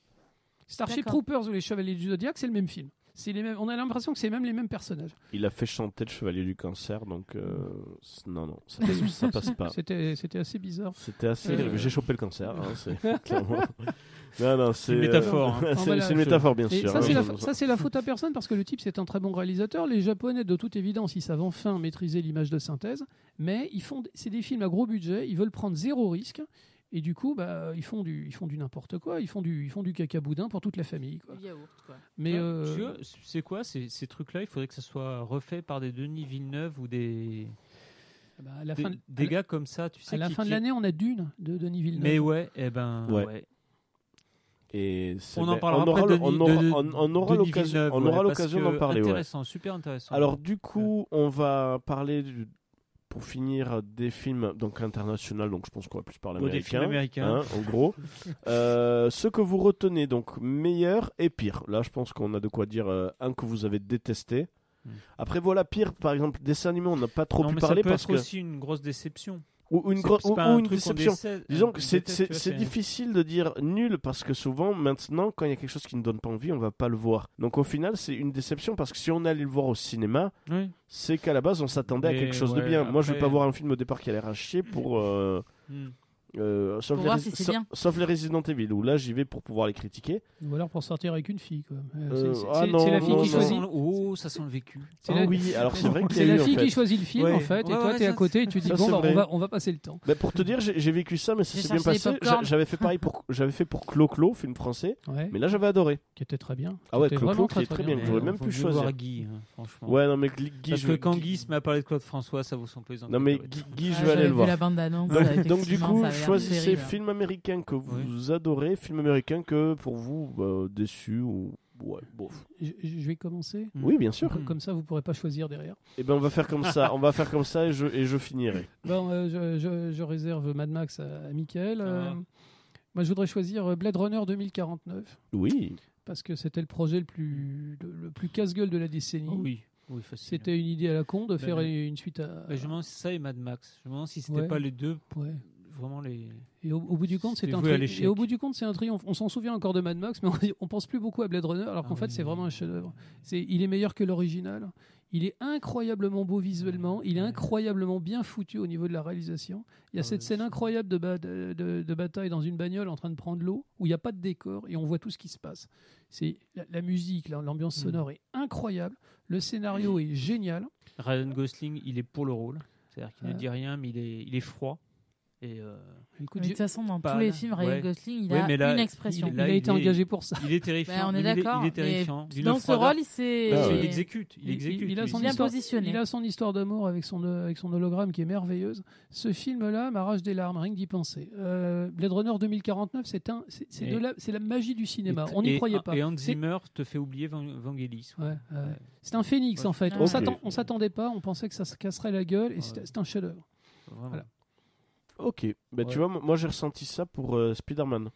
Starship. Troopers ou Les Chevaliers du Zodiaque, c'est le même film. C'est les mêmes, on a l'impression que c'est même les mêmes personnages. Il a fait chanter le Chevalier du Cancer, donc euh, non, non, ça, passe- ça passe pas. C'était, c'était assez bizarre. C'était assez. Euh, J'ai chopé le cancer. hein, c'est clairement. Non, non, c'est une métaphore, hein. c'est Voilà, une métaphore, bien Et sûr. ça, hein, c'est la, je- ça, c'est la faute à personne parce que le type, c'est un très bon réalisateur. Les Japonais, de toute évidence, ils savent enfin maîtriser l'image de synthèse, mais ils font, c'est des films à gros budget, ils veulent prendre zéro risque. Et du coup, bah, ils font du, ils font du n'importe quoi. Ils font du, ils font du caca boudin pour toute la famille. Quoi. Du yaourt, quoi. Mais Ouais, euh, c'est quoi ces, ces trucs-là? Il faudrait que ça soit refait par des Denis Villeneuve ou des, bah, à la des, fin, de- des à la- gars comme ça, tu sais. à la qui- fin de qui- l'année, on a Dune de Denis Villeneuve. Mais ouais, eh ben. Ouais. ouais. Et On en parlera on aura, après. le- on aura, de- on- on aura l'occasion, ouais, d'en parler. ouais. Intéressant, super intéressant. Alors du coup, on va parler du- pour finir des films donc internationaux. Donc je pense qu'on va plus parler Ouais, des américain. films américains. hein, en gros, Euh, ce que vous retenez donc meilleur et pire. Là, je pense qu'on a de quoi dire euh, un que vous avez détesté. Hmm. Après voilà pire, par exemple dessin animé, on n'a pas trop non, pu mais parler ça peut parce être que aussi une grosse déception. Ou une, ou- ou une déception. Disons que c'est difficile de dire nul parce que souvent, maintenant, quand il y a quelque chose qui ne donne pas envie, on va pas le voir. Donc au final, c'est une déception parce que si on allait le voir au cinéma, Oui. c'est qu'à la base, on s'attendait à quelque chose de bien. Moi, je vais pas voir un film au départ qui a l'air à chier pour. euh, Hmm. Euh, sauf, les si sa- bien. sauf les Resident Evil, où là j'y vais pour pouvoir les critiquer. Ou alors pour sortir avec une fille. quoi. Euh, Euh, c'est- ah la non, fille qui non. Ça choisit. sent le- Oh, ça sent le vécu. C'est Ah la- oui, alors c'est vrai C'est la fille fait. qui choisit le film Ouais. en fait, et toi ouais, t'es à côté et tu dis ça, bon bah, on va on va passer le temps. Bah, pour te dire, j'ai vécu ça, mais ça s'est bien passé. J'avais fait pareil pour, j'avais fait pour Clo-Clo, film français, mais là j'avais adoré. Qui était très bien. Ah ouais, Qui Clo-Clo vraiment qui est très bien, j'aurais même pu choisir. Guy, hein, franchement. Ouais, non mais Guy, Parce je que quand Guy se met à parler de Claude François, ça vaut son plaisir. Non mais Guy, je vais aller le voir. la bande annonce. Donc, donc, du coup, choisissez film film américain que vous Oui. adorez, film américain que pour vous bah, déçu ou ouais, bof. Je, je vais commencer. Oui, bien sûr. Mhm. Comme ça, vous pourrez pas choisir derrière. Et ben on va faire comme ça, on va faire comme ça et je et je finirai. Bon, euh, je, je- je réserve Mad Max à, à Michael. Euh, Ah. moi, je voudrais choisir euh, Blade Runner 2049 Oui. parce que c'était le projet le plus le, le plus casse-gueule de la décennie. Oh oui. C'était une idée à la con de faire Ben, une suite à. Bah, je me demande si ça et Mad Max. Je me demande si c'était Ouais. pas les deux, Ouais. Vraiment les. Et au, au bout du compte, c'est un voué à tri- l'échec. Et au bout du compte, c'est un triomphe. On s'en souvient encore de Mad Max, mais on, on pense plus beaucoup à Blade Runner, alors qu'en Ah fait, oui, c'est vraiment un chef-d'œuvre. C'est, il est meilleur que l'original. Il est incroyablement beau visuellement. Il est incroyablement bien foutu au niveau de la réalisation. Il y a Ah cette scène incroyable de, ba- de, de- de bataille dans une bagnole en train de prendre l'eau, où il n'y a pas de décor et on voit tout ce qui se passe. C'est la, la musique, la- l'ambiance Mm. sonore est incroyable. Le scénario est génial. Ryan Gosling, il est pour le rôle. C'est-à-dire qu'il ne dit rien, mais il est, il est froid. Et euh, Écoute, de toute façon, dans tous les films, Ryan Ouais. Gosling, il Ouais, a mais là, une expression. il là, a il été est- engagé pour ça. il est terrifiant. Bah, on est d'accord. il est mais terrifiant. Dans ce rôle, il s'est. Ah ouais. Il exécute. Il Il- exécute. il a son Bien histoire- positionné. Il a son histoire d'amour avec son, euh, avec son hologramme qui est merveilleuse. Ce film-là m'arrache des larmes, rien que d'y penser. Euh, Blade Runner 2049, c'est un, la, magie du cinéma. Et- On n'y croyait pas. Et Hans Zimmer te fait oublier Van- Vangelis. C'est un phénix en fait. Ah On on s'attendait pas, on pensait que ça se casserait la gueule et c'est un chef-d'œuvre. Voilà. Ok. Bah Ouais. tu vois, moi j'ai ressenti ça pour euh, Spider-Man.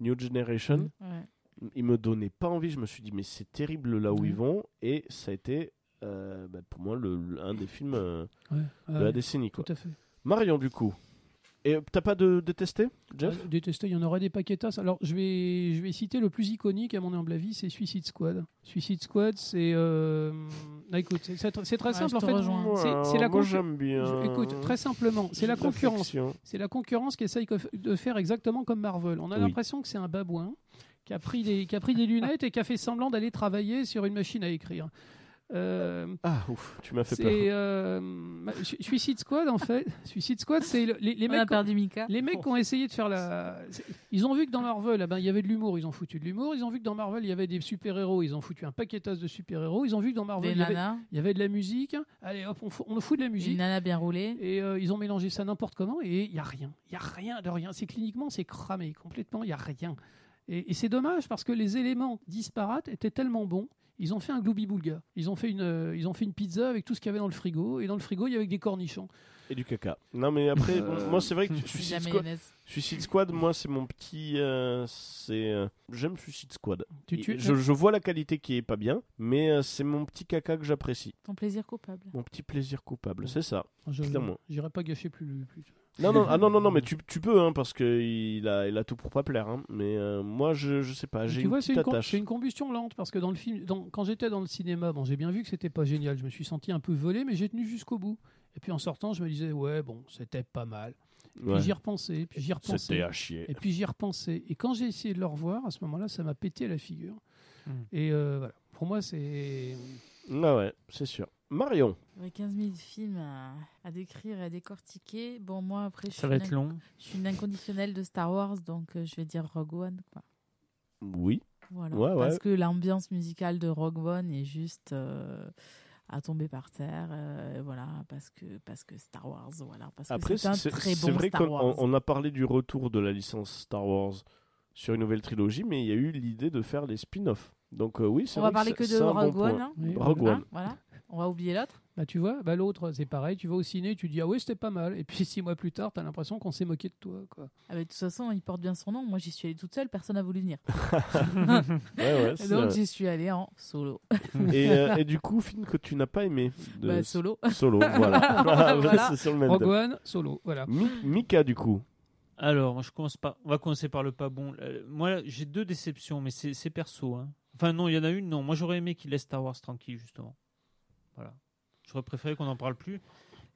New Generation. Mm. Ouais. Il me donnait pas envie. Je me suis dit mais c'est terrible là où Ouais. ils vont et ça a été euh, bah, pour moi le, le- un des films euh, Ouais, de la décennie quoi. tout à fait. Marion du coup. Et t'as pas de détesté, Jeff Ah, détesté, il y en aurait des paquets tasses. Alors, je vais, je vais citer le plus iconique, à mon humble avis, c'est Suicide Squad. Suicide Squad, c'est. euh, ah, écoute, c'est, très simple en fait. C'est, c'est la moi concu- j'aime bien. Je- écoute, très simplement, c'est la concurrence. C'est la concurrence qui essaye de faire exactement comme Marvel. On a Oui. l'impression que c'est un babouin qui a, pris des, qui a pris des lunettes et qui a fait semblant d'aller travailler sur une machine à écrire. Euh, Ah ouf, tu m'as fait peur. euh, Suicide Squad en fait. Suicide Squad, c'est le- les, les mecs. perdu Mika. Les mecs qui ont essayé de faire la. Ils ont vu que dans Marvel, eh ben, il y avait de l'humour, ils ont foutu de l'humour. Ils ont vu que dans Marvel, il y avait des super-héros, ils ont foutu un paquetage de super-héros. Ils ont vu que dans Marvel, il y, avait, nanas. il y avait de la musique. Allez hop, on, fout- on fout de la Une musique. nana bien roulée. Et euh, ils ont mélangé ça n'importe comment et il y a rien. Il y a rien de rien. C'est cliniquement, c'est cramé complètement. Il y a rien. Et, et c'est dommage parce que les éléments disparates étaient tellement bons. Ils ont fait un gloubi-boulga. Ils ont fait une, euh, ils ont fait une pizza avec tout ce qu'il y avait dans le frigo. Et dans le frigo, il y avait des cornichons. Et du caca. Non mais après, Euh, moi c'est vrai que Suicide Squad, mayonnaise. Suicide Squad, moi c'est mon petit, euh, c'est, euh, j'aime Suicide Squad. Tu, tu- je, je vois la qualité qui est pas bien, mais euh, c'est mon petit caca que j'apprécie, Ton plaisir coupable. mon petit plaisir coupable, c'est ça. Je- clairement. J'irai pas gâcher plus. plus. Non non ah non non non mais tu, tu peux hein parce que il a il a tout pour pas plaire hein. mais euh, moi je je sais pas j'ai tu une vois, c'est petite une, com- attache. c'est une combustion lente parce que dans le film, dans- quand j'étais dans le cinéma, bon, j'ai bien vu que c'était pas génial. Je me suis senti un peu volé, mais j'ai tenu jusqu'au bout. Et puis en sortant, je me disais, ouais, bon, c'était pas mal. Puis Ouais. j'y repensais, puis j'y repensais. C'était à chier. Et puis j'y repensais. Et quand j'ai essayé de le revoir, à ce moment-là, ça m'a pété à la figure. Mm. Et euh, voilà. Pour moi, c'est. Ah ouais c'est sûr. Marion. Aurait 15 000 films à, à décrire et à décortiquer. Bon, moi, après, je Ça suis, va une, être long. je suis une inconditionnelle de Star Wars, donc euh, je vais dire Rogue One. Quoi. Oui. Voilà. Ouais, ouais. Parce que l'ambiance musicale de Rogue One est juste euh, à tomber par terre. euh, voilà, parce que, parce que Star Wars, voilà. Parce Après c'est un c'est très c'est bon vrai Star qu'on a parlé du retour de la licence Star Wars sur une nouvelle trilogie mais il y a eu l'idée de faire les spin-offs. Donc euh, oui c'est On vrai va parler que de c'est un bon Rogue. One. hein. Oui, Rogue Hein, One. voilà. On va oublier l'autre Bah, tu vois, bah, l'autre, c'est pareil. Tu vas au ciné, tu dis, ah oui, c'était pas mal. Et puis, six mois plus tard, t'as l'impression qu'on s'est moqué de toi. Quoi. ah, bah, De toute façon, il porte bien son nom. Moi, j'y suis allée toute seule, personne n'a voulu venir. Ouais, ouais, c'est Donc, j'y suis allée en solo. et, euh, et du coup, film que tu n'as pas aimé de... Bah, solo. Solo, voilà. Voilà. c'est sur le même Rogue. One, solo. Voilà. Mi- Mika, du coup. Alors, moi, je commence par... on va commencer par le pas bon. Euh, moi, j'ai deux déceptions, mais c'est c'est perso. hein. Enfin, non, il y en a une, non. Moi, j'aurais aimé qu'il laisse Star Wars tranquille, justement. Voilà. J'aurais préféré qu'on n'en parle plus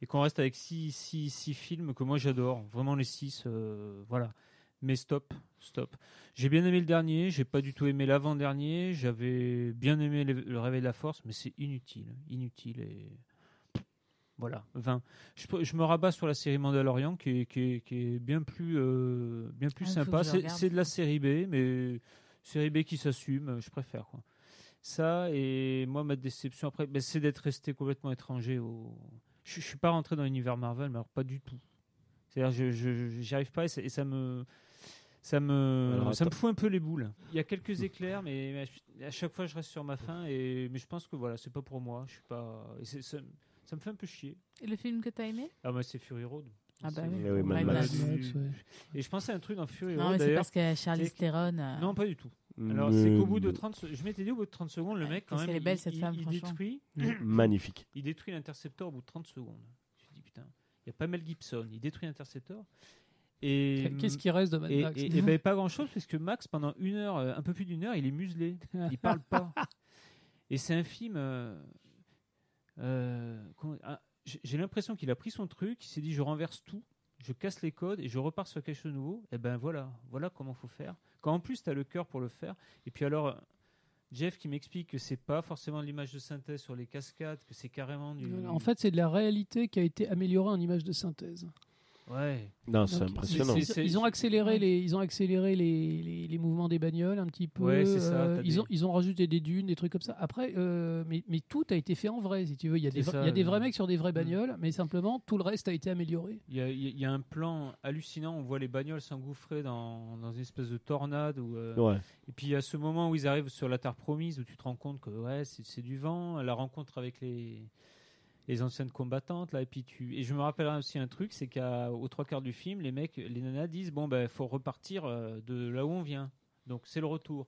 et qu'on reste avec six, six, six films que moi j'adore. Vraiment, les six, euh, voilà. Mais stop, stop. J'ai bien aimé le dernier, j'ai pas du tout aimé l'avant-dernier. J'avais bien aimé le, le Réveil de la Force, mais c'est inutile. Inutile et. Voilà, 20. Je, me rabats sur la série Mandalorian qui est, qui est, qui est bien plus, euh, bien plus Ah, sympa. c'est de la série B, mais série B qui s'assume, je préfère. Quoi. Ça, et moi, ma déception après, ben, c'est d'être resté complètement étranger. Au... Je, je suis pas rentré dans l'univers Marvel, mais alors pas du tout. C'est-à-dire, je, je, je- j'y arrive pas et ça, et ça me. Ça me, Alors, ça me fout un peu les boules. Il y a quelques éclairs, mais, à ch- à chaque fois je reste sur ma faim. Et, mais je pense que voilà, c'est pas pour moi. Je suis pas. et c'est- ça, ça me fait un peu chier. Et le film que t'as aimé? Ah, moi, c'est Fury Road. Ah bah oui. Eh oui, Mad Max. Max. Et je pensais à un truc dans Fury Non, Road mais c'est parce que Charlie Theron. euh, Non, pas du tout. Alors, c'est qu'au bout de 30 se- je m'étais dit au bout de 30 secondes, le mec, quand même, qu'elle est belle, il, cette il- femme, il franchement. détruit, Magnifique. il détruit l'intercepteur au bout de 30 secondes. Je me dis, putain, il n'y a pas Mel Gibson, il détruit l'intercepteur. Et, Qu'est-ce qui reste de Mad et, Max et- et ben, pas grand chose, puisque Max, pendant une heure, euh, un peu plus d'une heure, il est muselé. Il parle pas. Et c'est un film. euh, euh, comment- ah, j'ai j'ai l'impression qu'il a pris son truc, il s'est dit je renverse tout, je casse les codes et je repars sur quelque chose de nouveau. Et ben voilà, voilà comment faut faire. Quand en plus tu as le cœur pour le faire. Et puis alors. Jeff qui m'explique que c'est pas forcément de l'image de synthèse sur les cascades, que c'est carrément du. En fait, c'est de la réalité qui a été améliorée en image de synthèse. Ouais. Non, c'est impressionnant. Ils, ont accéléré les, ils ont accéléré les, les, les mouvements des bagnoles un petit peu. Ouais, c'est ça, euh, ils ont ils ont rajouté des dunes, des trucs comme ça. Après, euh, mais, mais tout a été fait en vrai, si tu veux. Il y a des ça, il y a des vrais mecs sur des vraies Mm. bagnoles, mais simplement tout le reste a été amélioré. Il y, a, il y a un plan hallucinant, on voit les bagnoles s'engouffrer dans, dans une espèce de tornade. Où, euh, Ouais. Et puis il y a ce moment où ils arrivent sur la Terre promise, où tu te rends compte que ouais, c'est du vent, la rencontre avec les, les anciennes combattantes. Là, et, puis tu... et je me rappellerai aussi un truc, c'est qu'aux trois quarts du film, les mecs, les nanas disent, bon, ben faut repartir euh, de là où on vient. Donc c'est le retour.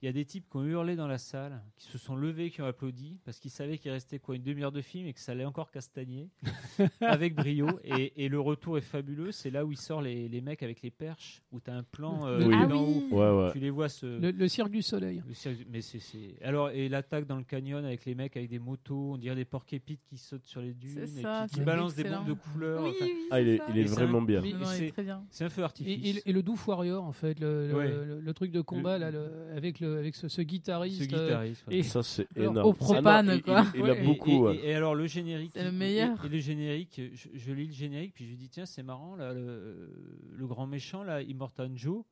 Il y a des types qui ont hurlé dans la salle, qui se sont levés, qui ont applaudi, parce qu'ils savaient qu'il restait quoi une demi-heure de film et que ça allait encore castagner avec brio. Et, et le retour est fabuleux. C'est là où il sort les, les mecs avec les perches, où tu as un plan euh, Oui. Ah oui. haut. Ouais, ouais. Tu les vois se. Le, le cirque du soleil. Le cirque- Mais c'est, c'est- Alors, et l'attaque dans le canyon avec les mecs avec des motos, on dirait des porcs-épics qui sautent sur les dunes, et qui balancent des bombes de couleurs. Oui, enfin, oui, Ah, il est, il est vraiment un- bien. c'est- est très bien. c'est un feu Et, artifice. et- et le Doof Warrior, en fait, le, le- Ouais. le- le truc de combat Le- là, le- avec, le, avec ce, ce guitariste. Ce euh, guitariste. et- Ça, c'est Alors, énorme. au propane, Ah non, quoi. Il, il Ouais. a Et- beaucoup. Et, ouais. et- et alors le générique. C'est le meilleur. Et, et le générique, je, je lis le générique, puis je lui dis tiens c'est marrant là, le, le grand méchant là, Immortan Joe,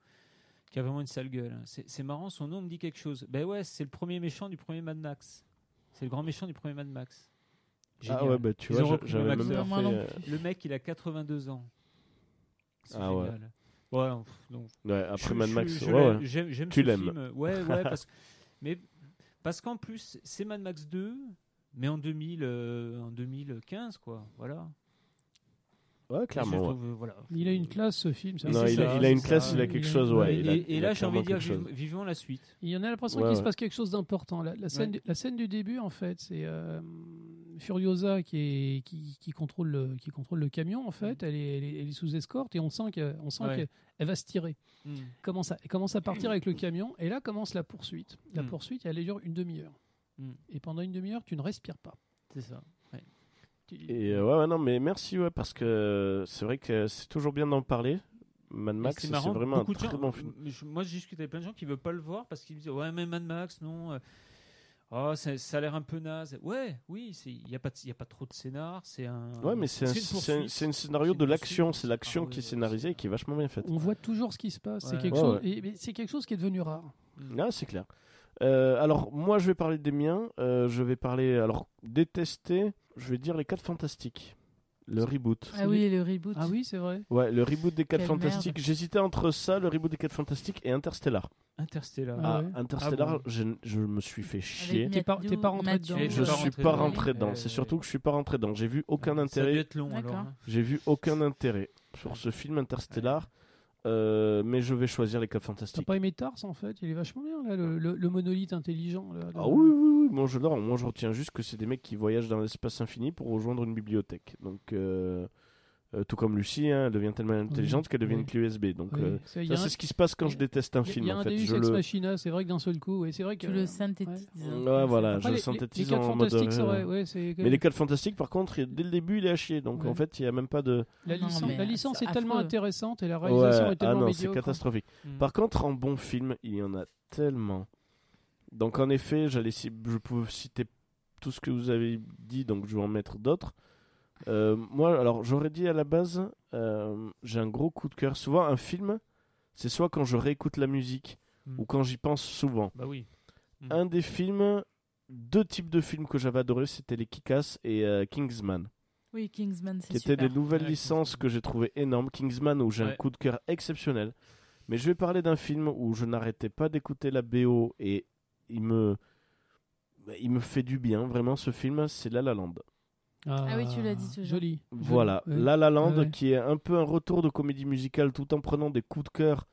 qui a vraiment une sale gueule. hein. C'est, c'est marrant, son nom me dit quelque chose. Ben ouais, c'est le premier méchant du premier Mad Max. C'est le grand méchant du premier Mad Max. Ah ouais, bah tu Ils vois, j'avais le même fait. euh, Le mec, il a 82 ans. C'est Ah génial. Ouais, pff, donc, Ouais, après je- Mad je- Max, je ouais, l'aime, ouais. J'aime, j'aime Tu ce l'aimes. film. Ouais, ouais, parce, mais parce qu'en plus, c'est Mad Max 2, mais en 2000, euh, en 2015, quoi. Voilà. Ouais, clairement. ouais. trouve, voilà. Il a une classe ce film. ça. Non, il, a, il une ça. classe, il a Il quelque a- chose, ouais. et, il a- et- et il là, j'ai envie de dire, clairement quelque vive- vivons la suite. Il y en a l'impression Ouais, qu'il se passe quelque chose d'important. La, la scène, la scène du début, en fait, c'est euh, Furiosa qui, est, qui, qui contrôle le, qui contrôle le camion. En fait, elle est, elle est, elle est sous escorte et on sent qu'elle qu'elle- elle va se tirer. Mm. Commence à, elle commence à partir avec le camion et là commence la poursuite. La Mm. poursuite, elle dure une demi-heure. Mm. Et pendant une demi-heure, tu ne respires pas. C'est ça. Et euh, ouais, ouais, non, mais merci, ouais, parce que c'est vrai que c'est toujours bien d'en parler. Mad Max, c'est vraiment un beaucoup très gens- bon film. Moi, j'ai discuté avec plein de gens qui veulent pas le voir parce qu'ils me disent Ouais, mais Mad Max, non. euh, Oh, ça, ça a l'air un peu naze. Ouais, oui, il n'y a, pas de- y a pas trop de scénar. C'est un. Ouais, mais c'est un, un- scénario de l'action. C'est l'action Ah qui est scénarisée et qui est vachement bien faite. On voit toujours ce qui se passe. C'est quelque Ouais, chose. et- quelque chose qui est devenu rare. Mm. Ah, c'est clair. Euh, alors, moi, je vais parler des miens. Euh, je vais parler. Alors, détester, je vais dire les 4 Fantastiques. Le reboot. Ah oui, le reboot. Ah oui, c'est vrai. Ouais, le reboot des 4 Quelle Fantastiques. J'hésitais entre ça, le reboot des 4 Fantastiques et Interstellar. Interstellar. Ah Ah, ouais. Interstellar, Ah bon je, je me suis fait chier. T'es pas- pas rentré dedans. Je suis pas rentré dedans. C'est surtout que je suis pas rentré dedans. J'ai vu aucun Ça a dû intérêt. être long alors. D'accord. hein. J'ai vu aucun intérêt sur ce film Interstellar. Euh, mais je vais choisir les 4 T'as fantastiques. pas aimé Tars en fait? Il est vachement bien là, le, le- le monolithe intelligent. Là, Ah oui, oui, oui. Moi, je l'adore. Moi, je retiens juste que c'est des mecs qui voyagent dans l'espace infini pour rejoindre une bibliothèque. Donc, euh, euh, tout comme Lucie, hein, elle devient tellement intelligente qu'elle devient oui. une clé USB. Donc, Oui, euh, ça, un- c'est ce qui se passe quand je déteste un film. Il y a en un fait, Deus je Ex le... Machina, c'est vrai que d'un seul coup, c'est vrai que Tu le synthétises. Ouais, voilà, je les- synthétise les, les quatre en mode. euh, vrai, Mais les 4 fantastiques, par contre, dès le début, il est à chier. Donc, Ouais. en fait, il n'y a même pas de. la, Non, licence, mais la licence est tellement intéressante et la réalisation Ouais, est ah tellement non, c'est catastrophique. Mm. Par contre, en bon film, il y en a tellement. Donc, en effet, j'allais, je pouvais citer tout ce que vous avez dit, donc je vais en mettre d'autres. Euh, moi, alors, j'aurais dit à la base, euh, j'ai un gros coup de cœur. Souvent, un film, c'est soit quand je réécoute la musique Mm. ou quand j'y pense souvent. Bah oui. Mm. Un des films, deux types de films que j'avais adoré, c'était les Kick-Ass et euh, Kingsman, Oui, Kingsman, c'est qui étaient des nouvelles Ouais, licences Kingsman. que j'ai trouvé énormes. Kingsman, où j'ai un coup de cœur exceptionnel. Mais je vais parler d'un film où je n'arrêtais pas d'écouter la BO et il me, il me fait du bien, vraiment, ce film, c'est La La Land. Ah oui, tu l'as dit, genre. Joli. Voilà. La La Land, ouais. qui est un peu un retour de comédie musicale tout en prenant des coups de cœur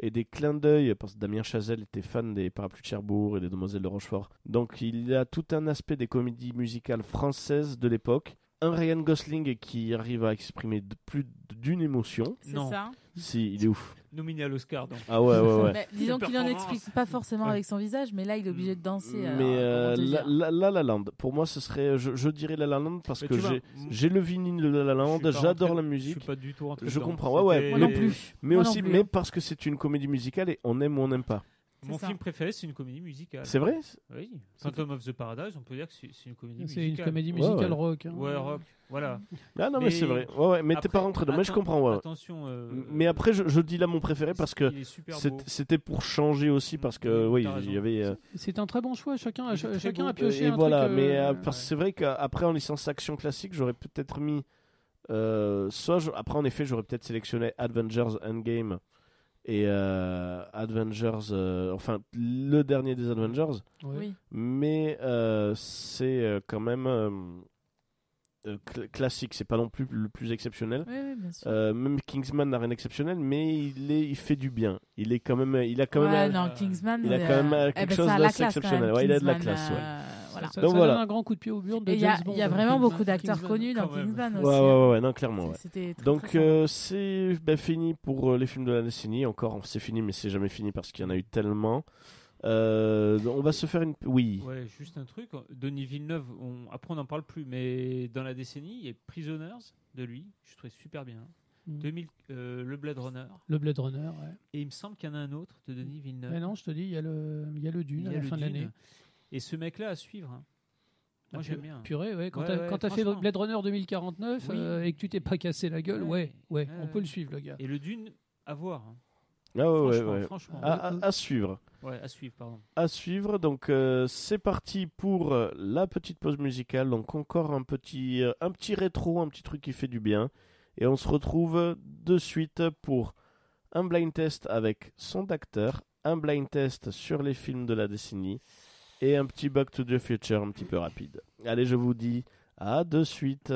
et des clins d'œil, parce que Damien Chazelle était fan des Parapluies de Cherbourg et des Demoiselles de Rochefort. Donc il y a tout un aspect des comédies musicales françaises de l'époque. Un Ryan Gosling qui arrive à exprimer de- plus d'une émotion. C'est Non. ça. Si, il est ouf. Nominé à l'Oscar, donc. Ah ouais, ouais, ouais. Bah, disons qu'il en performance. explique pas forcément Ouais. avec son visage, mais là, il est obligé de danser. alors, Mais euh, la, la, La La Land, pour moi, ce serait, je, je dirais La La Land parce Mais que j'ai, le vinyle de La La je Land, j'adore la Je musique. suis pas du tout Je comprends, ouais, ouais, Moi non plus. Mais Moi aussi, plus, mais parce que c'est une comédie musicale et on aime ou on n'aime pas. Mon ça. film préféré, c'est une comédie musicale. C'est vrai Oui. Phantom of the Paradise, on peut dire que c'est une comédie C'est une musicale. comédie musicale ouais. rock. hein. Ouais, rock. Voilà. Ah non, mais, Mais c'est vrai. Ouais, ouais, mais t'es pas rentré dedans. Mais je comprends, ouais. Attention. euh, Mais après, je, je dis là mon préféré parce que c'était pour changer aussi parce que, Oui, il y avait. euh, C'est un très bon choix. Chacun, a- chacun a pioché et un voilà, truc. mais euh, c'est vrai qu'après en licence action classique, j'aurais peut-être mis. euh, soit je- après en effet, j'aurais peut-être sélectionné Avengers Endgame et euh, Avengers, euh, enfin le dernier des Avengers. Oui. mais euh, c'est euh, quand même cl- classique. C'est pas non plus le plus exceptionnel. Oui, oui, bien sûr. Euh, même Kingsman n'a rien d'exceptionnel, mais il est, il fait du bien. Il est quand même, il a quand ouais, même. non, Kingsman. il a quand même, eh quelque ben, chose ça a la d'assez classe, quand exceptionnel. même, Ouais, il a de la classe, ouais. Voilà. Ça, Donc ça voilà. donne un grand coup de pied au de Et il y a, y euh, vraiment beaucoup d'acteurs connus dans. Kingsman Ouais, aussi. ouais, hein. ouais, ouais, non, clairement. ouais. C'était très, Donc euh, c'est ben, fini pour euh, les films de la décennie. Encore, c'est fini, mais c'est jamais fini parce qu'il y en a eu tellement. Euh, on va se faire une. Oui. Ouais, juste un truc. Denis Villeneuve, on... après on n'en parle plus, mais dans la décennie, il y a Prisoners de lui. Je trouvais super bien. Mm. 2000, euh, le Blade Runner. Le Blade Runner, ouais. Et il me semble qu'il y en a un autre de Denis Villeneuve. Mais non, je te dis, il y a le, il y a le Dune Il y à la le fin de l'année. Et ce mec-là à suivre. hein. Moi Ah, j'aime pu- bien. Purée, ouais. Quand Ouais, t'as ouais, fait. Blade Runner 2049 Oui. euh, et que tu t'es pas cassé la gueule, ouais, Ouais. ouais, Ouais, on ouais. peut le suivre, le gars. Et le Dune, à voir. hein. Ah franchement, ouais. franchement. À, à- à suivre. Ouais, à suivre, pardon. à suivre. Donc euh, c'est parti pour euh, la petite pause musicale. Donc encore un petit, euh, un petit rétro, un petit truc qui fait du bien. Et on se retrouve de suite pour un blind test avec son d'acteur, un blind test sur les films de la décennie et un petit Back to the Future un petit peu rapide. Allez, je vous dis à de suite.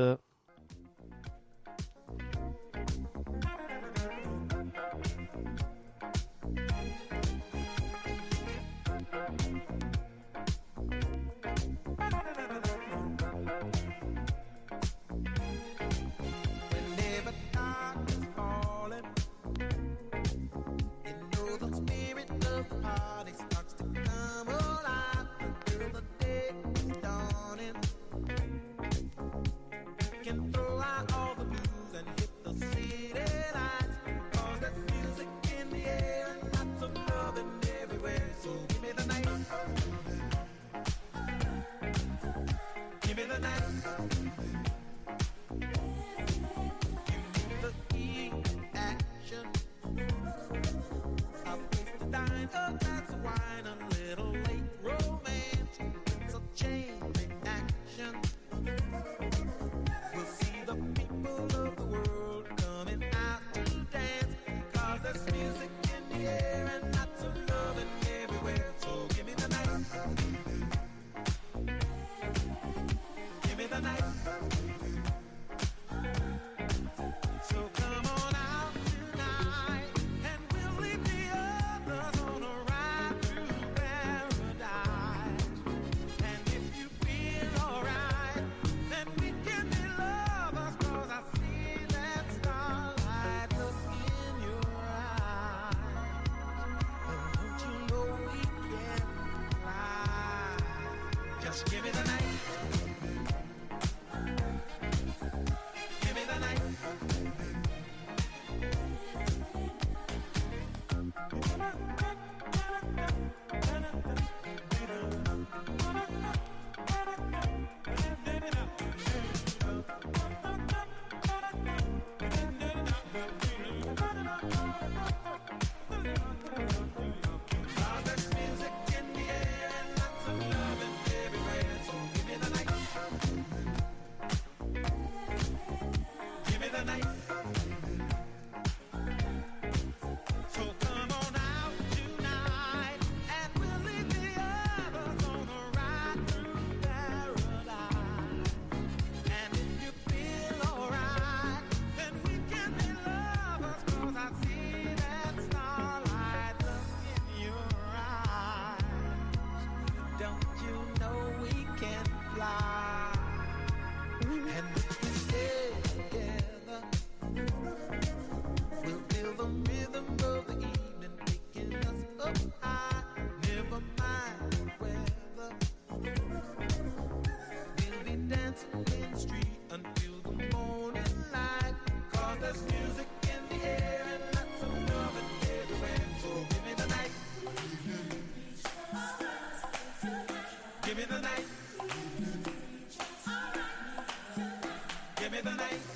the night.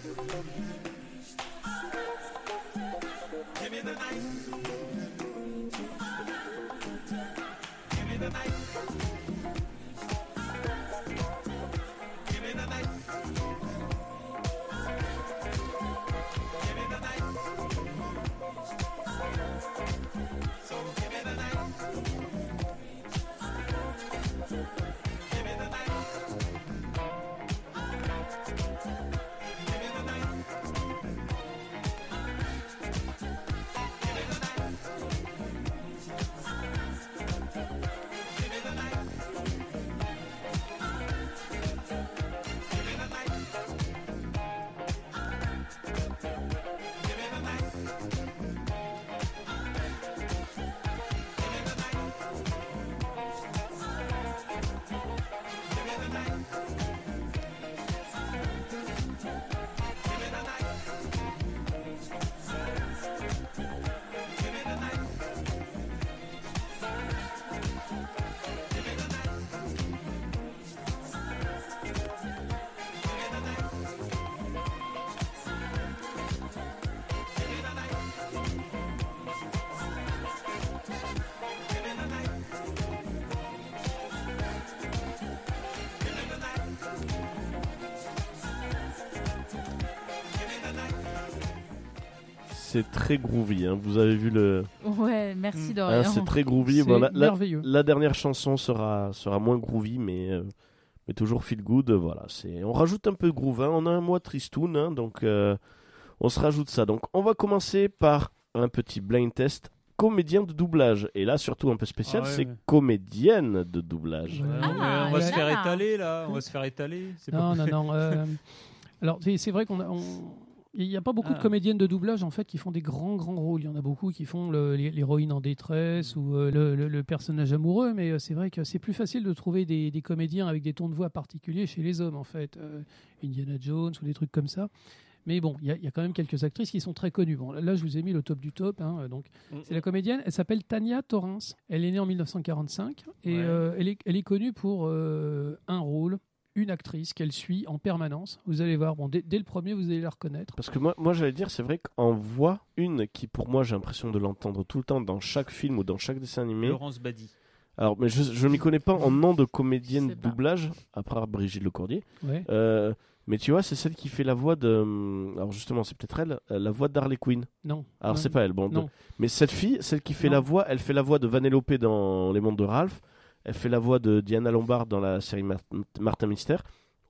C'est très groovy. hein. Vous avez vu le. Ouais, merci Mm. Dorian. Hein, c'est très groovy. C'est Bon, la, la- merveilleux. la dernière chanson sera, sera moins groovy, mais, euh, mais toujours feel good. Voilà, c'est. On rajoute un peu de groove. hein. On a un mois tristoun, hein, donc euh, on se rajoute ça. Donc on va commencer par un petit blind test comédien de doublage. Et là, surtout un peu spécial, Ah ouais, c'est ouais. comédienne de doublage. Ouais. Ah, on va se faire là. étaler là, on va se faire étaler. c'est pas Non, non, non. euh, alors, c'est c'est vrai qu'on a. on- Il n'y a pas beaucoup de Ah. comédiennes de doublage en fait qui font des grands grands rôles. Il y en a beaucoup qui font l'héroïne en détresse ou euh, le, le- le personnage amoureux, mais euh, c'est vrai que c'est plus facile de trouver des, des comédiens avec des tons de voix particuliers chez les hommes en fait. Euh, Indiana Jones ou des trucs comme ça. Mais bon, il y, a- il y a quand même quelques actrices qui sont très connues. Bon, là, je vous ai mis le top du top. hein, donc, Mm. c'est la comédienne. Elle s'appelle Tania Torrance. Elle est née en 1945 et Ouais. euh, elle, est, elle est connue pour un rôle, une actrice qu'elle suit en permanence. Vous allez voir. Bon, dès, dès le premier, vous allez la reconnaître. Parce que moi, moi j'allais dire, c'est vrai qu'en voix, une qui pour moi j'ai l'impression de l'entendre tout le temps dans chaque film ou dans chaque dessin animé. Laurence Badi. Alors, mais je je m'y connais pas en nom de comédienne doublage, à part Brigitte Lecordier. Ouais. Euh, mais tu vois, c'est celle qui fait la voix de. hum, Alors justement, c'est peut-être elle, euh, la voix d'Harley Quinn. Non. Alors c'est pas elle, bon. de- Non. Mais cette fille, celle qui fait Non. la voix, elle fait la voix de Vanellope dans Les Mondes de Ralph. Elle fait la voix de Diana Lombard dans la série Mar- Martin Mystère.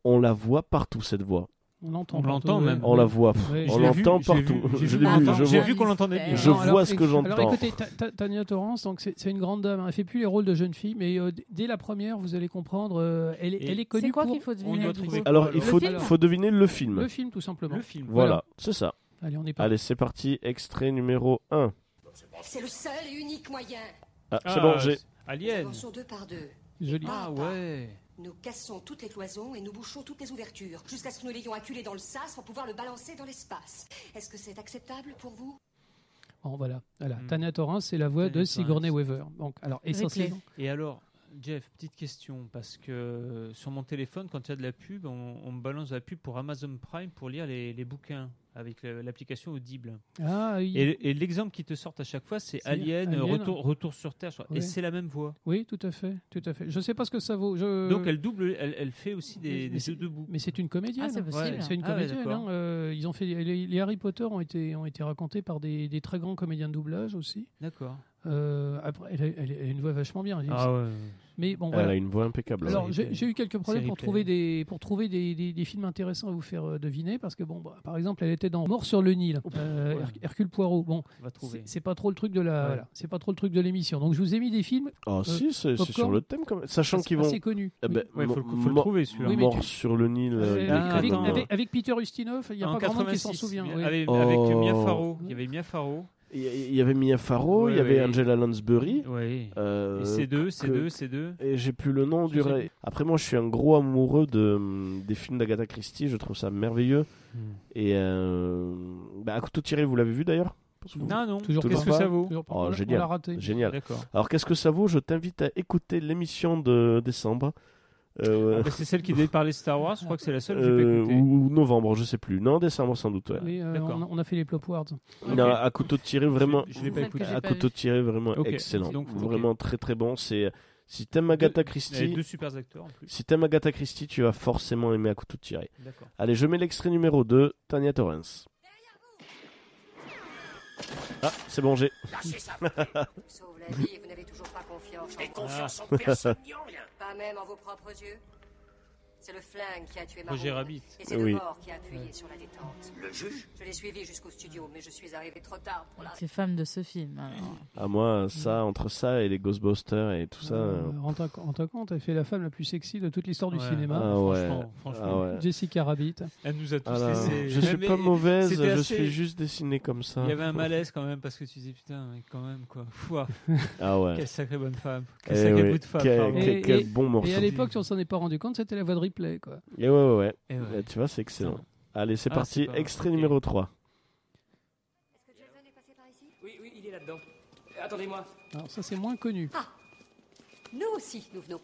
On la voit partout cette voix. On l'entend. On même. On la voit. Ouais, on l'entend partout. vu, j'ai vu qu'on vu. vu l'entendait bien. Je Non, vois alors, ce que j'entends. Alors écoutez, Ta- Ta- Tania Torrance, donc c'est une grande dame. hein. Elle fait plus les rôles de jeune fille, mais euh, dès la première, vous allez comprendre. euh, elle, est, Et elle est connue C'est quoi pour qu'il faut deviner Alors Le il faut, deviner le film. le film, tout simplement. Le film. Voilà, Voilà. c'est ça. Allez, on est parti. Allez, c'est parti. Extrait numéro 1. C'est le seul et unique moyen. Ah, c'est Ah, bon, j'ai. Nous Alien. avançons deux par deux. Joli. Ah ouais. Nous cassons toutes les cloisons et nous bouchons toutes les ouvertures, jusqu'à ce que nous l'ayons acculé dans le sas pour pouvoir le balancer dans l'espace. Est-ce que c'est acceptable pour vous? Bon, voilà. voilà. Hmm. Tania Torrance, c'est la voix Tania de Sigourney. Weaver. Donc, alors, essentiellement. Et alors, Jeff, petite question, parce que euh, sur mon téléphone, quand il y a de la pub, on, on me balance de la pub pour Amazon Prime pour lire les, les bouquins avec l'application Audible. Ah, oui. Et, et l'exemple qui te sort à chaque fois, c'est Alien, Alien. Retour, Retour sur Terre, et c'est la même voix. Oui, tout à fait, tout à fait. Je sais pas ce que ça vaut. Je... Donc elle double, elle, elle fait aussi des, mais des debout. Mais c'est une comédienne. Ah, c'est possible. C'est une Ah ouais, comédienne. hein. Euh, ils ont fait les, les Harry Potter ont été ont été racontés par des, des très grands comédiens de doublage aussi. D'accord. Euh, après, elle elle a une voix vachement bien. Ah ouais. Mais bon, Elle a une voix impeccable. Alors C'est j'ai eu quelques problèmes C'est pour trouver des pour trouver des, des- des films intéressants à vous faire euh, deviner parce que bon bah, par exemple elle était dans Mort sur le Nil euh, ouais. Hercule Poirot bon c'est c'est pas trop le truc de la Ouais. voilà, c'est pas trop le truc de l'émission donc je vous ai mis des films Oh, si, c'est c'est sur le thème quand même. Sachant qu'ils vont. assez connus Eh Oui. ben, Ouais, faut, le- faut trouver celui-là. Oui, Mort tu- sur le Nil. euh, Euh, Ah, avec, Peter Ustinov il y a En pas grand monde qui s'en 86, souvient. Avec, Oh. avec Mia Farrow. Il y avait Mia Farrow. Il y- avait Mia Farrow, il y avait ouais. Angela Lansbury. Oui. euh, Et C2, C2, que- C2. Et j'ai plus le nom du ré. Après, moi, je suis un gros amoureux de, hum, des films d'Agatha Christie. Je trouve ça merveilleux. Et euh, bah, à couteau tiré, vous l'avez vu d'ailleurs? Non, non. Toujours Qu'est-ce que ça vaut. Oh, génial. on l'a raté Génial. D'accord. Alors, qu'est-ce que ça vaut? Je t'invite à écouter l'émission de décembre Euh, ouais. Bah, c'est celle qui devait parler Star Wars. Je crois que c'est la seule que j'ai pas Euh, écoutée. ou novembre, je sais plus. Non, décembre sans doute. Ouais. Oui, euh, on, a, on a fait les Plop. Non, à couteau tiré, vraiment. Je pas écouté. À couteau tiré, vraiment excellent. donc. Vraiment très très bon. C'est si t'aimes Agatha Christie, Il y avait deux super acteurs en plus. si t'aimes Agatha Christie, tu vas forcément aimer à couteau tiré. Allez, je mets l'extrait numéro 2, Tania Torrens. Ah, c'est bon, j'ai. Sauve la vie et vous n'avez toujours pas confiance en moi. Confiance en personne ni en rien. Même en vos propres yeux? C'est le flingue qui a tué Roger. Rabbit. Et c'est Oui. le mort qui a appuyé sur la détente. Le juge Je l'ai suivi jusqu'au studio, mais je suis arrivé trop tard pour la... C'est femme de ce film. alors. Ah, moi, ça, entre ça et les Ghostbusters et tout ça. Euh, Rends-toi rends-toi compte, elle fait la femme la plus sexy de toute l'histoire du Ouais. cinéma. Ah ouais. Franchement, franchement. Ah ouais. Jessica Rabbit. Elle nous a tous Ah là, laissés. je suis pas mauvaise, je assez- suis juste dessiné comme ça. Il y avait un malaise quand même parce que tu disais putain, mais quand même quoi. Fouah, Ah ouais. quelle sacrée bonne femme. Quel Eh sacré ouais, bout de femme. quel, bon morceau. Et à l'époque, si on s'en est pas rendu compte, c'était la voix de replay. Quoi. Et ouais, ouais, ouais. Ouais. Ouais, Tu vois, c'est excellent. Allez, c'est Ah, parti. pas- Extrait numéro 3. Est-ce que Jason est passé par ici? Oui, oui, il est là-dedans. Attendez-moi. Alors ça, c'est moins connu. Nous aussi, nous venons.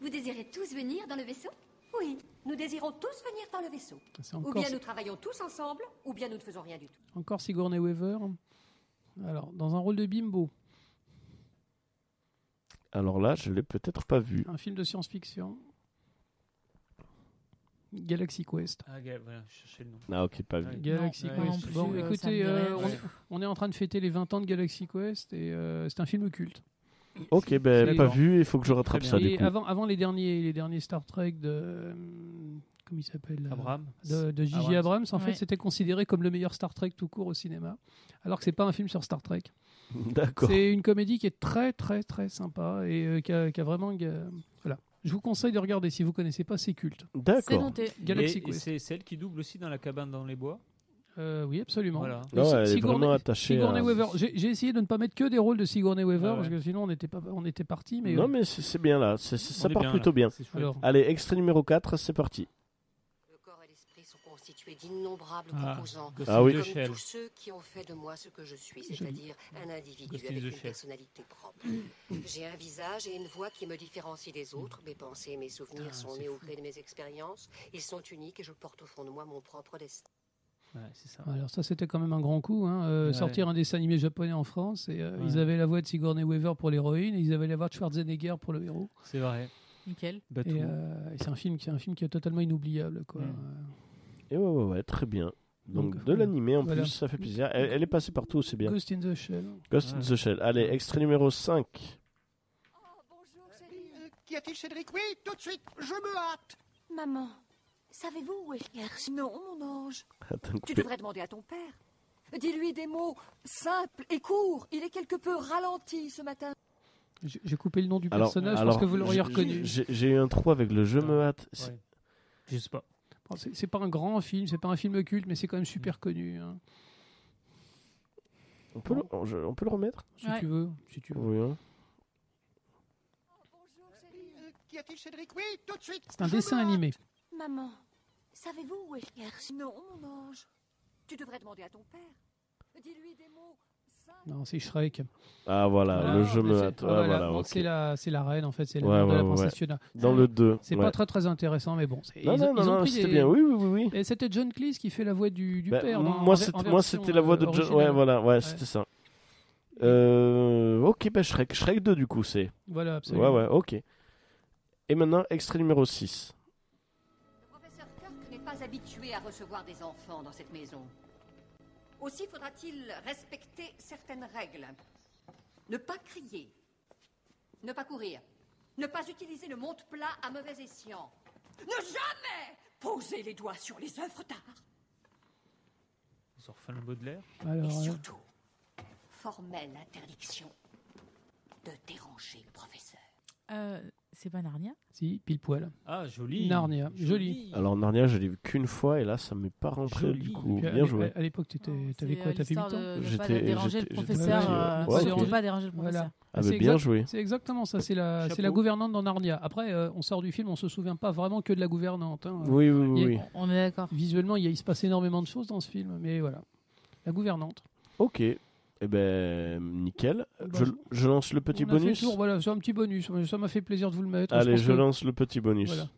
Vous désirez tous venir dans le vaisseau? Oui, nous désirons tous venir dans le vaisseau. C'est Ou encore, bien nous travaillons tous ensemble, ou bien nous ne faisons rien du tout. encore Sigourney Weaver. Alors, dans un rôle de bimbo, Alors là, je l'ai peut-être pas vu. un film de science-fiction. Galaxy Quest. Ah, gars, voilà, je cherchais le nom. Ah, ok, pas vu. Ouais. Galaxy Non, Quest. plus, bon, euh, écoutez, euh, on, Ouais. on est en train de fêter les 20 ans de Galaxy Quest et euh, c'est un film culte. Ok, ben pas vu, il faut que je rattrape ça du coup. avant, avant les derniers, les derniers Star Trek de euh, comment il s'appelle Abraham. de, de J.J. Abrams. Abrams, en fait, c'était considéré comme le meilleur Star Trek tout court au cinéma, alors que c'est pas un film sur Star Trek. D'accord. C'est une comédie qui est très très très sympa et euh, qui, a, qui a vraiment. Je vous conseille de regarder si vous connaissez pas, c'est culte. C'est D'accord. Galaxy Quest. c'est celle qui double aussi dans la cabane dans les bois. Euh, oui, absolument. Voilà. Ouais, elle est Sigourney- vraiment attachée Sigourney à- Weaver. J'ai essayé de ne pas mettre que des rôles de Sigourney Weaver Ah ouais. parce que sinon on était pas on était parti mais Non, euh, mais c'est bien là. Ça part bien, plutôt là. bien. Allez, extrait numéro 4, c'est parti. Le corps et l'esprit constitués d'innombrables Ah, composants. Ah oui. Comme Shell. tous ceux qui ont fait de moi ce que je suis, Je- c'est-à-dire un individu Ghost avec une Shell. personnalité propre. J'ai un visage et une voix qui me différencient des autres. Mes pensées et mes souvenirs Ah, sont nés au gré de mes expériences. Ils sont uniques et je porte au fond de moi mon propre destin. Ouais, c'est ça. alors ça c'était quand même un grand coup hein, euh, Ouais. sortir un dessin animé japonais en France et euh, Ouais. ils avaient la voix de Sigourney Weaver pour l'héroïne et ils avaient la voix de Schwarzenegger pour le héros C'est vrai. Nickel. Et, euh, et c'est un film qui est un film qui est totalement inoubliable quoi. Et ouais, ouais, ouais, très bien. Donc, Donc, de l'animé en voilà. plus, ça fait plaisir. Elle, elle est passée partout, c'est bien. Ghost in the Shell. Ghost in the Shell. Allez, extrait numéro 5. Euh, Qu'y a-t-il, Cédric? Oui, tout de suite, je me hâte. Maman, savez-vous où est Gersh Non, mon ange, Attends, tu devrais demander à ton père. Dis-lui des mots simples et courts. Il est quelque peu ralenti ce matin. J'ai coupé le nom du Alors, personnage alors, parce que vous l'auriez reconnu. J'ai eu un trou avec le je Non. me hâte. Ouais. Je sais pas. C'est pas un grand film, c'est pas un film culte, mais c'est quand même super connu. hein. On, peut le, on, je- on peut le remettre? Si Ouais. tu veux, si tu veux. Oui. hein. C'est un dessin animé. Maman, savez-vous où est Gersh Non, mon ange, tu devrais demander à ton père. Dis-lui des mots. Non, c'est Shrek. Ah voilà, Voilà, le je mais me c'est- hâte. Ouais, voilà, voilà, donc ok. c'est la, c'est la reine en fait, c'est la Ouais, mère de ouais, la ouais, princesse ouais. Fiona. Dans le 2. C'est pas très très intéressant, mais bon. c'est- Non, ils, non, ils ont non, pris c'était des- bien. Oui, oui, oui. oui. Et c'était John Cleese qui fait la voix du, du Bah, père. dans- moi, c'était- la voix euh, de John. originale. Ouais, voilà, ouais, c'était ça. Euh, ok, bah Shrek. Shrek 2, du coup, c'est. Voilà, absolument. Ouais, ouais, ok. Et maintenant, extrait numéro 6. Le professeur Kirk n'est pas habitué à recevoir des enfants dans cette maison. Aussi faudra-t-il respecter certaines règles. Ne pas crier. Ne pas courir. Ne pas utiliser le monte-plat à mauvais escient. Ne jamais poser les doigts sur les œuvres d'art. Ils ont refait le Baudelaire. Alors, Et euh, surtout, formelle interdiction de déranger le professeur. Euh, c'est pas Narnia si, pile poil. Ah, joli. Narnia, joli. Alors, Narnia, je l'ai vu qu'une fois et là, ça m'est pas rentré Joli. du coup. Bien joué. À l'époque, t'avais c'est, quoi euh, T'as fait 8 l'histoire ans ne pas J'étais- déranger le j'étais- j'étais professeur. petit, ouais, surtout ok. pas déranger le Voilà. professeur. Ah, c'est mais bien exact- joué. C'est exactement ça. C'est la, c'est la gouvernante dans Narnia. Après, euh, on sort du film, on se souvient pas vraiment que de la gouvernante. hein. Oui, oui, oui. On est d'accord. Visuellement, il, y a- il se passe énormément de choses dans ce film, mais voilà. La gouvernante. Ok. Eh ben, nickel. Bah, Je, lance le petit On a fait le bonus. tour, voilà, c'est un petit bonus. Ça m'a fait plaisir de vous le mettre. Allez, pense je que- lance le petit bonus. Voilà.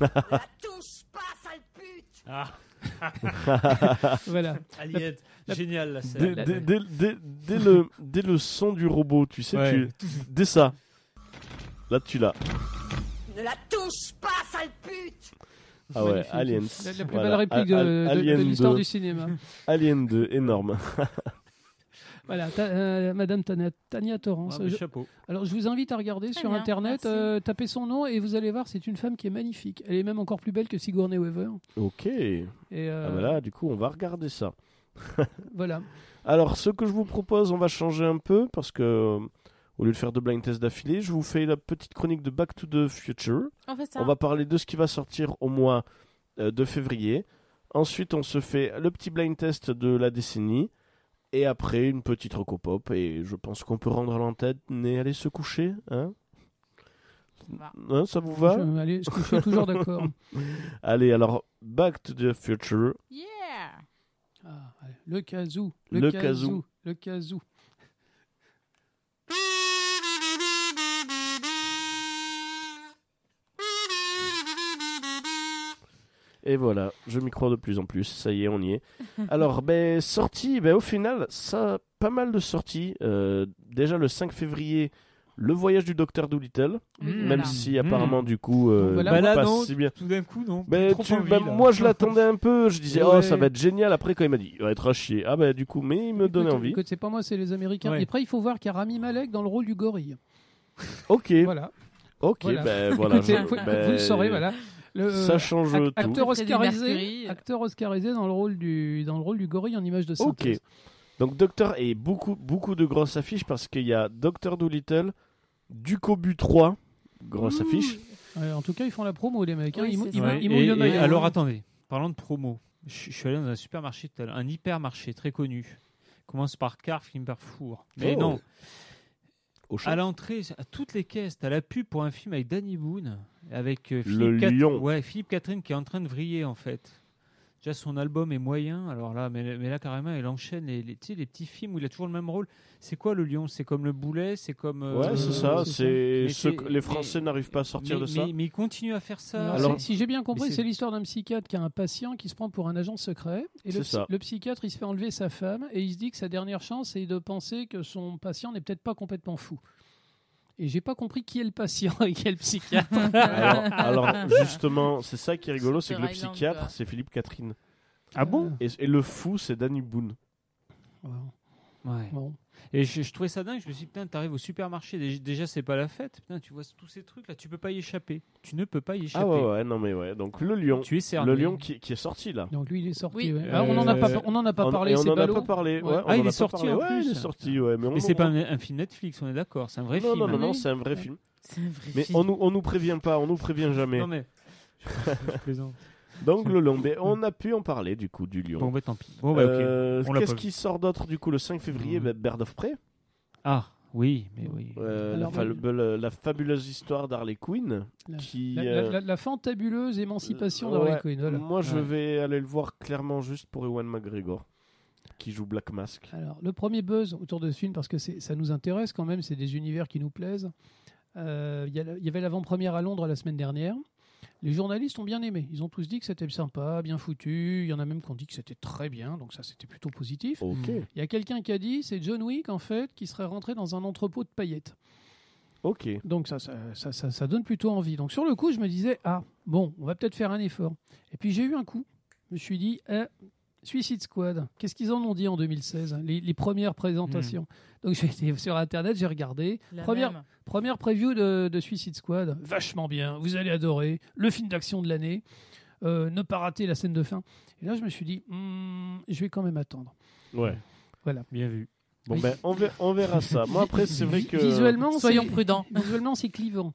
La touche pas, sale pute Ah, Voilà. Aliette, la- génial la Dès, scène. dès- dès- dès- dès le, dès le son du robot, tu sais, Ouais. tu, dès ça, là tu l'as. Ne la touche pas, sale pute Ah ouais, Magnifique. Aliens. La, la plus Voilà. belle réplique de, Al- de- de Alien l'histoire 2. du cinéma. Alien 2, énorme. Voilà, ta- euh, Madame Tania, Tania Torrance. Ah, Je- chapeau. alors, je vous invite à regarder Très sur bien, Internet, merci. euh, tapez son nom et vous allez voir, c'est une femme qui est magnifique. Elle est même encore plus belle que Sigourney Weaver. Ok. Et euh, Ah bah là, du coup, on va regarder ça. voilà. Alors, ce que je vous propose, on va changer un peu parce que euh, au lieu de faire deux blind tests d'affilée, je vous fais la petite chronique de Back to the Future. On fait ça. On va parler de ce qui va sortir au mois euh, de février. Ensuite, on se fait le petit blind test de la décennie. Et après, une petite recopop. Et je pense qu'on peut rendre l'antenne et aller se coucher. Hein va. Hein, ça vous va? Je, allez, je suis toujours d'accord. Allez, alors, Back to the Future. Yeah Ah, allez, le kazoo. Le kazoo. kazoo. Le kazoo. Et voilà, je m'y crois de plus en plus. Ça y est, on y est. Alors, ben, sortie, ben, au final, ça a pas mal de sorties. Euh, déjà, le 5 février, le voyage du docteur Mmh. Même voilà. si, Mmh. apparemment, du coup, euh, voilà. Bah là, pas non, si bien. tout d'un coup, non. Ben, tu- envie, ben, moi, je l'attendais un peu. Je disais, Ouais. oh, ça va être génial. Après, quand il m'a dit, il va être à chier. Ah, ben, du coup, mais il me donnait envie. écoute, c'est pas moi, c'est les Américains. Ouais. Et après, il faut voir qu'il y a Rami Malek dans le rôle du gorille. Ok, Voilà. ok, Voilà. ben, voilà. Écoutez, je- vous, ben, vous le saurez, voilà. Le, Ça euh, change tout. acteur oscarisé, acteur oscarisé dans le rôle du dans le rôle du gorille en image de Ok. synthèse. Donc Docteur et beaucoup beaucoup de grosses affiches parce qu'il y a Docteur Dolittle, Ducobu 3, grosse affiche. Ouais, en tout cas, ils font la promo les mecs. hein. Oui, Ils, mou- c'est ils ça. mou- Ouais, ils mouillent et- le et maillot. alors attendez, parlant de promo, je, je suis allé dans un supermarché tout à l'heure, un hypermarché très connu. Commence par Car, finit par Four. Mais Oh. non, Auchan. à l'entrée, à toutes les caisses, t'as la pub pour un film avec Danny Boone, avec euh, Le Philippe, Cat- lion. ouais, Philippe Catherine qui est en train de vriller en fait. Déjà son album est moyen, alors là, mais, mais là carrément, il enchaîne les, les, tu sais, les petits films où il a toujours le même rôle. C'est quoi le lion? C'est comme le boulet C'est comme. euh, Ouais, c'est ça. c'est ce les Français n'arrivent pas à sortir mais, de ça. mais- mais il continue à faire ça. Alors, si j'ai bien compris, c'est l'histoire d'un psychiatre qui a un patient qui se prend pour un agent secret. Et le, C'est ça. le psychiatre, il se fait enlever sa femme et il se dit que sa dernière chance, c'est de penser que son patient n'est peut-être pas complètement fou. Et j'ai pas compris qui est le patient et qui est le psychiatre. alors, alors, justement, c'est ça qui est rigolo, c'est que le psychiatre, c'est Philippe Catherine. Ah bon Et, et le fou, c'est Danny Boone. Bon, Ouais. bon. Et je, je trouvais ça dingue. Je me suis dit, putain, t'arrives au supermarché. Déjà, déjà, c'est pas la fête. Putain, tu vois tous ces trucs là. Tu peux pas y échapper. Tu ne peux pas y échapper. Ah ouais, ouais, non mais ouais. Donc le lion, Tu es cerné. le lion qui, qui est sorti là. Donc lui, il est sorti. Oui. ouais. Ah, on n'en a Euh, pas, on en a pas On- parlé. et on c'est en a pas parlé. Ouais. ouais, Ah, on il en a est pas sorti parlé. en Ouais, plus. il est sorti. Ouais, mais on, Mais c'est pas un, un film Netflix, on est d'accord. C'est un vrai Non, film. non, non, hein. non, c'est un vrai Ouais. film. C'est un vrai Mais film. on nous, on nous prévient pas, on nous prévient jamais. Non, mais. je plaisante. Donc le lion, mais on a pu en parler du coup du lion. Bon, bah tant pis. Bon, bah. Euh, Qu'est-ce qui sort d'autre du coup le 5 février Mhm. bah, Bird of Prey, Ah, oui, mais oui. Euh, la, Alors, fabuleuse histoire d'Harley Quinn. La- Qui, La, euh, la- la- la fantabuleuse émancipation euh, d'Harley ouais, Quinn. Voilà. Moi je Ouais. vais aller le voir clairement juste pour Ewan McGregor qui joue Black Mask. Alors, le premier buzz autour de ce film, parce que ça nous intéresse quand même, c'est des univers qui nous plaisent. Euh, y, il y avait l'avant-première à Londres la semaine dernière. Les journalistes ont bien aimé. Ils ont tous dit que c'était sympa, bien foutu. Il y en a même qui ont dit que c'était très bien, donc ça c'était plutôt positif. Ok, Mm. Il y a quelqu'un qui a dit c'est John Wick en fait qui serait rentré dans un entrepôt de paillettes. ok. Donc ça ça, ça, ça- ça donne plutôt envie. Donc sur le coup, je me disais ah bon, on va peut-être faire un effort. Et puis j'ai eu un coup. Je me suis dit eh, Suicide Squad. Qu'est-ce qu'ils en ont dit en 2016 hein, les, les premières présentations. Donc j'ai été sur internet, j'ai regardé. La Première, même. première preview de, de Suicide Squad. Vachement bien. Vous allez adorer. Le film d'action de l'année. Euh, ne pas rater la scène de fin. Et là, je me suis dit, Hmm, je vais quand même attendre. Ouais. Bien vu. Bon Oui. ben on verra, on verra ça. Moi après c'est vrai que Visuellement, Soyons prudents. Visuellement, c'est clivant.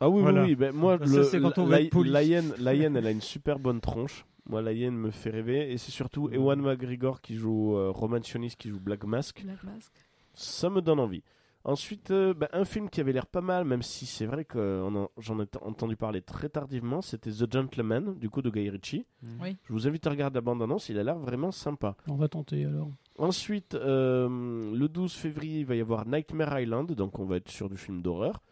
Ah oui, Voilà. oui, oui. Ben, moi, Ça, le, c'est quand on veut la, poli. la hyène, la hyène, elle a une super bonne tronche. Moi, la hyène me fait rêver. Et c'est surtout Ewan McGregor qui joue euh, Roman Sionis, qui joue Black Mask. Black Mask. Ça me donne envie. Ensuite, euh, bah, un film qui avait l'air pas mal, même si c'est vrai que on en- j'en ai entendu parler très tardivement, c'était The Gentleman, du coup de Guy Ritchie. Oui. Je vous invite à regarder la bande-annonce, il a l'air vraiment sympa. On va tenter alors. Ensuite, euh, le 12 février, il va y avoir Nightmare Island, donc on va être sur du film d'horreur.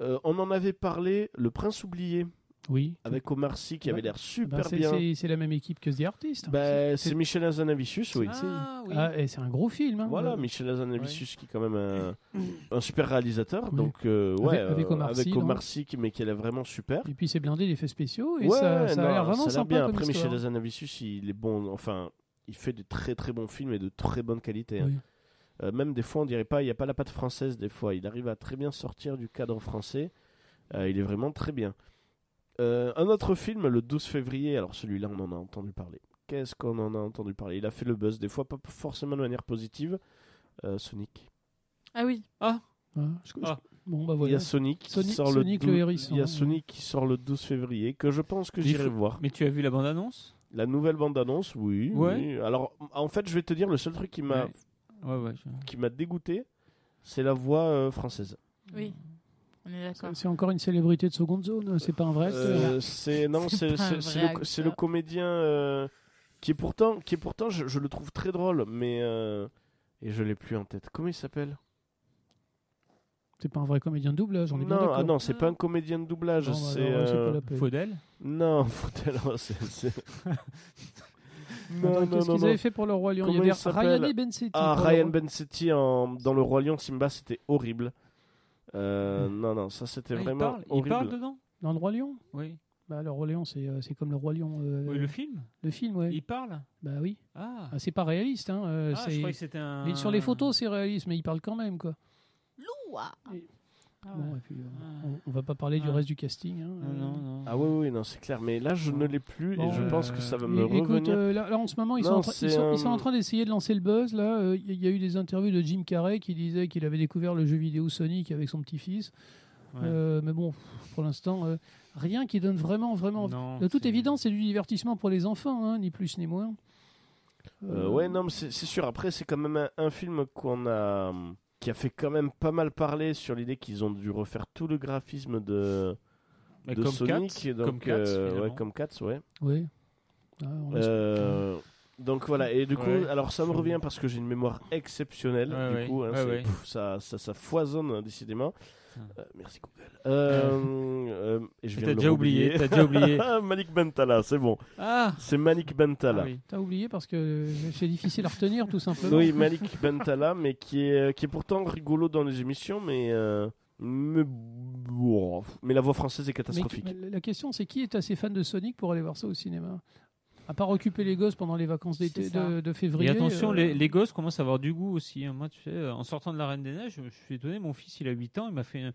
Euh, on en avait parlé, Le Prince oublié, Oui. avec Omar Sy, qui avait Bah, l'air Bah, super c'est- bien. c'est la même équipe que The Artist. Bah, C'est- c'est Michel Hazanavicius, oui. c'est- Ah, oui. Ah, et c'est un gros film. hein. Voilà, Euh, Michel Hazanavicius qui est quand même un, un super réalisateur. Oui. Donc, euh, ouais, Avec- avec euh, Omar Sy, avec donc. Omar Sy, qui- mais qui est vraiment super. Et puis c'est blindé d'effets spéciaux et ouais, ça, ça a l'air vraiment ça a sympa bien. comme Après, histoire. Michel Hazanavicius, il est bon. Enfin, il fait de très très bons films et de très bonne qualité. hein. Oui. Euh, même des fois, on dirait pas, il n'y a pas la patte française. Des fois, il arrive à très bien sortir du cadre français. Euh, il est vraiment très bien. Euh, un autre film, le 12 février. Alors celui-là, on en a entendu parler. Qu'est-ce qu'on en a entendu parler? Il a fait le buzz, des fois pas forcément de manière positive. Euh, Sonic. Ah oui. Ah, je- je- Ah. Bon, bah Il y voilà. a Sonic qui Sonic- sort Sonic le, le 12 hérisson, Il y a ouais. Sonic qui sort le 12 février que je pense que j'irai voir. Mais tu as vu la bande-annonce? La nouvelle bande-annonce, oui, Ouais. oui. Alors, en fait, je vais te dire, le seul truc qui m'a Ouais. Ouais, ouais. je- qui m'a dégoûté, c'est la voix euh, française. Oui. On est d'accord. C'est encore une célébrité de seconde zone, c'est pas un vrai. Euh, c'est non, C'est le, le comédien euh, qui est pourtant, qui est pourtant, je, je le trouve très drôle, mais euh, et je l'ai plus en tête. Comment il s'appelle? C'est pas un vrai comédien de doublage, on est bien Non, d'accord. ah non, c'est pas un comédien de doublage. Bah c'est euh. Faudel? Non, Faudel, oh, c'est- c'est- non, non, Qu'est-ce qu'ils avaient fait pour le Roi Lion? Il y Comment avait Ryan et Bensetti. Ah, Ryan Bensetti en, dans le Roi Lion Simba, c'était horrible. Euh, Non, non, ça c'était Ah, il, vraiment parle, il horrible. parle dedans? Dans le Roi Lion? Oui. bah, Le Roi Lion, c'est euh, c'est comme le Roi Lion. euh, Oui, le film? le film, ouais. Il parle? Bah oui. Ah, Ah, c'est pas réaliste. Hein. euh, Ah, c'est- je croyais que c'était un. les- Sur les photos, c'est réaliste, mais il parle quand même, quoi. Loua. Ah, Bon, ouais. et puis, euh, Ah. on, on va pas parler du Ah. reste du casting. hein, Non, euh. non, non. Ah oui, oui, non, c'est clair. Mais là, je ne l'ai plus Bon, et je euh, pense que ça va Et- me écoute, revenir. euh, là, là, en ce moment, ils, Non, sont en, train- c'est ils, sont, ils un- sont en train d'essayer de lancer le buzz. Là, Euh, il y a eu des interviews de Jim Carrey qui disait qu'il avait découvert le jeu vidéo Sonic avec son petit-fils. Ouais. Euh, mais bon, pour l'instant, euh, rien qui donne vraiment, vraiment. Non, De toute évidence, c'est du divertissement pour les enfants, hein, ni plus ni moins. Euh, ouais, non, mais c'est c'est sûr. Après, c'est quand même un, un film qu'on a, qui a fait quand même pas mal parler sur l'idée qu'ils ont dû refaire tout le graphisme de, de comme Sonic. Cats, donc, comme Cats, euh, finalement. ouais, comme Cats, ouais. Oui. Ah, on Euh, donc voilà, et du coup, Ouais. alors ça me revient parce que j'ai une mémoire exceptionnelle, Ouais, du ouais. coup, hein, Ouais, c'est- ouais. pff, ça, ça, ça foisonne hein, décidément. Euh, merci Google. Euh, euh, et je T'as déjà oublié, t'as déjà oublié. Malik Bentala, c'est bon. Ah, C'est Malik Bentala. Ah oui. T'as oublié parce que c'est difficile à retenir, tout simplement. Oui, Malik Bentala, mais qui est, qui est pourtant rigolo dans les émissions, mais, euh, mais, la voix française est Mais, catastrophique. mais la question, c'est qui est assez fan de Sonic pour aller voir ça au cinéma? À part occuper les gosses pendant les vacances d'été de, de février. Et attention, euh, les, les gosses commencent à avoir du goût aussi. hein. Moi, tu sais, euh, en sortant de la Reine des Neiges, je suis étonné. Mon fils, il a 8 ans, il m'a fait une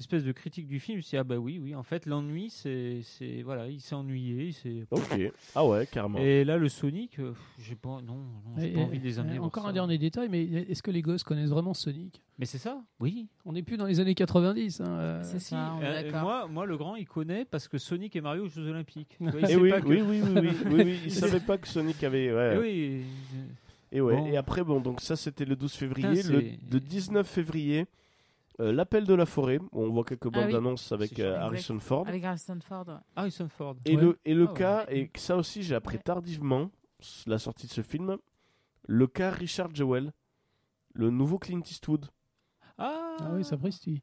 espèce de critique du film. Je me suis dit, ah bah oui, oui. En fait, l'ennui, c'est, c'est voilà, il s'est ennuyé. il s'est- Ok. Ah ouais, carrément. Et là, le Sonic, euh, j'ai pas, non, non, j'ai pas envie de les amener. voir Encore ça. un dernier détail, mais est-ce que les gosses connaissent vraiment Sonic? Mais c'est ça, oui. On n'est plus dans les années 90. hein, euh, C'est ça, on est Euh, d'accord. moi, moi, le grand, il connaît parce que Sonic et Mario aux Jeux Olympiques. Et Eh oui, pas que- oui, oui, oui, oui, oui, oui, Il savait pas que Sonic avait. Ouais. Eh oui. Et ouais. Bon. Et après, bon, donc ça c'était le 12 février. Putain, le c'est- de 19 février, euh, l'appel de la forêt. où on voit quelques bandes Ah oui. annonces avec euh, chouette. Harrison Ford. Avec Harrison Ford. ouais. Harrison Ford. Et Ouais. le, et le Ah ouais. cas, et ça aussi j'ai appris Ouais. tardivement, la sortie de ce film, le cas Richard Jewell, le nouveau Clint Eastwood. Ah, Ah oui, ça prestille.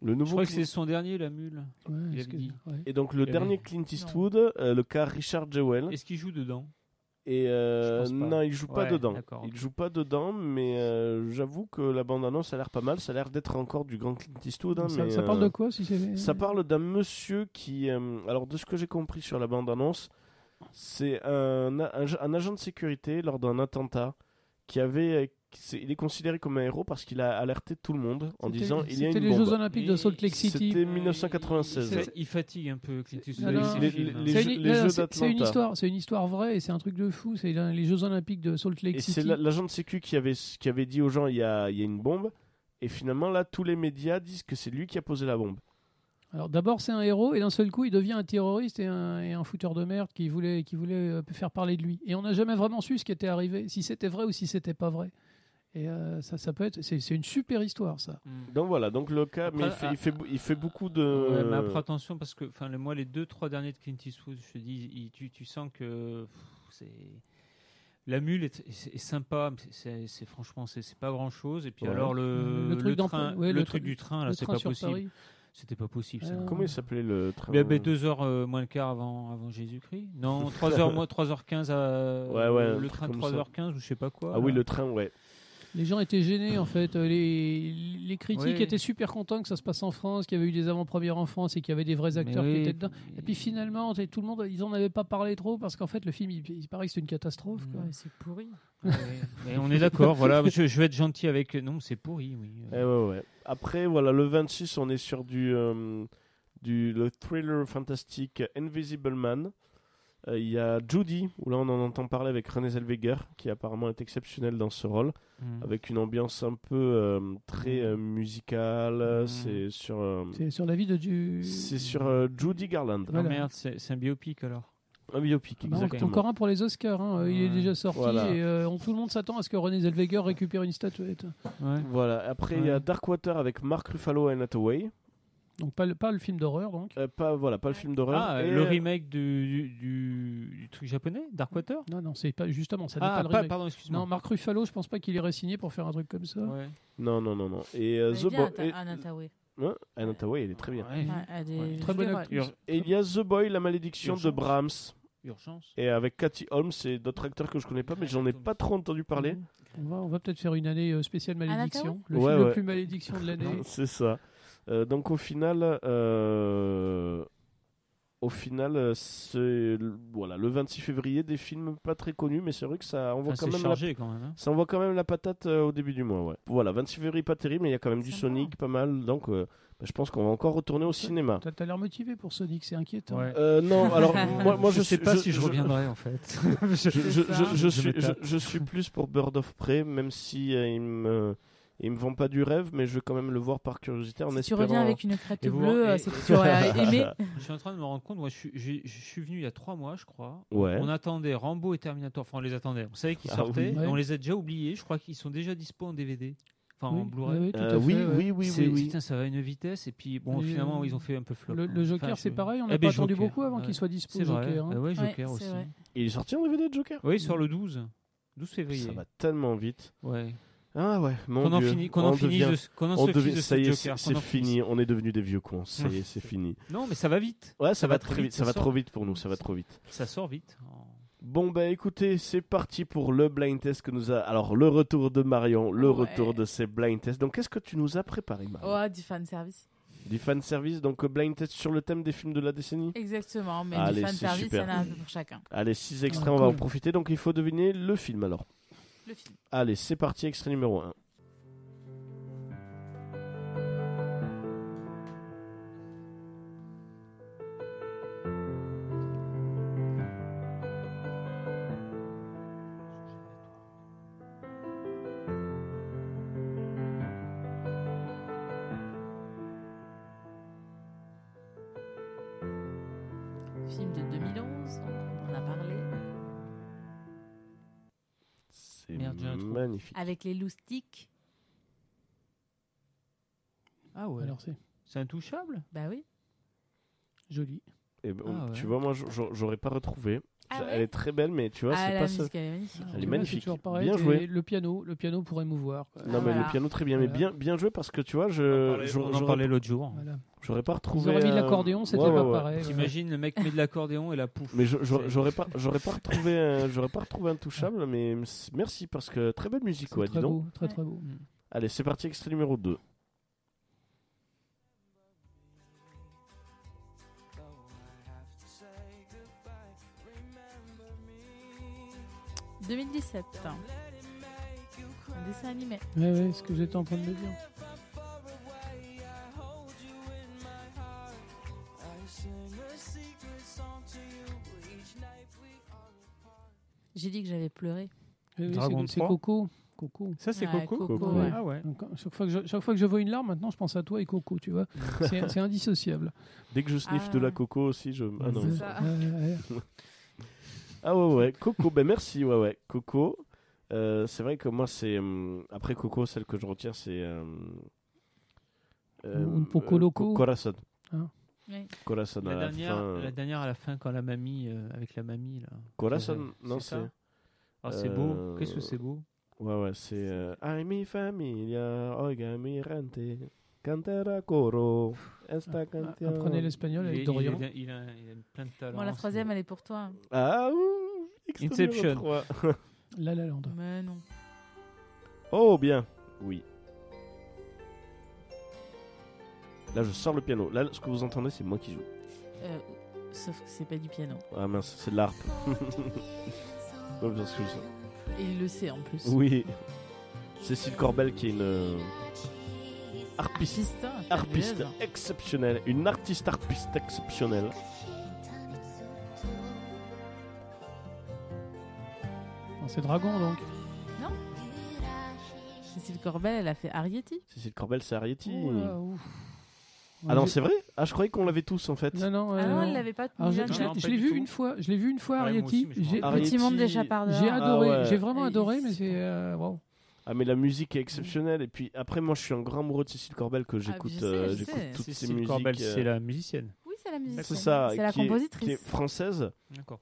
Le Je nouveau crois que c'est son dernier, la mule. Ouais, Il est-ce avait que- dit. ouais. Et donc le dernier avait- Clint Eastwood, euh, le cas Richard Jewell. Est-ce qu'il joue dedans? Et euh, non, il joue pas Ouais, dedans. Il joue pas dedans, mais euh, j'avoue que la bande-annonce a l'air pas mal. Ça a l'air d'être encore du grand Clint Eastwood. hein, ça, mais, ça parle euh, de quoi si c'est... Ça parle d'un monsieur qui, euh, alors de ce que j'ai compris sur la bande-annonce, c'est un, un, un agent de sécurité lors d'un attentat qui avait, il est considéré comme un héros parce qu'il a alerté tout le monde en C'était- disant il y a C'était une les bombe. Jeux Olympiques de Salt Lake City. C'était 1996. Il, fatigue un peu les- les- les C'est Jeux- une, les c'est- c'est histoire, c'est une histoire vraie et c'est un truc de fou. C'est les Jeux Olympiques de Salt Lake Et c'est City. la- l'agent de sécu qui avait, qui avait dit aux gens il y a, il y a une bombe. Et finalement, là, tous les médias disent que c'est lui qui a posé la bombe. Alors d'abord c'est un héros et d'un seul coup il devient un terroriste et un, et un fouteur de merde qui voulait, qui voulait euh, faire parler de lui. Et on n'a jamais vraiment su ce qui était arrivé, si c'était vrai ou si c'était pas vrai. Et euh, ça, ça peut être. C'est c'est une super histoire, ça. Donc voilà, donc le cas, mais il fait, ah, il, fait, bou- il fait beaucoup de. Ouais, mais après attention parce que enfin le- moi les deux trois derniers de Clint Eastwood je te dis il- tu, tu sens que pff, c'est la mule est, est- est sympa mais c'est c'est- franchement c'est c'est pas grand chose et puis Ouais. alors le, Le truc train ouais, le, le truc truc- du train là le c'est train pas possible Paris. c'était pas possible ça. Euh, Comment il s'appelait le train Mais, mais deux heures euh, moins le quart avant, avant Jésus-Christ Non, 3 heures moins 3h15 à Ouais, ouais, le train comme 3h15 ou je sais pas quoi. Ah oui, le train, ouais. Les gens étaient gênés en fait. Euh, Les, les critiques Oui. étaient super contents que ça se passe en France, qu'il y avait eu des avant-premières en France et qu'il y avait des vrais acteurs qui étaient dedans. Et puis finalement, tout le monde, ils en avaient pas parlé trop parce qu'en fait, le film, il, il paraît que c'est une catastrophe. Ouais, c'est pourri. Ouais, on est d'accord, voilà, je, je vais être gentil avec non, c'est pourri, oui. Eh ouais, ouais. Après, voilà, le 26, on est sur du, euh, du le thriller fantastique Invisible Man. Euh, Il y a Judy, où là on en entend parler avec Renée Zellweger, qui apparemment est exceptionnelle dans ce rôle, Mm. avec une ambiance un peu euh, très euh, musicale. Mm. C'est sur, euh, C'est sur la vie de du. c'est sur euh, Judy Garland. Ah Voilà. merde, c'est un biopic alors. Un biopic, Bah, exactement. Encore un pour les Oscars. hein. Il est déjà sorti Voilà. et euh, on- tout le monde s'attend à ce que René Zellweger récupère une statuette. Ouais. Voilà. Après, il y a. Darkwater avec Mark Ruffalo et Hathaway. Donc pas le, pas le film d'horreur donc. Euh, pas, voilà, pas le film d'horreur. Ah, Et, le euh, remake du, du, du truc japonais, Darkwater Non non c'est pas justement ça Ah, pas le pas- remake. pardon, excuse-moi. Non Marc Ruffalo je pense pas qu'il irait signer pour faire un truc comme ça. Ouais. Non, non, non, non. Et euh, The Boy. Et-. Ouais, Anne Hathaway, elle est très bien. Ouais. Ouais, elle est Ouais. Très bonne actrice. Et il y a The Boy, la malédiction de. Brahms. Urgence. Et avec Cathy Holmes et d'autres acteurs que je connais pas, mais j'en ai pas trop entendu parler. On va, on va peut-être faire une année euh, spéciale malédiction. Le Ouais, film ouais. le plus malédiction de l'année. C'est ça. Euh, donc au final, euh, au final, c'est le- voilà le 26 février des films pas très connus, mais c'est vrai que ça envoie Enfin, quand même la, chargé quand même. hein. ça envoie quand même la patate euh, au début du mois. Ouais. Voilà, 26 février pas terrible, mais il y a quand même du Sympa. Sonic, pas mal. Donc euh, bah, je pense qu'on va encore retourner au cinéma. T'as t'as l'air motivé pour Sonic, c'est inquiétant. Ouais. Euh, non, alors moi, moi je, sais suis- pas je- si je, je- reviendrai en fait. je, je, je, ça. je Je suis, me je, tâte. je suis plus pour Bird of Prey, même si euh, il me il me vend pas du rêve, mais je vais quand même le voir par curiosité en Si tu reviens avec une crête vous- bleue, et- euh, c'est que tu aurais aimé. Je suis en train de me rendre compte, moi je suis, je suis venu il y a trois mois, je crois. Ouais. On attendait Rambo et Terminator, enfin on les attendait. On savait qu'ils Ah sortaient, oui. et on les a déjà oubliés. Je crois qu'ils sont déjà dispo en DVD, enfin en Blu-ray. oui, oui, tout Euh, à oui, oui, oui, oui, oui. Putain, ça va à une vitesse. Et puis bon, Et, finalement, euh, ils ont fait un peu flop. Le, hein. le Joker, Enfin, c'est pareil, on Eh n'a ben, pas attendu Joker, beaucoup avant ouais. qu'il soit dispo. C'est vrai. Joker, hein. Bah ouais, Joker c'est aussi. Il est sorti en DVD de Joker? Oui, sur le 12. 12 février. Ça va tellement vite. Ouais. Ah ouais, mon Qu'on en qu'on on en finisse, devient- de- qu'on en on se devient- fiche de ça ce y est, Joker. c'est finisse. fini. On est devenus des vieux cons. Ça y est, c'est fini. Non, mais ça va vite. Ouais, ça, va, très très vite. Ça va trop vite pour nous. Ça va trop vite. Ça sort vite. Oh. Bon bah écoutez, c'est parti pour le blind test que nous a. Alors le retour de Marion, le Ouais. retour de ces blind tests. Donc qu'est-ce que tu nous as préparé, Marion Oh, du fan service. Du fan service, donc euh, blind test sur le thème des films de la décennie. Exactement, mais Allez, du fan service, il y en a un peu pour chacun. Allez, six extraits, on va en cool. profiter. Donc il faut deviner le film alors. Le film. Allez, c'est parti, extrait numéro 1. Avec les loustiques. Ah ouais. Alors c'est C'est intouchable Bah oui. joli. Et ben, Ah ouais. Tu vois, moi, j'- j'aurais pas retrouvé. Ah Elle est très belle, mais tu vois, Ah, c'est pas ça. elle est magnifique. Elle est vois, pareil, Bien joué. Le piano, le piano pour émouvoir. quoi. Non, Ah, mais voilà. le piano très bien, mais Voilà. bien, bien joué parce que tu vois, je j'aurais- On en j'aurais- parlait l'autre jour. Voilà. j'aurais pas retrouvé. auraient mis de l'accordéon, c'était ouais, ouais, pas ouais. pareil. ouais. T'imagines, le mec met de l'accordéon et la pouf. Mais j'aurais j'aurais pas, j'aurais pas retrouvé, un- j'aurais pas retrouvé intouchable, mais merci parce que très belle musique, ouais, dis très donc. beau, très très beau. Allez, c'est parti, extrait numéro 2. 2017. Un dessin animé. Ouais, ouais, ce que j'étais en train de me dire. J'ai dit que j'avais pleuré. C'est- c'est 3. Coco. Coco. Ça, c'est Ouais, Coco. Coco, Coco, ouais. Ah ouais. Donc, chaque, fois que je, chaque fois que je vois une larme, maintenant, je pense à toi et Coco, tu vois. C'est c'est indissociable. Dès que je sniffe Ah. de la coco aussi, je. Ah non. C'est ça. Ouais, ouais, ouais. Ah ouais, ouais, Coco, ben merci, ouais, ouais, Coco. Euh, c'est vrai que moi, c'est. hum, après Coco, celle que je retiens, c'est. euh, Un poco euh, loco. Co- Corazon. Oui. Corazon à La la dernière, fin. la dernière à la fin, quand la mamie, euh, avec la mamie, là. Corazon, C'est non, ça c'est. Ah, c'est Euh, beau. Qu'est-ce que c'est beau? Ouais, ouais, c'est. Euh, Ay, mi familia, oiga mi gente, cantera coro, esta canción. Ah, Apprenez l'espagnol il, avec est- Dorian. il, est- il a, il a plein de talents. Bon, la troisième, elle est pour toi. Ah, ouh, Inception. La La Land. Mais non. Oh, bien. Oui. Là, je sors le piano. Là, ce que vous entendez, c'est moi qui joue. Euh, sauf que c'est pas du piano. Ah mince, c'est de l'harpe. Et il le sait en plus. Oui. Cécile Corbel qui est une euh, harpiste, Artiste, harpiste exceptionnelle. Une artiste harpiste exceptionnelle. Non, C'est Dragon donc. Cécile Corbel, elle a fait Arietti. Cécile Corbel, c'est Arietti. Ouf. ah non, c'est vrai? Ah, je croyais qu'on l'avait tous en fait. Non, non, Ah euh, non, non. elle l'avait pas. Alors, je l'ai- Non, je vu tout. une fois. Je l'ai vu une fois, Ouais, Arietti. Petit monde d'échappardeur. j'ai Ah adoré. ouais. J'ai vraiment Et adoré, mais c'est- c'est euh, wow. Ah, mais la musique est exceptionnelle. Et puis après, moi, je suis un grand amoureux de Cécile Corbel que Ah, j'écoute sais, euh, j'écoute toutes ses Cécile musiques. Corbel, euh, c'est la musicienne. Oui, c'est la musique. C'est ça. C'est la est- compositrice. qui est française,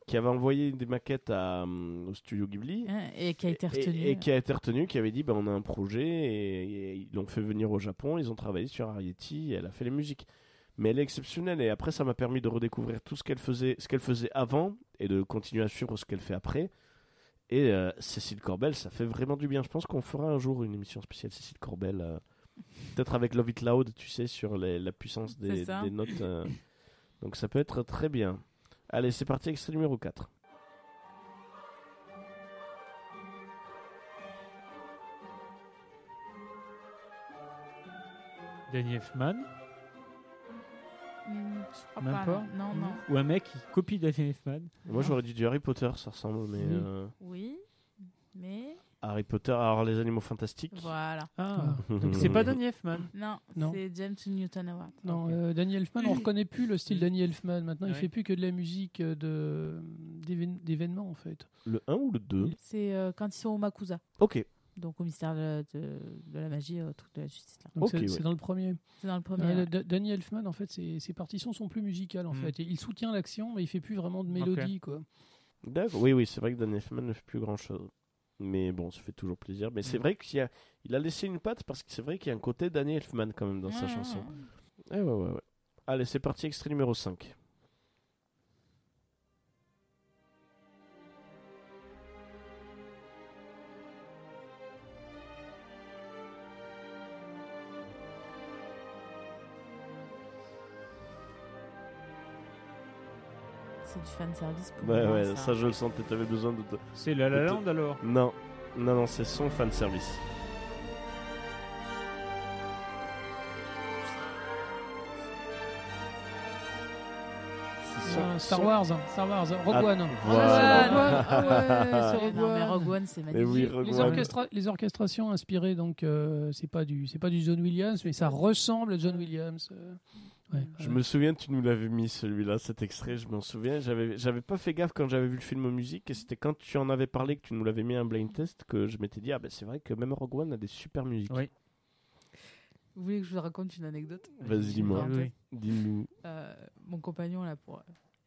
qui avait envoyé des maquettes à, euh, au studio Ghibli. Et qui a été Et- retenue. Et, qui a été retenu, qui avait dit ben, on a un projet et, et ils l'ont fait venir au Japon, ils ont travaillé sur Arietti et elle a fait les musiques. Mais elle est exceptionnelle et après ça m'a permis de redécouvrir tout ce qu'elle faisait, ce qu'elle faisait avant et de continuer à suivre ce qu'elle fait après. Et euh, Cécile Corbel, ça fait vraiment du bien. Je pense qu'on fera un jour une émission spéciale Cécile Corbel, euh, peut-être avec Love It Loud, tu sais, sur les- la puissance des, notes. euh. donc ça peut être très bien. Allez, c'est parti, extrait numéro 4. Danny Elfman. Hmm, je crois Même pas. pas Non, non. Ou un mec qui copie Danny Elfman. Moi j'aurais dit du Harry Potter, ça ressemble, mais Oui. euh, Oui, mais Harry Potter, alors les animaux fantastiques. voilà. Ah. Ah, Donc c'est pas Danny Elfman. Non, Non. c'est James Newton Howard. Non, euh, Danny Elfman, on reconnaît plus le style Danny Elfman. Maintenant, il Ouais. fait plus que de la musique euh, de d'évén- d'événements en fait. Le 1 ou le 2 C'est euh, quand ils sont au Makusa, Ok. Donc au mystère de, de, de la magie, au truc de la justice. C'est ouais. dans le premier. C'est dans le premier. Ouais, ouais. D- Danny Elfman, en fait, ses, ses partitions sont plus musicales en Mm. fait. Et il soutient l'action, mais il fait plus vraiment de mélodie quoi. D'accord. Oui, oui, c'est vrai que Dan Elfman ne fait plus grand chose. Mais bon, ça fait toujours plaisir. Mais c'est Mm. vrai qu'il a, il a laissé une patte parce que c'est vrai qu'il y a un côté Danny Elfman quand même dans sa Ouais, chanson. ouais. Eh ouais, ouais, ouais. Allez, c'est parti, extrait numéro 5. C'est du fan service pour Ouais, moi, ouais, ça. je le sentais, t'avais besoin de. te- C'est La La Land alors. Non, non, non, c'est son fan service. C'est son- Ah, Star son- Wars, Star Wars, Rogue Ah, One. Voilà. Rogue One, ah ouais, c'est Rogue Non, mais One. Rogue One, c'est magnifique. oui, Les- Rogue les, One. orchestra- les orchestrations inspirées, donc euh, c'est pas du c'est pas du John Williams, mais ça ressemble à John Williams. euh, ouais, Je ouais. me souviens, tu nous l'avais mis celui-là, cet extrait, je m'en souviens. J'avais, j'avais pas fait gaffe quand j'avais vu le film musique, et c'était quand tu en avais parlé que tu nous l'avais mis un blind test que je m'étais dit, ah ben c'est vrai que même Rogue One a des super musiques. Oui. Vous voulez que je vous raconte une anecdote? Vas-y, dis-moi. Oui, oui. Dis-nous. Euh, mon compagnon là pour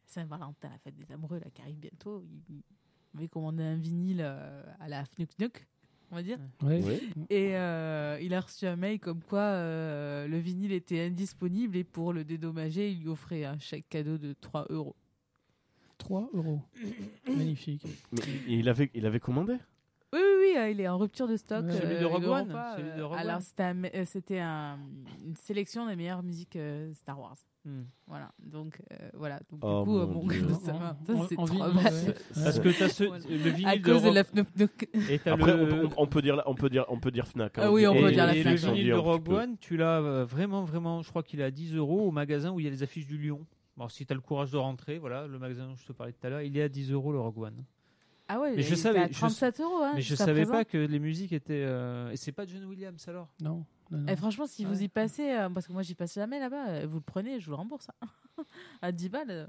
Saint-Valentin, la fête des amoureux là, qui arrive bientôt, il, il m'avait commandé un vinyle euh, à la Fnuc Nuc, on va dire. Ouais. Oui. Et euh, il a reçu un mail comme quoi euh, le vinyle était indisponible et pour le dédommager, il lui offrait un chèque cadeau de 3 euros. 3 euros. Magnifique. Mais il- avait, il avait commandé? Euh, il est en rupture de stock. Ouais. euh, Celui de Rogue One, celui de euh, Rogue Alors, One. c'était un- euh, c'était un- une sélection des meilleures musiques euh, Star Wars. Hmm. Voilà, donc euh, voilà. Donc, Oh, du coup, mon En- Saint-Valentin, en- c'est en 3 vinyle, balles. ouais. Parce que t'as ce, Voilà. le vinyle À de cause de Rogue- la Fnuc Nuc. Et t'as Après, le- on, peut- on peut dire, on peut dire, on peut dire Fnac. hein. Ah oui, on et, peut dire la et Fnac, le vinyle de Rogue. One, tu l'as vraiment, vraiment, je crois qu'il est à 10 euros au magasin où il y a les affiches du Lion. Bon, si tu as le courage de rentrer, voilà, le magasin dont je te parlais tout à l'heure, il est à 10 euros le Rogue One. Ah ouais, Mais je il était savais- à je- 37 euros. Hein, Mais je savais présent. pas que les musiques étaient. euh, Et c'est pas John Williams alors? Non. non, non. Et franchement, si vous y passez, euh, parce que moi j'y passe jamais là-bas, euh, vous le prenez, je vous le rembourse. hein. à 10 balles.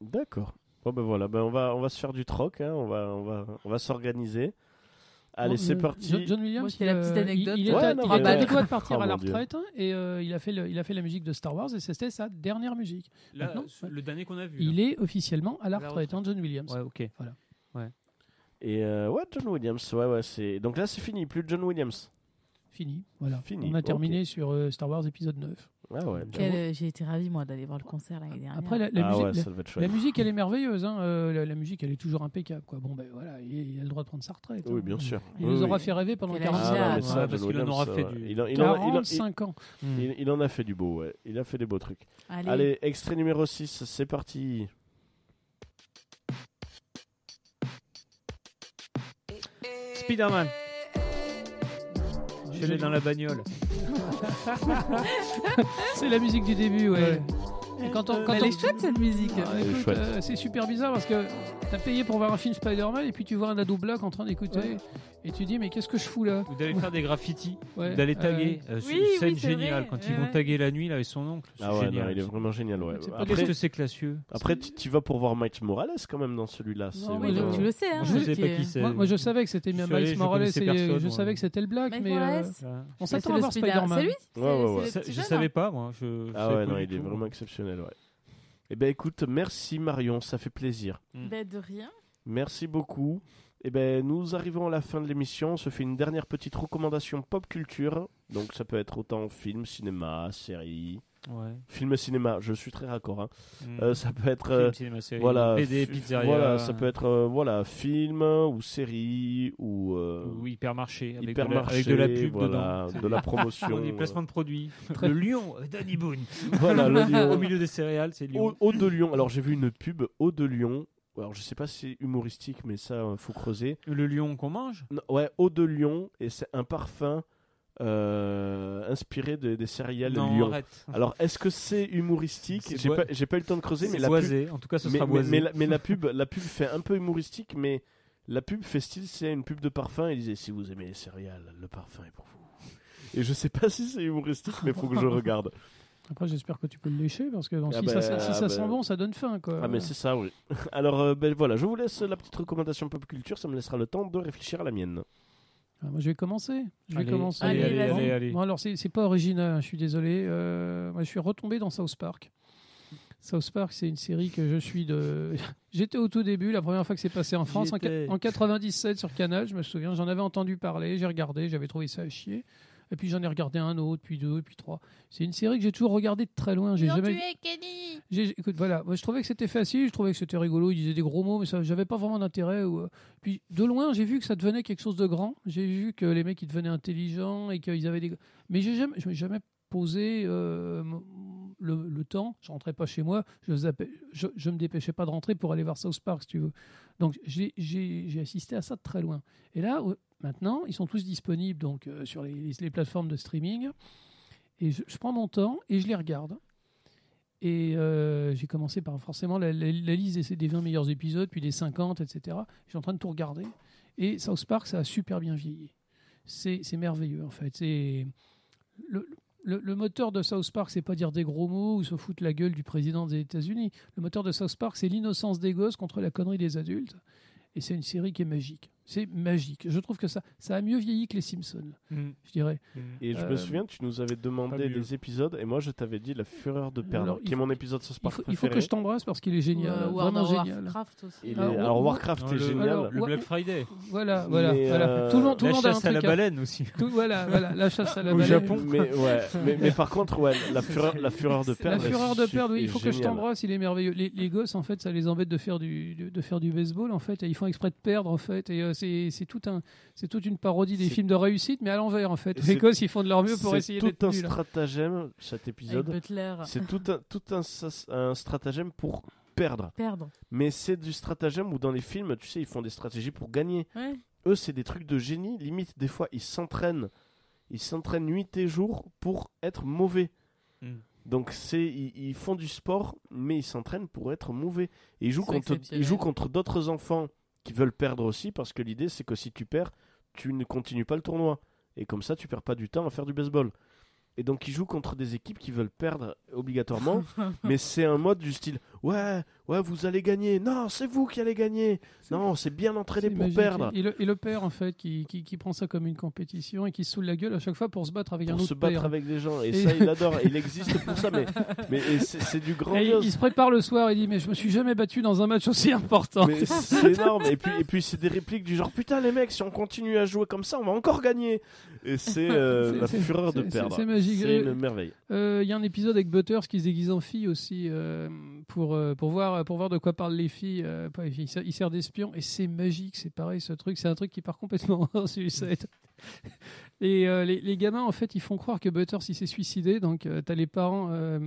D'accord. Bon ben voilà, ben on va, on va se faire du troc, hein. on va, on va, on va s'organiser. Allez, Bon, c'est parti. John, Williams, c'était la petite anecdote. Il, il Ouais, était, non, il était de partir Oh, à la retraite hein, et euh, il, a fait le- il a fait la musique de Star Wars et c'était sa dernière musique. Là, le dernier qu'on a vu. Il là. est officiellement à la retraite, hein, John Williams. Ouais, ok. Et euh, ouais, John Williams. Ouais, ouais, c'est. Donc là, c'est fini. Plus de John Williams. Fini, voilà. Fini, On a terminé sur euh, Star Wars épisode 9. Ah ouais. Quel- euh, J'ai été ravi moi d'aller voir le concert l'année dernière. Après, la, la ah musique, ouais, la- musique, elle est merveilleuse. hein, euh, la, la musique, elle est toujours impeccable. Quoi. Bon, ben voilà, il, il a le droit de prendre sa retraite. Oui, hein. bien sûr. Il Oui, nous aura oui. fait rêver pendant Quel 40 âge Ah Ouais, ça, parce qu'il en Williams, aura fait du- Il en, il en a- il en- 45 ans. Il- il en a fait du beau, ouais. Il a fait des beaux trucs. Allez, Allez, extrait numéro 6, c'est parti. Spider-Man. Je l'ai dans la bagnole. C'est la musique du début, ouais. Et quand on, quand elle on- est chouette cette musique. Ah, Elle est écoute, chouette. euh, c'est super bizarre parce que t'as payé pour voir un film Spider-Man et puis tu vois un ado black en train d'écouter et tu dis mais qu'est-ce que je fous là Ou d'aller faire des graffitis. Ouais, ou d'aller euh, taguer. Euh, c'est Oui, une oui, scène géniale. vrai, Quand ils vont taguer la nuit là avec son oncle. Ah ouais, génial. non, il est vraiment génial, ouais. C'est pas Qu'est-ce que c'est classieux après tu tu vas pour voir Mike Morales quand même dans celui-là. je- Tu le sais, hein. Moi, je sais pas qui c'est. moi, moi, je savais que c'était Miles Morales personne, je savais que c'était le black Mike mais Morales euh, on s'attend à voir Spider- Spider-Man. C'est lui je savais pas, moi. Ah ouais, non, il est vraiment exceptionnel, ouais. Eh ben écoute, merci Marion, ça fait plaisir. Ben, de rien. Merci beaucoup. Eh ben, nous arrivons à la fin de l'émission. On se fait une dernière petite recommandation pop culture. Donc, ça peut être autant film, cinéma, série. Ouais. Film, cinéma, je suis très raccord. hein. Euh, ça peut être. Film, euh, cinéma, série, voilà, BD, fi- pizzeria. voilà, ça peut être euh, voilà, film ou série ou, euh, Ou hypermarché. Avec, de la, avec de la pub voilà, dedans. de la promotion. Des placements de produits. Le lion, euh, Danny Boone. voilà, le lion. Au milieu des céréales, c'est lion. Eau, de Lion. Alors, j'ai vu une pub Eau de Lion. Alors, je sais pas si c'est humoristique, mais ça, euh, faut creuser. Le lion qu'on mange? Non, ouais, Eau de Lion, et c'est un parfum euh, inspiré de- des céréales Non, arrête. Alors, est-ce que c'est humoristique? J'ai pas, j'ai pas eu le temps de creuser, mais la, pub. En tout cas, ce mais, sera mais- boisé. mais la, mais la pub, la pub fait un peu humoristique, mais la pub fait style, c'est une pub de parfum. Et disait si vous aimez les céréales, le parfum est pour vous. Et je sais pas si c'est humoristique, mais faut que je regarde. Après j'espère que tu peux le lécher parce que Ah si, bah, ça, si ça ah sent bah. bon ça donne faim quoi. Ah mais c'est ça, oui. Alors euh, ben voilà, je vous laisse la petite recommandation pop culture, ça me laissera le temps de réfléchir à la mienne. Ah, moi je vais commencer. Je vais commencer. allez, allez, allez, allez. Bon, alors c'est c'est pas original, hein, je suis désolé. Euh, moi je suis retombé dans South Park. South Park, c'est une série que je suis de. J'étais au tout début, la première fois que c'est passé en France, en, en 97 sur Canal, je me souviens, j'en avais entendu parler, j'ai regardé, j'avais trouvé ça à chier. Et puis j'en ai regardé un autre, puis deux, puis trois. C'est une série que j'ai toujours regardée de très loin. J'ai jamais. J'ai- Écoute, voilà, moi je trouvais que c'était facile, je trouvais que c'était rigolo, ils disaient des gros mots, mais ça, j'avais pas vraiment d'intérêt. ou, euh, Puis de loin, j'ai vu que ça devenait quelque chose de grand. J'ai vu que les mecs ils devenaient intelligents et qu'ils avaient des. Mais j'ai jamais, je me suis jamais posé euh, le, le temps. Je rentrais pas chez moi, je, zappais- je, je me dépêchais pas de rentrer pour aller voir South Park, si tu veux. Donc j'ai- j'ai j'ai assisté à ça de très loin. Et là, maintenant, ils sont tous disponibles donc euh, sur les, plateformes de streaming. Et je, prends mon temps et je les regarde. Et euh, j'ai commencé par forcément la, liste des, des 20 meilleurs épisodes, puis des 50, etc. Je suis en train de tout regarder. Et South Park, ça a super bien vieilli. C'est merveilleux, en fait. C'est le, le, le moteur de South Park, c'est pas dire des gros mots ou se foutre la gueule du président des États-Unis. Le moteur de South Park, c'est l'innocence des gosses contre la connerie des adultes. Et c'est une série qui est magique. C'est magique. Je trouve que ça, ça a mieux vieilli que les Simpsons, Hmm. je dirais. Et je Euh, me souviens, tu nous avais demandé des épisodes, et moi je t'avais dit La Fureur de perdre, Alors, il qui est faut- mon épisode South Il Park faut, il faut que je t'embrasse parce qu'il est génial. Euh, vraiment. Warcraft aussi. Il est- Alors, Alors Wa- Warcraft Non, est le- génial. alors, Le. Black Friday. Voilà, voilà. Mais, voilà. euh, Tout le monde, tout le La monde a un chasse à la truc. baleine aussi. tout- voilà, voilà, la chasse à la Au baleine. Japon. mais, ouais, mais, mais par contre, ouais, la fureur, la fureur de La perdre. est fureur de oui, il faut que je t'embrasse, il est merveilleux. Les, les gosses, en fait, ça les embête de faire du, de, de faire du baseball, en fait, et ils font exprès de perdre, en fait. Et euh, c'est c'est tout un, c'est toute une parodie des C'est- films de réussite, mais à l'envers, en fait. Les c'est- gosses, ils font de leur mieux pour C'est essayer tout d'être un nuls. hein. stratagème, cet épisode. C'est tout un, tout un, un stratagème pour perdre. Perdre. Mais c'est du stratagème où dans les films, tu sais, ils font des stratégies pour gagner. Ouais. Eux, c'est des trucs de génie. Limite, des fois, ils s'entraînent. Ils s'entraînent nuit et jour pour être mauvais. Hmm. Donc, c'est, ils, ils font du sport, mais ils s'entraînent pour être mauvais. Et ils jouent C'est contre, ils jouent contre d'autres enfants qui veulent perdre aussi, parce que l'idée, c'est que si tu perds, tu ne continues pas le tournoi. Et comme ça, tu perds pas du temps à faire du baseball. Et donc ils jouent contre des équipes qui veulent perdre obligatoirement, mais c'est un mode du style ouais, ouais, vous allez gagner. Non, c'est vous qui allez gagner. Non, c'est bien entraîné pour perdre. Et le, et le père, en fait, qui, qui, qui prend ça comme une compétition et qui se saoule la gueule à chaque fois pour se battre avec un Pour autre se battre père. avec des gens. Et, Et- ça, il adore. Il existe pour ça, mais, mais c'est du grandiose. il se prépare le soir et dit Mais je me suis jamais battu dans un match aussi important. C'est énorme. Et puis, et puis c'est des répliques du genre Putain, les mecs, si on continue à jouer comme ça, on va encore gagner. Et c'est euh, la fureur de perdre. c'est magique. C'est une merveille. Euh, Il y a un épisode avec Butters qui se déguise en fille aussi euh, pour, pour, voir, pour voir de quoi parlent les filles. euh, les il sert- d'espion et c'est magique, c'est pareil ce truc. C'est un truc qui part complètement en suicide. Et euh, les, gamins, en fait, ils font croire que Butters s'est suicidé. Donc, tu t'as les parents. euh,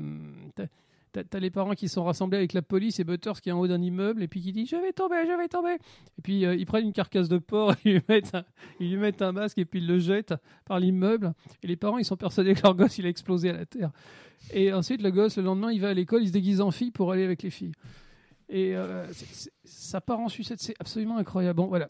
t'as- les parents qui sont rassemblés avec la police et Butters qui est en haut d'un immeuble et puis qui dit je vais tomber, je vais tomber. Et puis euh, ils prennent une carcasse de porc, ils lui, mettent un, ils lui mettent un masque et puis ils le jettent par l'immeuble. Et les parents ils sont persuadés que leur gosse il a explosé à la terre. Et ensuite le gosse le lendemain il va à l'école, il se déguise en fille pour aller avec les filles. Et euh, ça part en sucette, c'est absolument incroyable. Bon voilà.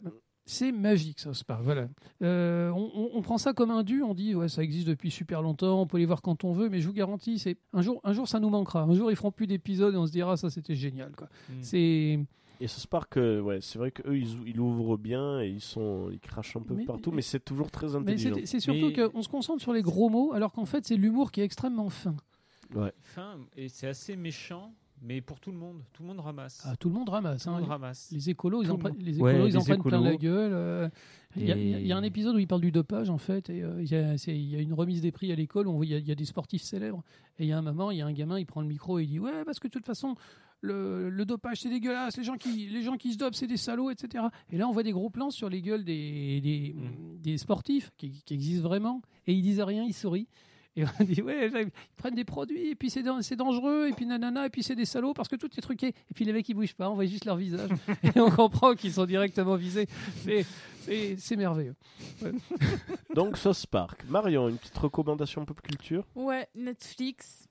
C'est magique, ça se parle. Voilà. Euh, on, on- on prend ça comme un dû, on dit ouais ça existe depuis super longtemps, on peut les voir quand on veut, mais je vous garantis, c'est un jour, un jour ça nous manquera. Un jour ils feront plus d'épisodes et on se dira ça c'était génial quoi. Mm. C'est Et ce Spark, euh, ouais, c'est vrai qu'eux, ils, ils ouvrent bien et ils, sont, ils crachent un peu Mais- partout, mais c'est toujours très mais intelligent. c'est c'est surtout Mais- qu'on se concentre sur les gros mots alors qu'en fait c'est l'humour qui est extrêmement fin. Ouais. Fin, et c'est assez méchant, mais pour tout le monde. Tout le monde ramasse. Ah, tout le monde ramasse. tout le hein. monde ramasse. Les écolos, ils en, prennent- les Ouais, écolos, ils en les prennent plein la gueule. euh. Il y, a- y y un épisode où il parle du dopage, en fait, et euh, il y, a, y une remise des prix à l'école, où on voit- il y, a, il y a des sportifs célèbres, et il y a un moment, il y a un gamin, il prend le micro et il dit Ouais, parce que de toute façon, le, le dopage, c'est dégueulasse, les gens, qui, les gens qui se dopent, c'est des salauds, etc. Et là, on voit des gros plans sur les gueules des, des, Mm. des sportifs qui, qui existent vraiment, et ils disent rien, ils sourient. Et on dit, ouais, ils prennent des produits, et puis c'est dan- c'est dangereux, et puis nanana, et puis c'est des salauds parce que tout est truqué. Et puis les mecs, ils bougent pas, on voit juste leur visage. et on comprend qu'ils sont directement visés. C'est- C'est c'est merveilleux. Donc, ça Spark. Marion, une petite recommandation pop culture? Ouais, Netflix,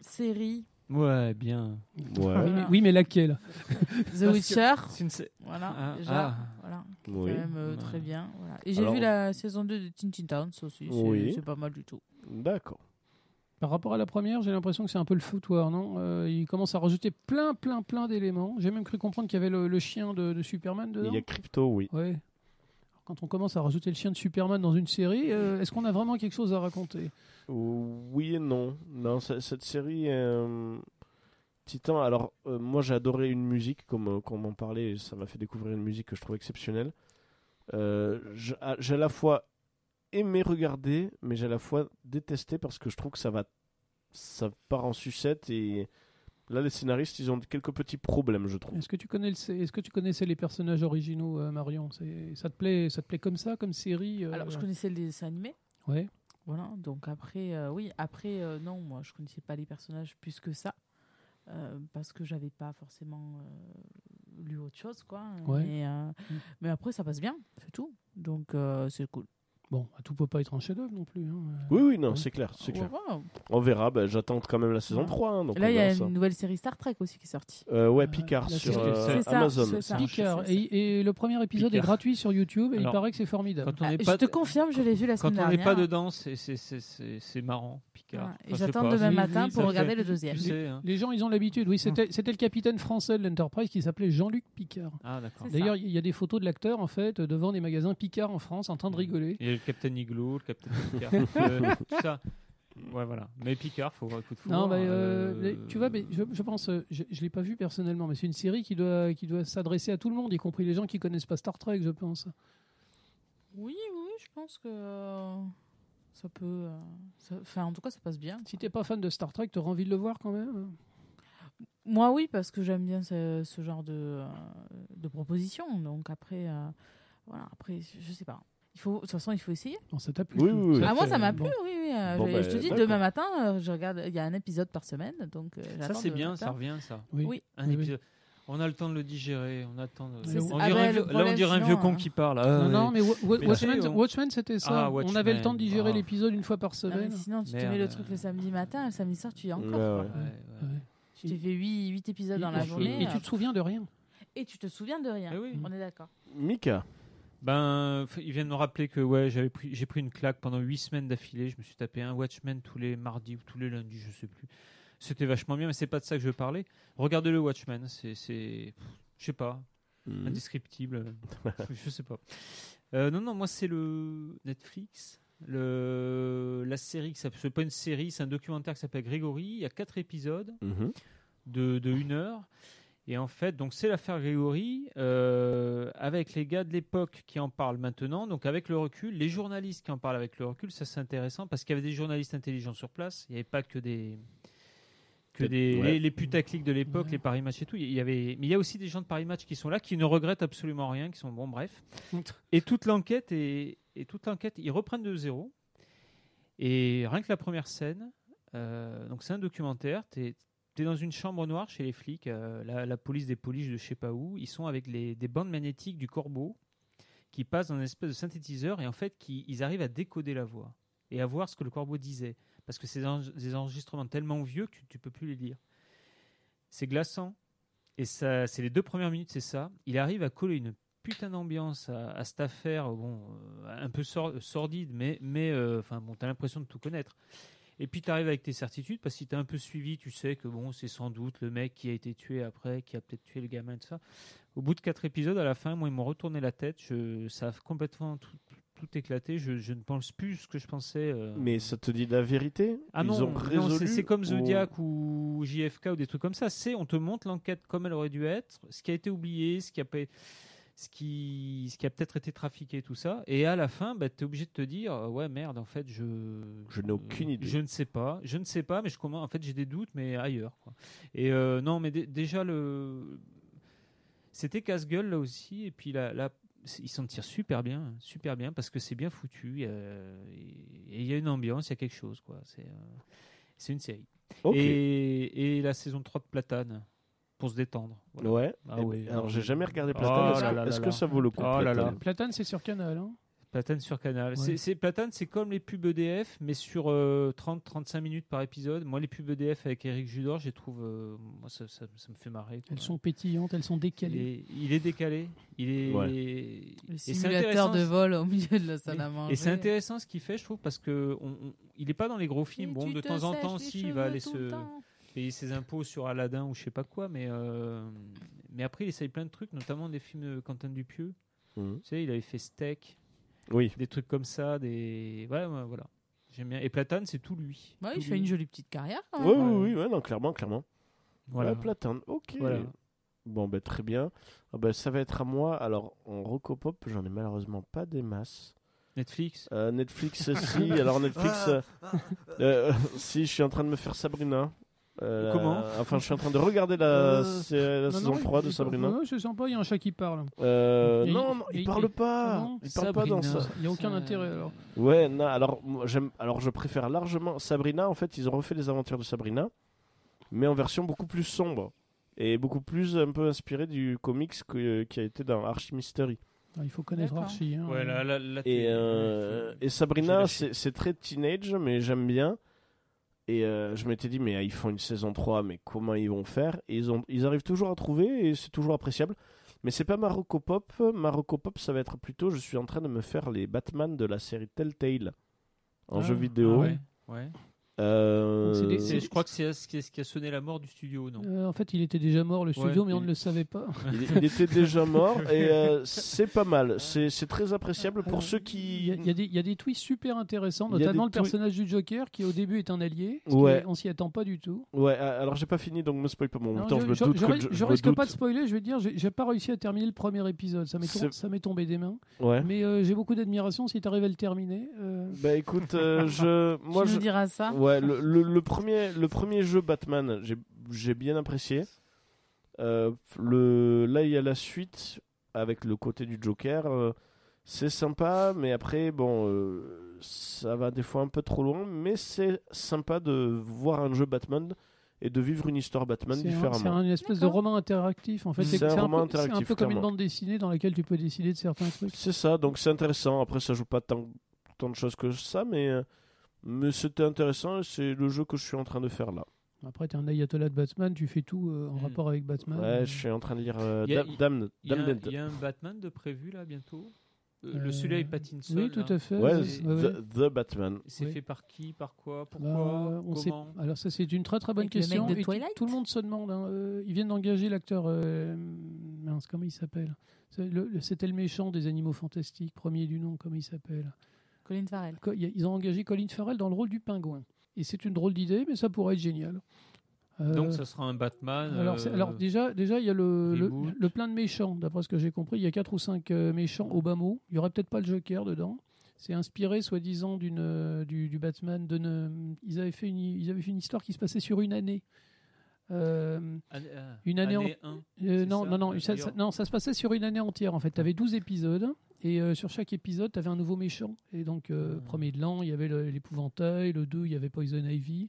série, Ouais, bien. Ouais. Oui, mais, oui, mais laquelle? The Witcher. C'est une Voilà, Ah, déjà. ah. Voilà, Oui. quand même euh, Ouais. très bien. Voilà. Et j'ai Alors- vu la saison 2 de Teen Towns aussi. C'est Oui. c'est pas mal du tout. D'accord. Par rapport à la première, j'ai l'impression que c'est un peu le foutoir, non? Euh, Il commence à rajouter plein, plein, plein d'éléments. J'ai même cru comprendre qu'il y avait le, le chien de, de Superman dedans. Il y a Crypto, oui. Ouais. Alors, Quand on commence à rajouter le chien de Superman dans une série, euh, est-ce qu'on a vraiment quelque chose à raconter? Oui et non. Non, cette série. Euh... Titan, alors moi j'ai adoré une musique, comme euh, qu'on m'en parlait, ça m'a fait découvrir une musique que je trouve exceptionnelle. J'ai à la fois aimé regarder, mais j'ai à la fois détesté parce que je trouve que ça va. Ça part en sucette et. Là, les scénaristes, ils ont quelques petits problèmes, je trouve. Est-ce que tu connais le- Est-ce que tu connaissais les personnages originaux, euh, Marion? C'est- Ça te plaît Ça te plaît comme ça, comme série euh, Alors, je connaissais les dessins animés. Ouais. Voilà, donc après, euh, oui, après, euh, non, moi, je connaissais pas les personnages plus que ça. euh, parce que j'avais pas forcément euh, lu autre chose, quoi. Ouais. Mais, euh, mais après, ça passe bien, c'est tout. Donc, euh, c'est cool. Bon, tout peut pas être un chef-d'œuvre non plus. hein. Oui, oui, non, Ouais. c'est clair, c'est clair. Ouais. On verra, bah, j'attends quand même la saison Ouais. 3. hein, donc là, il y a une ça. nouvelle série Star Trek aussi qui est sortie. Euh, ouais, Euh, Picard sur euh, ça, Amazon. c'est ça. Picard. Et, et le premier épisode est gratuit sur YouTube et il paraît que c'est formidable. Quand on Ah, je te confirme, je l'ai vu la quand semaine on n'est dernière. pas dedans, c'est- c'est- c'est c'est- c'est marrant, Picard. Ouais, Enfin, Et j'attends demain oui, matin oui, pour regarder fait- le deuxième. Tu sais, hein. Les gens, ils ont l'habitude. Oui, c'était c'était le capitaine français de l'Enterprise qui s'appelait Jean-Luc Picard. Ah, D'ailleurs, il y a des photos de l'acteur en fait devant des magasins Picard en France en train de rigoler. Le Captain Igloo, le Captain Picard, euh, tout ça. Ouais, voilà. Mais Picard, faut voir un coup de foudre. Non, mais euh, euh, tu vois, mais je, je pense, euh, je, je l'ai pas vu personnellement, mais c'est une série qui doit, qui doit s'adresser à tout le monde, y compris les gens qui connaissent pas Star Trek, je pense. Oui, oui, je pense que ça peut. ça- Enfin, en tout cas, ça passe bien. Si t'es pas fan de Star Trek, t'auras envie de le voir quand même. Moi, oui, parce que j'aime bien ce, ce genre de, de proposition. Donc après, euh, voilà, après, je je sais pas. Il faut, de toute façon, il faut essayer. Non, ça t'a plu. Oui, oui, oui. Ah, moi, te ça m'a bon. plu, oui, oui. euh, Bon, je, bah, je te dis, demain matin, euh, je regarde. Il y a un épisode par semaine, donc euh, Ça, c'est bien, ça revient, ça. Oui. Oui. Un Oui, oui. épisode. On a le temps de le digérer, on attend. De... On ah ben, le vieux- Là, on dirait un vieux con hein. qui parle. Ah, non, ouais. non, mais Mais Watchmen, on- c'était ça. Ah, On avait le temps de digérer Ah. l'épisode une fois par Ah, mais semaine. sinon, tu te mets le truc le samedi matin, le samedi soir, tu y es encore. Ouais, quoi. ouais. Ouais, ouais. Ouais. Tu t'es fait 8, 8 épisodes dans Et- la et- journée. Et, tu te souviens de rien. Et tu te souviens de rien. Eh oui. On est d'accord. Mika, Ben, f- ils viennent me rappeler que ouais, j'avais pris, j'ai pris une claque pendant huit semaines d'affilée. Je me suis tapé un Watchmen tous les mardis ou tous les lundis, je sais plus. C'était vachement bien, mais c'est pas de ça que je veux parler. Regardez le Watchmen, c'est, c'est, je sais pas, Mhm. indescriptible. je sais pas. Euh, non, non, moi c'est le Netflix. Le, la série, qui c'est pas une série, c'est un documentaire qui s'appelle Grégory. Il y a quatre épisodes Mhm. de, de une heure. Et en fait, donc c'est l'affaire Grégory, euh, avec les gars de l'époque qui en parlent maintenant, donc avec le recul, les journalistes qui en parlent avec le recul, ça c'est intéressant parce qu'il y avait des journalistes intelligents sur place, il n'y avait pas que des que des ouais. les, les putaclics de l'époque, Ouais. les Paris Match et tout. Il y avait, mais il y a aussi des gens de Paris Match qui sont là, qui ne regrettent absolument rien, qui sont bon, bref. Et toute l'enquête et, et toute l'enquête, ils reprennent de zéro. Et rien que la première scène, euh, donc c'est un documentaire. Es dans une chambre noire chez les flics, euh, la, police des polices de je sais pas où. Ils sont avec les, des bandes magnétiques du corbeau qui passent dans une espèce de synthétiseur et en fait qui, ils arrivent à décoder la voix et à voir ce que le corbeau disait parce que c'est des enre- des enregistrements tellement vieux que tu, peux plus les lire. C'est glaçant et ça, c'est les deux premières minutes, c'est ça. Il arrive à coller une putain d'ambiance à, cette affaire, bon, euh, un peu sor- sordide, mais, mais euh, enfin bon, t'as l'impression de tout connaître. Et puis tu arrives avec tes certitudes, parce que si tu as un peu suivi, tu sais que bon, c'est sans doute le mec qui a été tué après, qui a peut-être tué le gamin, tout ça. Au bout de quatre épisodes, à la fin, moi, ils m'ont retourné la tête. Je, ça a complètement tout, tout éclaté. Je, je ne pense plus ce que je pensais. euh. Mais ça te dit la vérité? Ah Ils non, ont non, résolu c'est- comme ou- Zodiac ou JFK ou des trucs comme ça. C'est on te montre l'enquête comme elle aurait dû être, ce qui a été oublié, ce qui a pas, ce qui, ce qui a peut-être été trafiqué, tout ça. Et à la fin, bah, tu es obligé de te dire, euh, ouais merde, en fait, je, Je n'ai aucune idée. je ne sais pas, je ne sais pas, mais je commence. En fait, j'ai des doutes, mais ailleurs. Quoi. Et euh, non, mais dé- déjà le, c'était casse-gueule là aussi. Et puis là, ils s'en tirent super bien, super bien parce que c'est bien foutu. euh, et il y a une ambiance, il y a quelque chose, quoi. C'est, euh, une série. Et, et la saison 3 de Platane pour se détendre. Voilà. Ouais. Ah Eh oui, ben, alors ah j'ai jamais regardé Oh Platane. Est-ce là que, est-ce là que ça vaut le coup Oh là là. Platane Platane, c'est sur Canal. Hein Platane sur Canal. Ouais. C'est, Platane, c'est comme les pubs EDF, mais sur euh, 30-35 minutes par épisode. Moi, les pubs EDF avec Eric Judor, je les trouve. euh, moi, ça, ça- ça me fait marrer. quoi. Elles sont pétillantes, elles sont il, décalées. est, il est décalé. Il est. Ouais. et Le c'est simulateur intéressant, de vol au milieu de la salle à Et manger. c'est intéressant ce qu'il fait, je trouve, parce que on, on- il n'est pas dans les gros films. Et Bon, de te temps en temps, si, il va aller se temps. Payer ses impôts sur Aladdin ou je sais pas quoi, mais, euh, mais après, il essaye plein de trucs, notamment des films de Quentin Dupieux. Mhm. Tu sais, il avait fait Steak, Oui. des trucs comme ça, des. Ouais, ouais, voilà. J'aime bien. Et Platane, c'est tout lui. Ouais, Tout il fait une jolie petite carrière quand Oui, même. oui, oui, ouais, non, clairement, clairement. Voilà. Ouais, Platane, ok. Voilà. Bon, ben très bien. Ah ben, ça va être à moi. Alors, en Rocopop, j'en ai malheureusement pas des masses. Netflix. Euh, Netflix, si. Alors, Netflix, euh, euh, si, je suis en train de me faire Sabrina. Euh, Comment Enfin, je suis en train de regarder la, Euh, Non, saison non, 3 il- de il- Sabrina. Non, je sens pas, il y a un chat qui parle. Euh, Et- non, non, il et- parle et- pas. Ah non il parle pas dans Sabrina. ça. Il n'y a aucun Euh, intérêt alors. Ouais, non, alors, moi, j'aime, alors je préfère largement Sabrina. En fait, ils ont refait les aventures de Sabrina, mais en version beaucoup plus sombre et beaucoup plus un peu inspiré du comics que- qui a été dans Archie Mystery. Ah, Il faut connaître. Archie. hein. Ouais, là, là, là, Et, t'es- euh, et Sabrina, c'est, c'est très teenage, mais j'aime bien. Et euh, je m'étais dit, mais ah, ils font une saison 3, mais comment ils vont faire? Et ils, ont, ils arrivent toujours à trouver, et c'est toujours appréciable. Mais c'est pas Marocco Pop. Marocco Pop, ça va être plutôt, je suis en train de me faire les Batman de la série Telltale en Ah, jeu vidéo. ah ouais. Ouais. Euh, des- Je crois que c'est ce qui a- ce qui a sonné la mort du studio, non Euh, en fait, il était déjà mort le studio, Ouais, mais on ne le savait pas. il, il était déjà mort et euh, c'est pas mal. C'est, très appréciable pour ceux qui. il y a des- il y a des twists super intéressants, notamment le personnage du Joker qui au début est un allié. Ouais. on s'y attend pas du tout. Ouais, alors j'ai pas fini donc me spoil pas. Bon, Non, temps, je, je me je- doute que risque doute. pas de spoiler, je vais dire, j'ai pas réussi à terminer le premier épisode. Ça m'est tombé des mains. Ouais. Mais euh, j'ai beaucoup d'admiration si tu arrives à le terminer. euh, Bah écoute, euh, je, moi tu je, nous diras ça. ouais, le, le, le premier, le premier jeu Batman, j'ai, j'ai bien apprécié. Euh, le, là il y a la suite avec le côté du Joker, euh, c'est sympa, mais après bon, euh, ça va des fois un peu trop loin, mais c'est sympa de voir un jeu Batman et de vivre une histoire Batman c'est un, différemment. c'est un- une espèce de roman interactif. En fait, C'est c'est un c'est peu, c'est un peu comme une bande dessinée dans laquelle tu peux décider de certains trucs. C'est ça, donc c'est intéressant. Après, ça joue pas tant, tant de choses que ça, mais, euh, mais c'était intéressant. et C'est le jeu que je suis en train de faire là. Après, tu es un ayatollah de Batman, tu fais tout euh, en Hmm. rapport avec Batman. Ouais, je suis en train de lire euh, Il y a- Dam- Damned. Il y, a un, Damned. il y a un Batman de prévu là bientôt? Euh, Le celui-là avec Pattinson. Oui, tout là. à fait. Ouais. The, The Batman. C'est Oui. fait par qui Par quoi Bah, Pourquoi sait- Comment? Alors ça c'est une très très bonne Avec le mec question. de Et tout- le monde se demande. hein, euh, ils viennent d'engager l'acteur. euh, mince, comment il s'appelle? C'est le- le- C'était le méchant des Animaux Fantastiques, premier du nom. Comment il s'appelle? Colin Farrell. Ils ont engagé Colin Farrell dans le rôle du pingouin. Et c'est une drôle d'idée, mais ça pourrait être génial. Euh, Donc ça sera un Batman. alors, euh, alors déjà, déjà, il y a le, le, plein de méchants. D'après ce que j'ai compris, il y a quatre ou cinq euh, méchants au bas mot. Il y aurait peut-être pas le Joker dedans. C'est inspiré, soi-disant, d'une du, du Batman. De ne- ils avaient fait une, ils avaient fait une histoire qui se passait sur une année. Euh, Année- ah, une année en- année euh, non, ça, non, non, ça- non, ça se passait sur une année entière en fait. Tu avais 12 épisodes et euh, sur chaque épisode, tu avais un nouveau méchant. Et donc, euh, Ah. premier de l'an, il y avait l'épouvantail, le 2, il y avait Poison Ivy,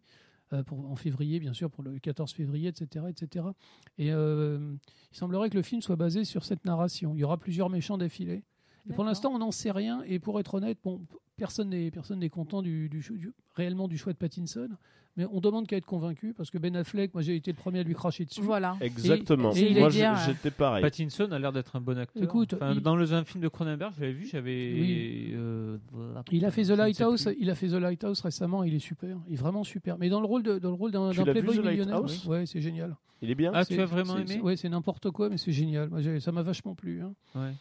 euh, pour, en février, bien sûr, pour le 14 février, etc. etc. Et il semblerait que le film soit basé sur cette narration. Il y aura plusieurs méchants d'affilée. Et pour l'instant, on n'en sait rien. Et pour être honnête, bon, personne n'est personne n'est content du, du réellement du choix de Pattinson. Mais on demande qu'à être convaincu parce que Ben Affleck, moi j'ai été le premier à lui cracher dessus. Voilà. Exactement. et il Moi, est j'ai- bien, j'étais pareil. Pattinson a l'air d'être un bon acteur. Écoute, Enfin, il- dans le un film de Cronenberg, je l'avais vu, j'avais. Oui. euh, voilà. Il a fait The Lighthouse, il a fait The Lighthouse récemment, il est super, il est vraiment super. Mais dans le rôle de, dans le rôle d'un l'as vu, playboy The millionnaire, ouais, ouais, c'est génial. Il est bien Ah, C'est- tu as vraiment c'est- aimé c'est- Ouais, c'est n'importe quoi, mais c'est génial. Moi, ça m'a vachement plu. hein. Ouais.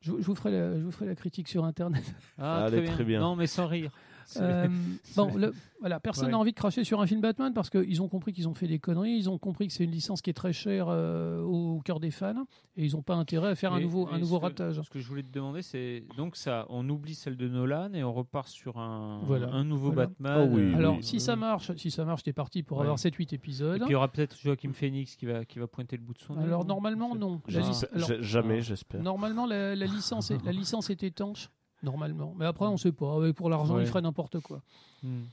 Je, je vous ferai la, je vous ferai la critique sur internet. Ah, Allez, très, bien. très bien. Non, mais sans rire. Euh, bon, le- voilà, personne Ouais. n'a envie de cracher sur un film Batman parce qu'ils ont compris qu'ils ont fait des conneries, ils ont compris que c'est une licence qui est très chère euh, au cœur des fans et ils n'ont pas intérêt à faire un nouveau, un mais nouveau ce que- ratage. Ce que je voulais te demander, c'est donc ça, on oublie celle de Nolan et on repart sur un, Voilà. un nouveau Voilà. Batman. Oh oui, euh, Alors, oui. si ça marche, si ça marche, t'es parti pour Ouais. avoir 7-8 Et épisodes. puis il y aura peut-être Joachim Phoenix qui va, qui va pointer le bout de son nez. Alors normalement non. La alors, Jamais, Ah. j'espère. Normalement, la, la licence est, la licence est étanche, normalement. Mais après, on sait pas. Pour l'argent, Ouais. il ferait n'importe quoi. Hmm.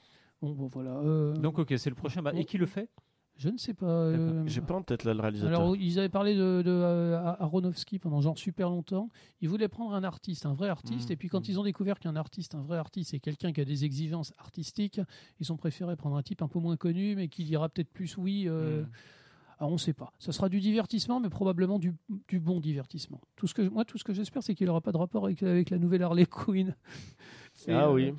Bon, bon, voilà. euh, Donc ok, c'est le prochain. Bat- Et qui le fait? Je ne sais pas. euh, J'ai pas en tête là le réalisateur. alors, ils avaient parlé de, de euh, Aronofsky pendant genre super longtemps. Ils voulaient prendre un artiste, un vrai artiste. Mhm. Et puis, quand ils ont découvert qu'un artiste, un vrai artiste, c'est quelqu'un qui a des exigences artistiques, ils ont préféré prendre un type un peu moins connu, mais qui dira peut-être plus oui. euh. Alors, on ne sait pas. Ça sera du divertissement, mais probablement du, du bon divertissement. Tout ce que, moi, tout ce que j'espère, c'est qu'il n'aura pas de rapport avec, avec la nouvelle Harley Quinn. Ah euh, oui,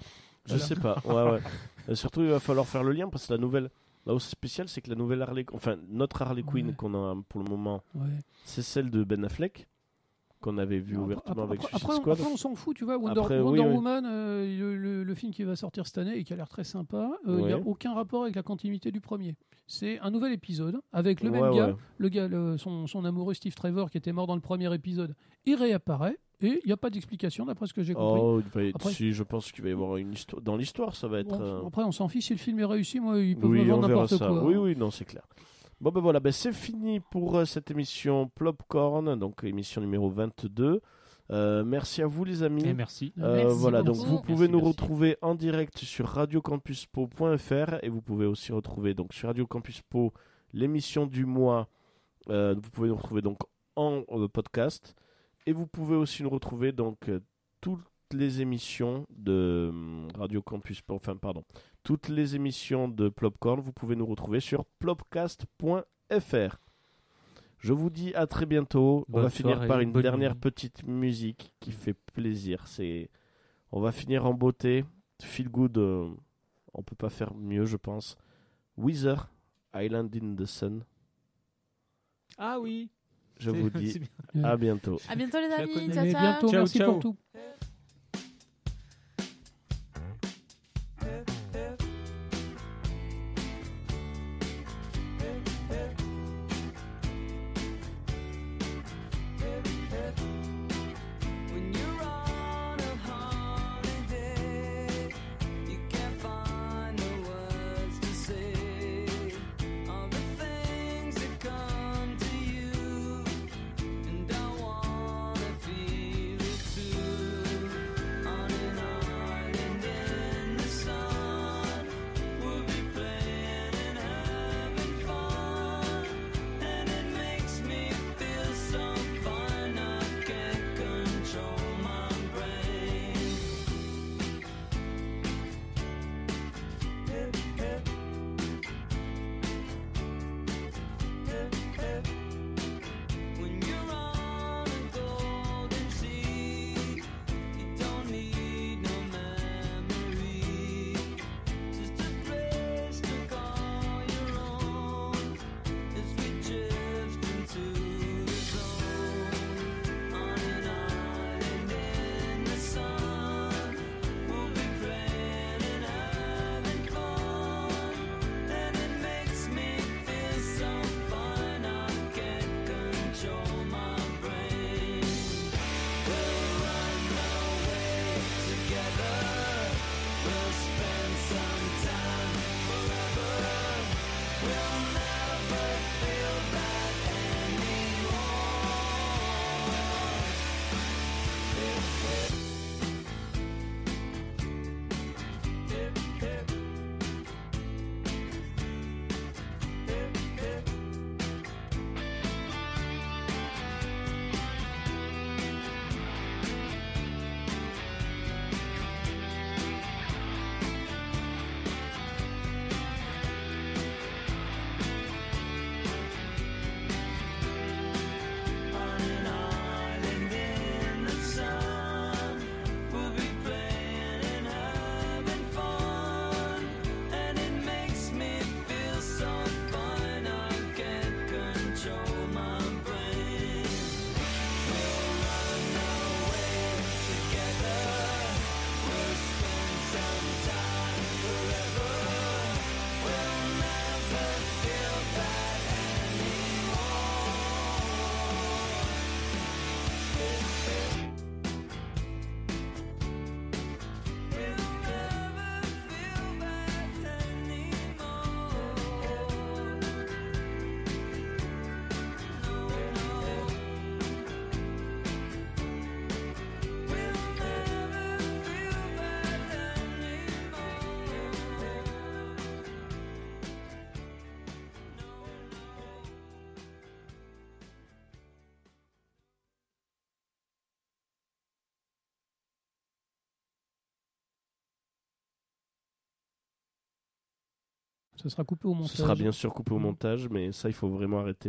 je voilà. sais pas. Ouais, ouais. Et surtout, il va falloir faire le lien parce que la nouvelle. Là où c'est spécial, c'est que la nouvelle Harley, enfin notre Harley Quinn Ouais. qu'on a pour le moment, c'est celle de Ben Affleck qu'on avait vu Après- ouvertement avec après, Suicide après, Squad. après, on s'en fout, tu vois. Wonder, Après, Wonder oui, oui. Woman, euh, le, le- le film qui va sortir cette année et qui a l'air très sympa, euh, il n'y a aucun rapport avec la continuité du premier. C'est un nouvel épisode avec le même Ouais, gars, ouais. le gars, le- son, son amoureux Steve Trevor qui était mort dans le premier épisode. Il réapparaît et il n'y a pas d'explication d'après ce que j'ai compris. Oh, il va y- Après- si, je pense qu'il va y avoir une histoire. Dans l'histoire, ça va être. Bon, euh, Après, on s'en fiche si le film est réussi. Moi, ils peuvent Oui, me vendre n'importe quoi. Oui, oui, non, c'est clair. Bon, ben voilà, ben c'est fini pour euh, cette émission Plopcorn, donc émission numéro 22. Euh, merci à vous, les amis. Et merci. Euh, Merci voilà, donc vous pouvez Merci, nous merci. retrouver en direct sur radiocampuspo.fr et vous pouvez aussi retrouver donc sur Radio Campus Po l'émission du mois. Euh, vous pouvez nous retrouver donc en euh, podcast et vous pouvez aussi nous retrouver donc euh, toutes les émissions de hum, Radio Campus enfin pardon, toutes les émissions de Plopcorn, vous pouvez nous retrouver sur plopcast.fr. Je vous dis à très bientôt. On Bonne va finir par une dernière nuit. petite musique qui fait plaisir. C'est, on va finir en beauté. Feel good. euh, on peut pas faire mieux, je pense. Weezer, Island in the Sun. Ah oui. Je vous dis à bientôt. À bientôt les amis. Ciao, ciao. bientôt, Ciao, merci ciao. pour tout. Ce sera coupé au montage. Ce sera bien sûr coupé au montage, mais ça, il faut vraiment arrêter.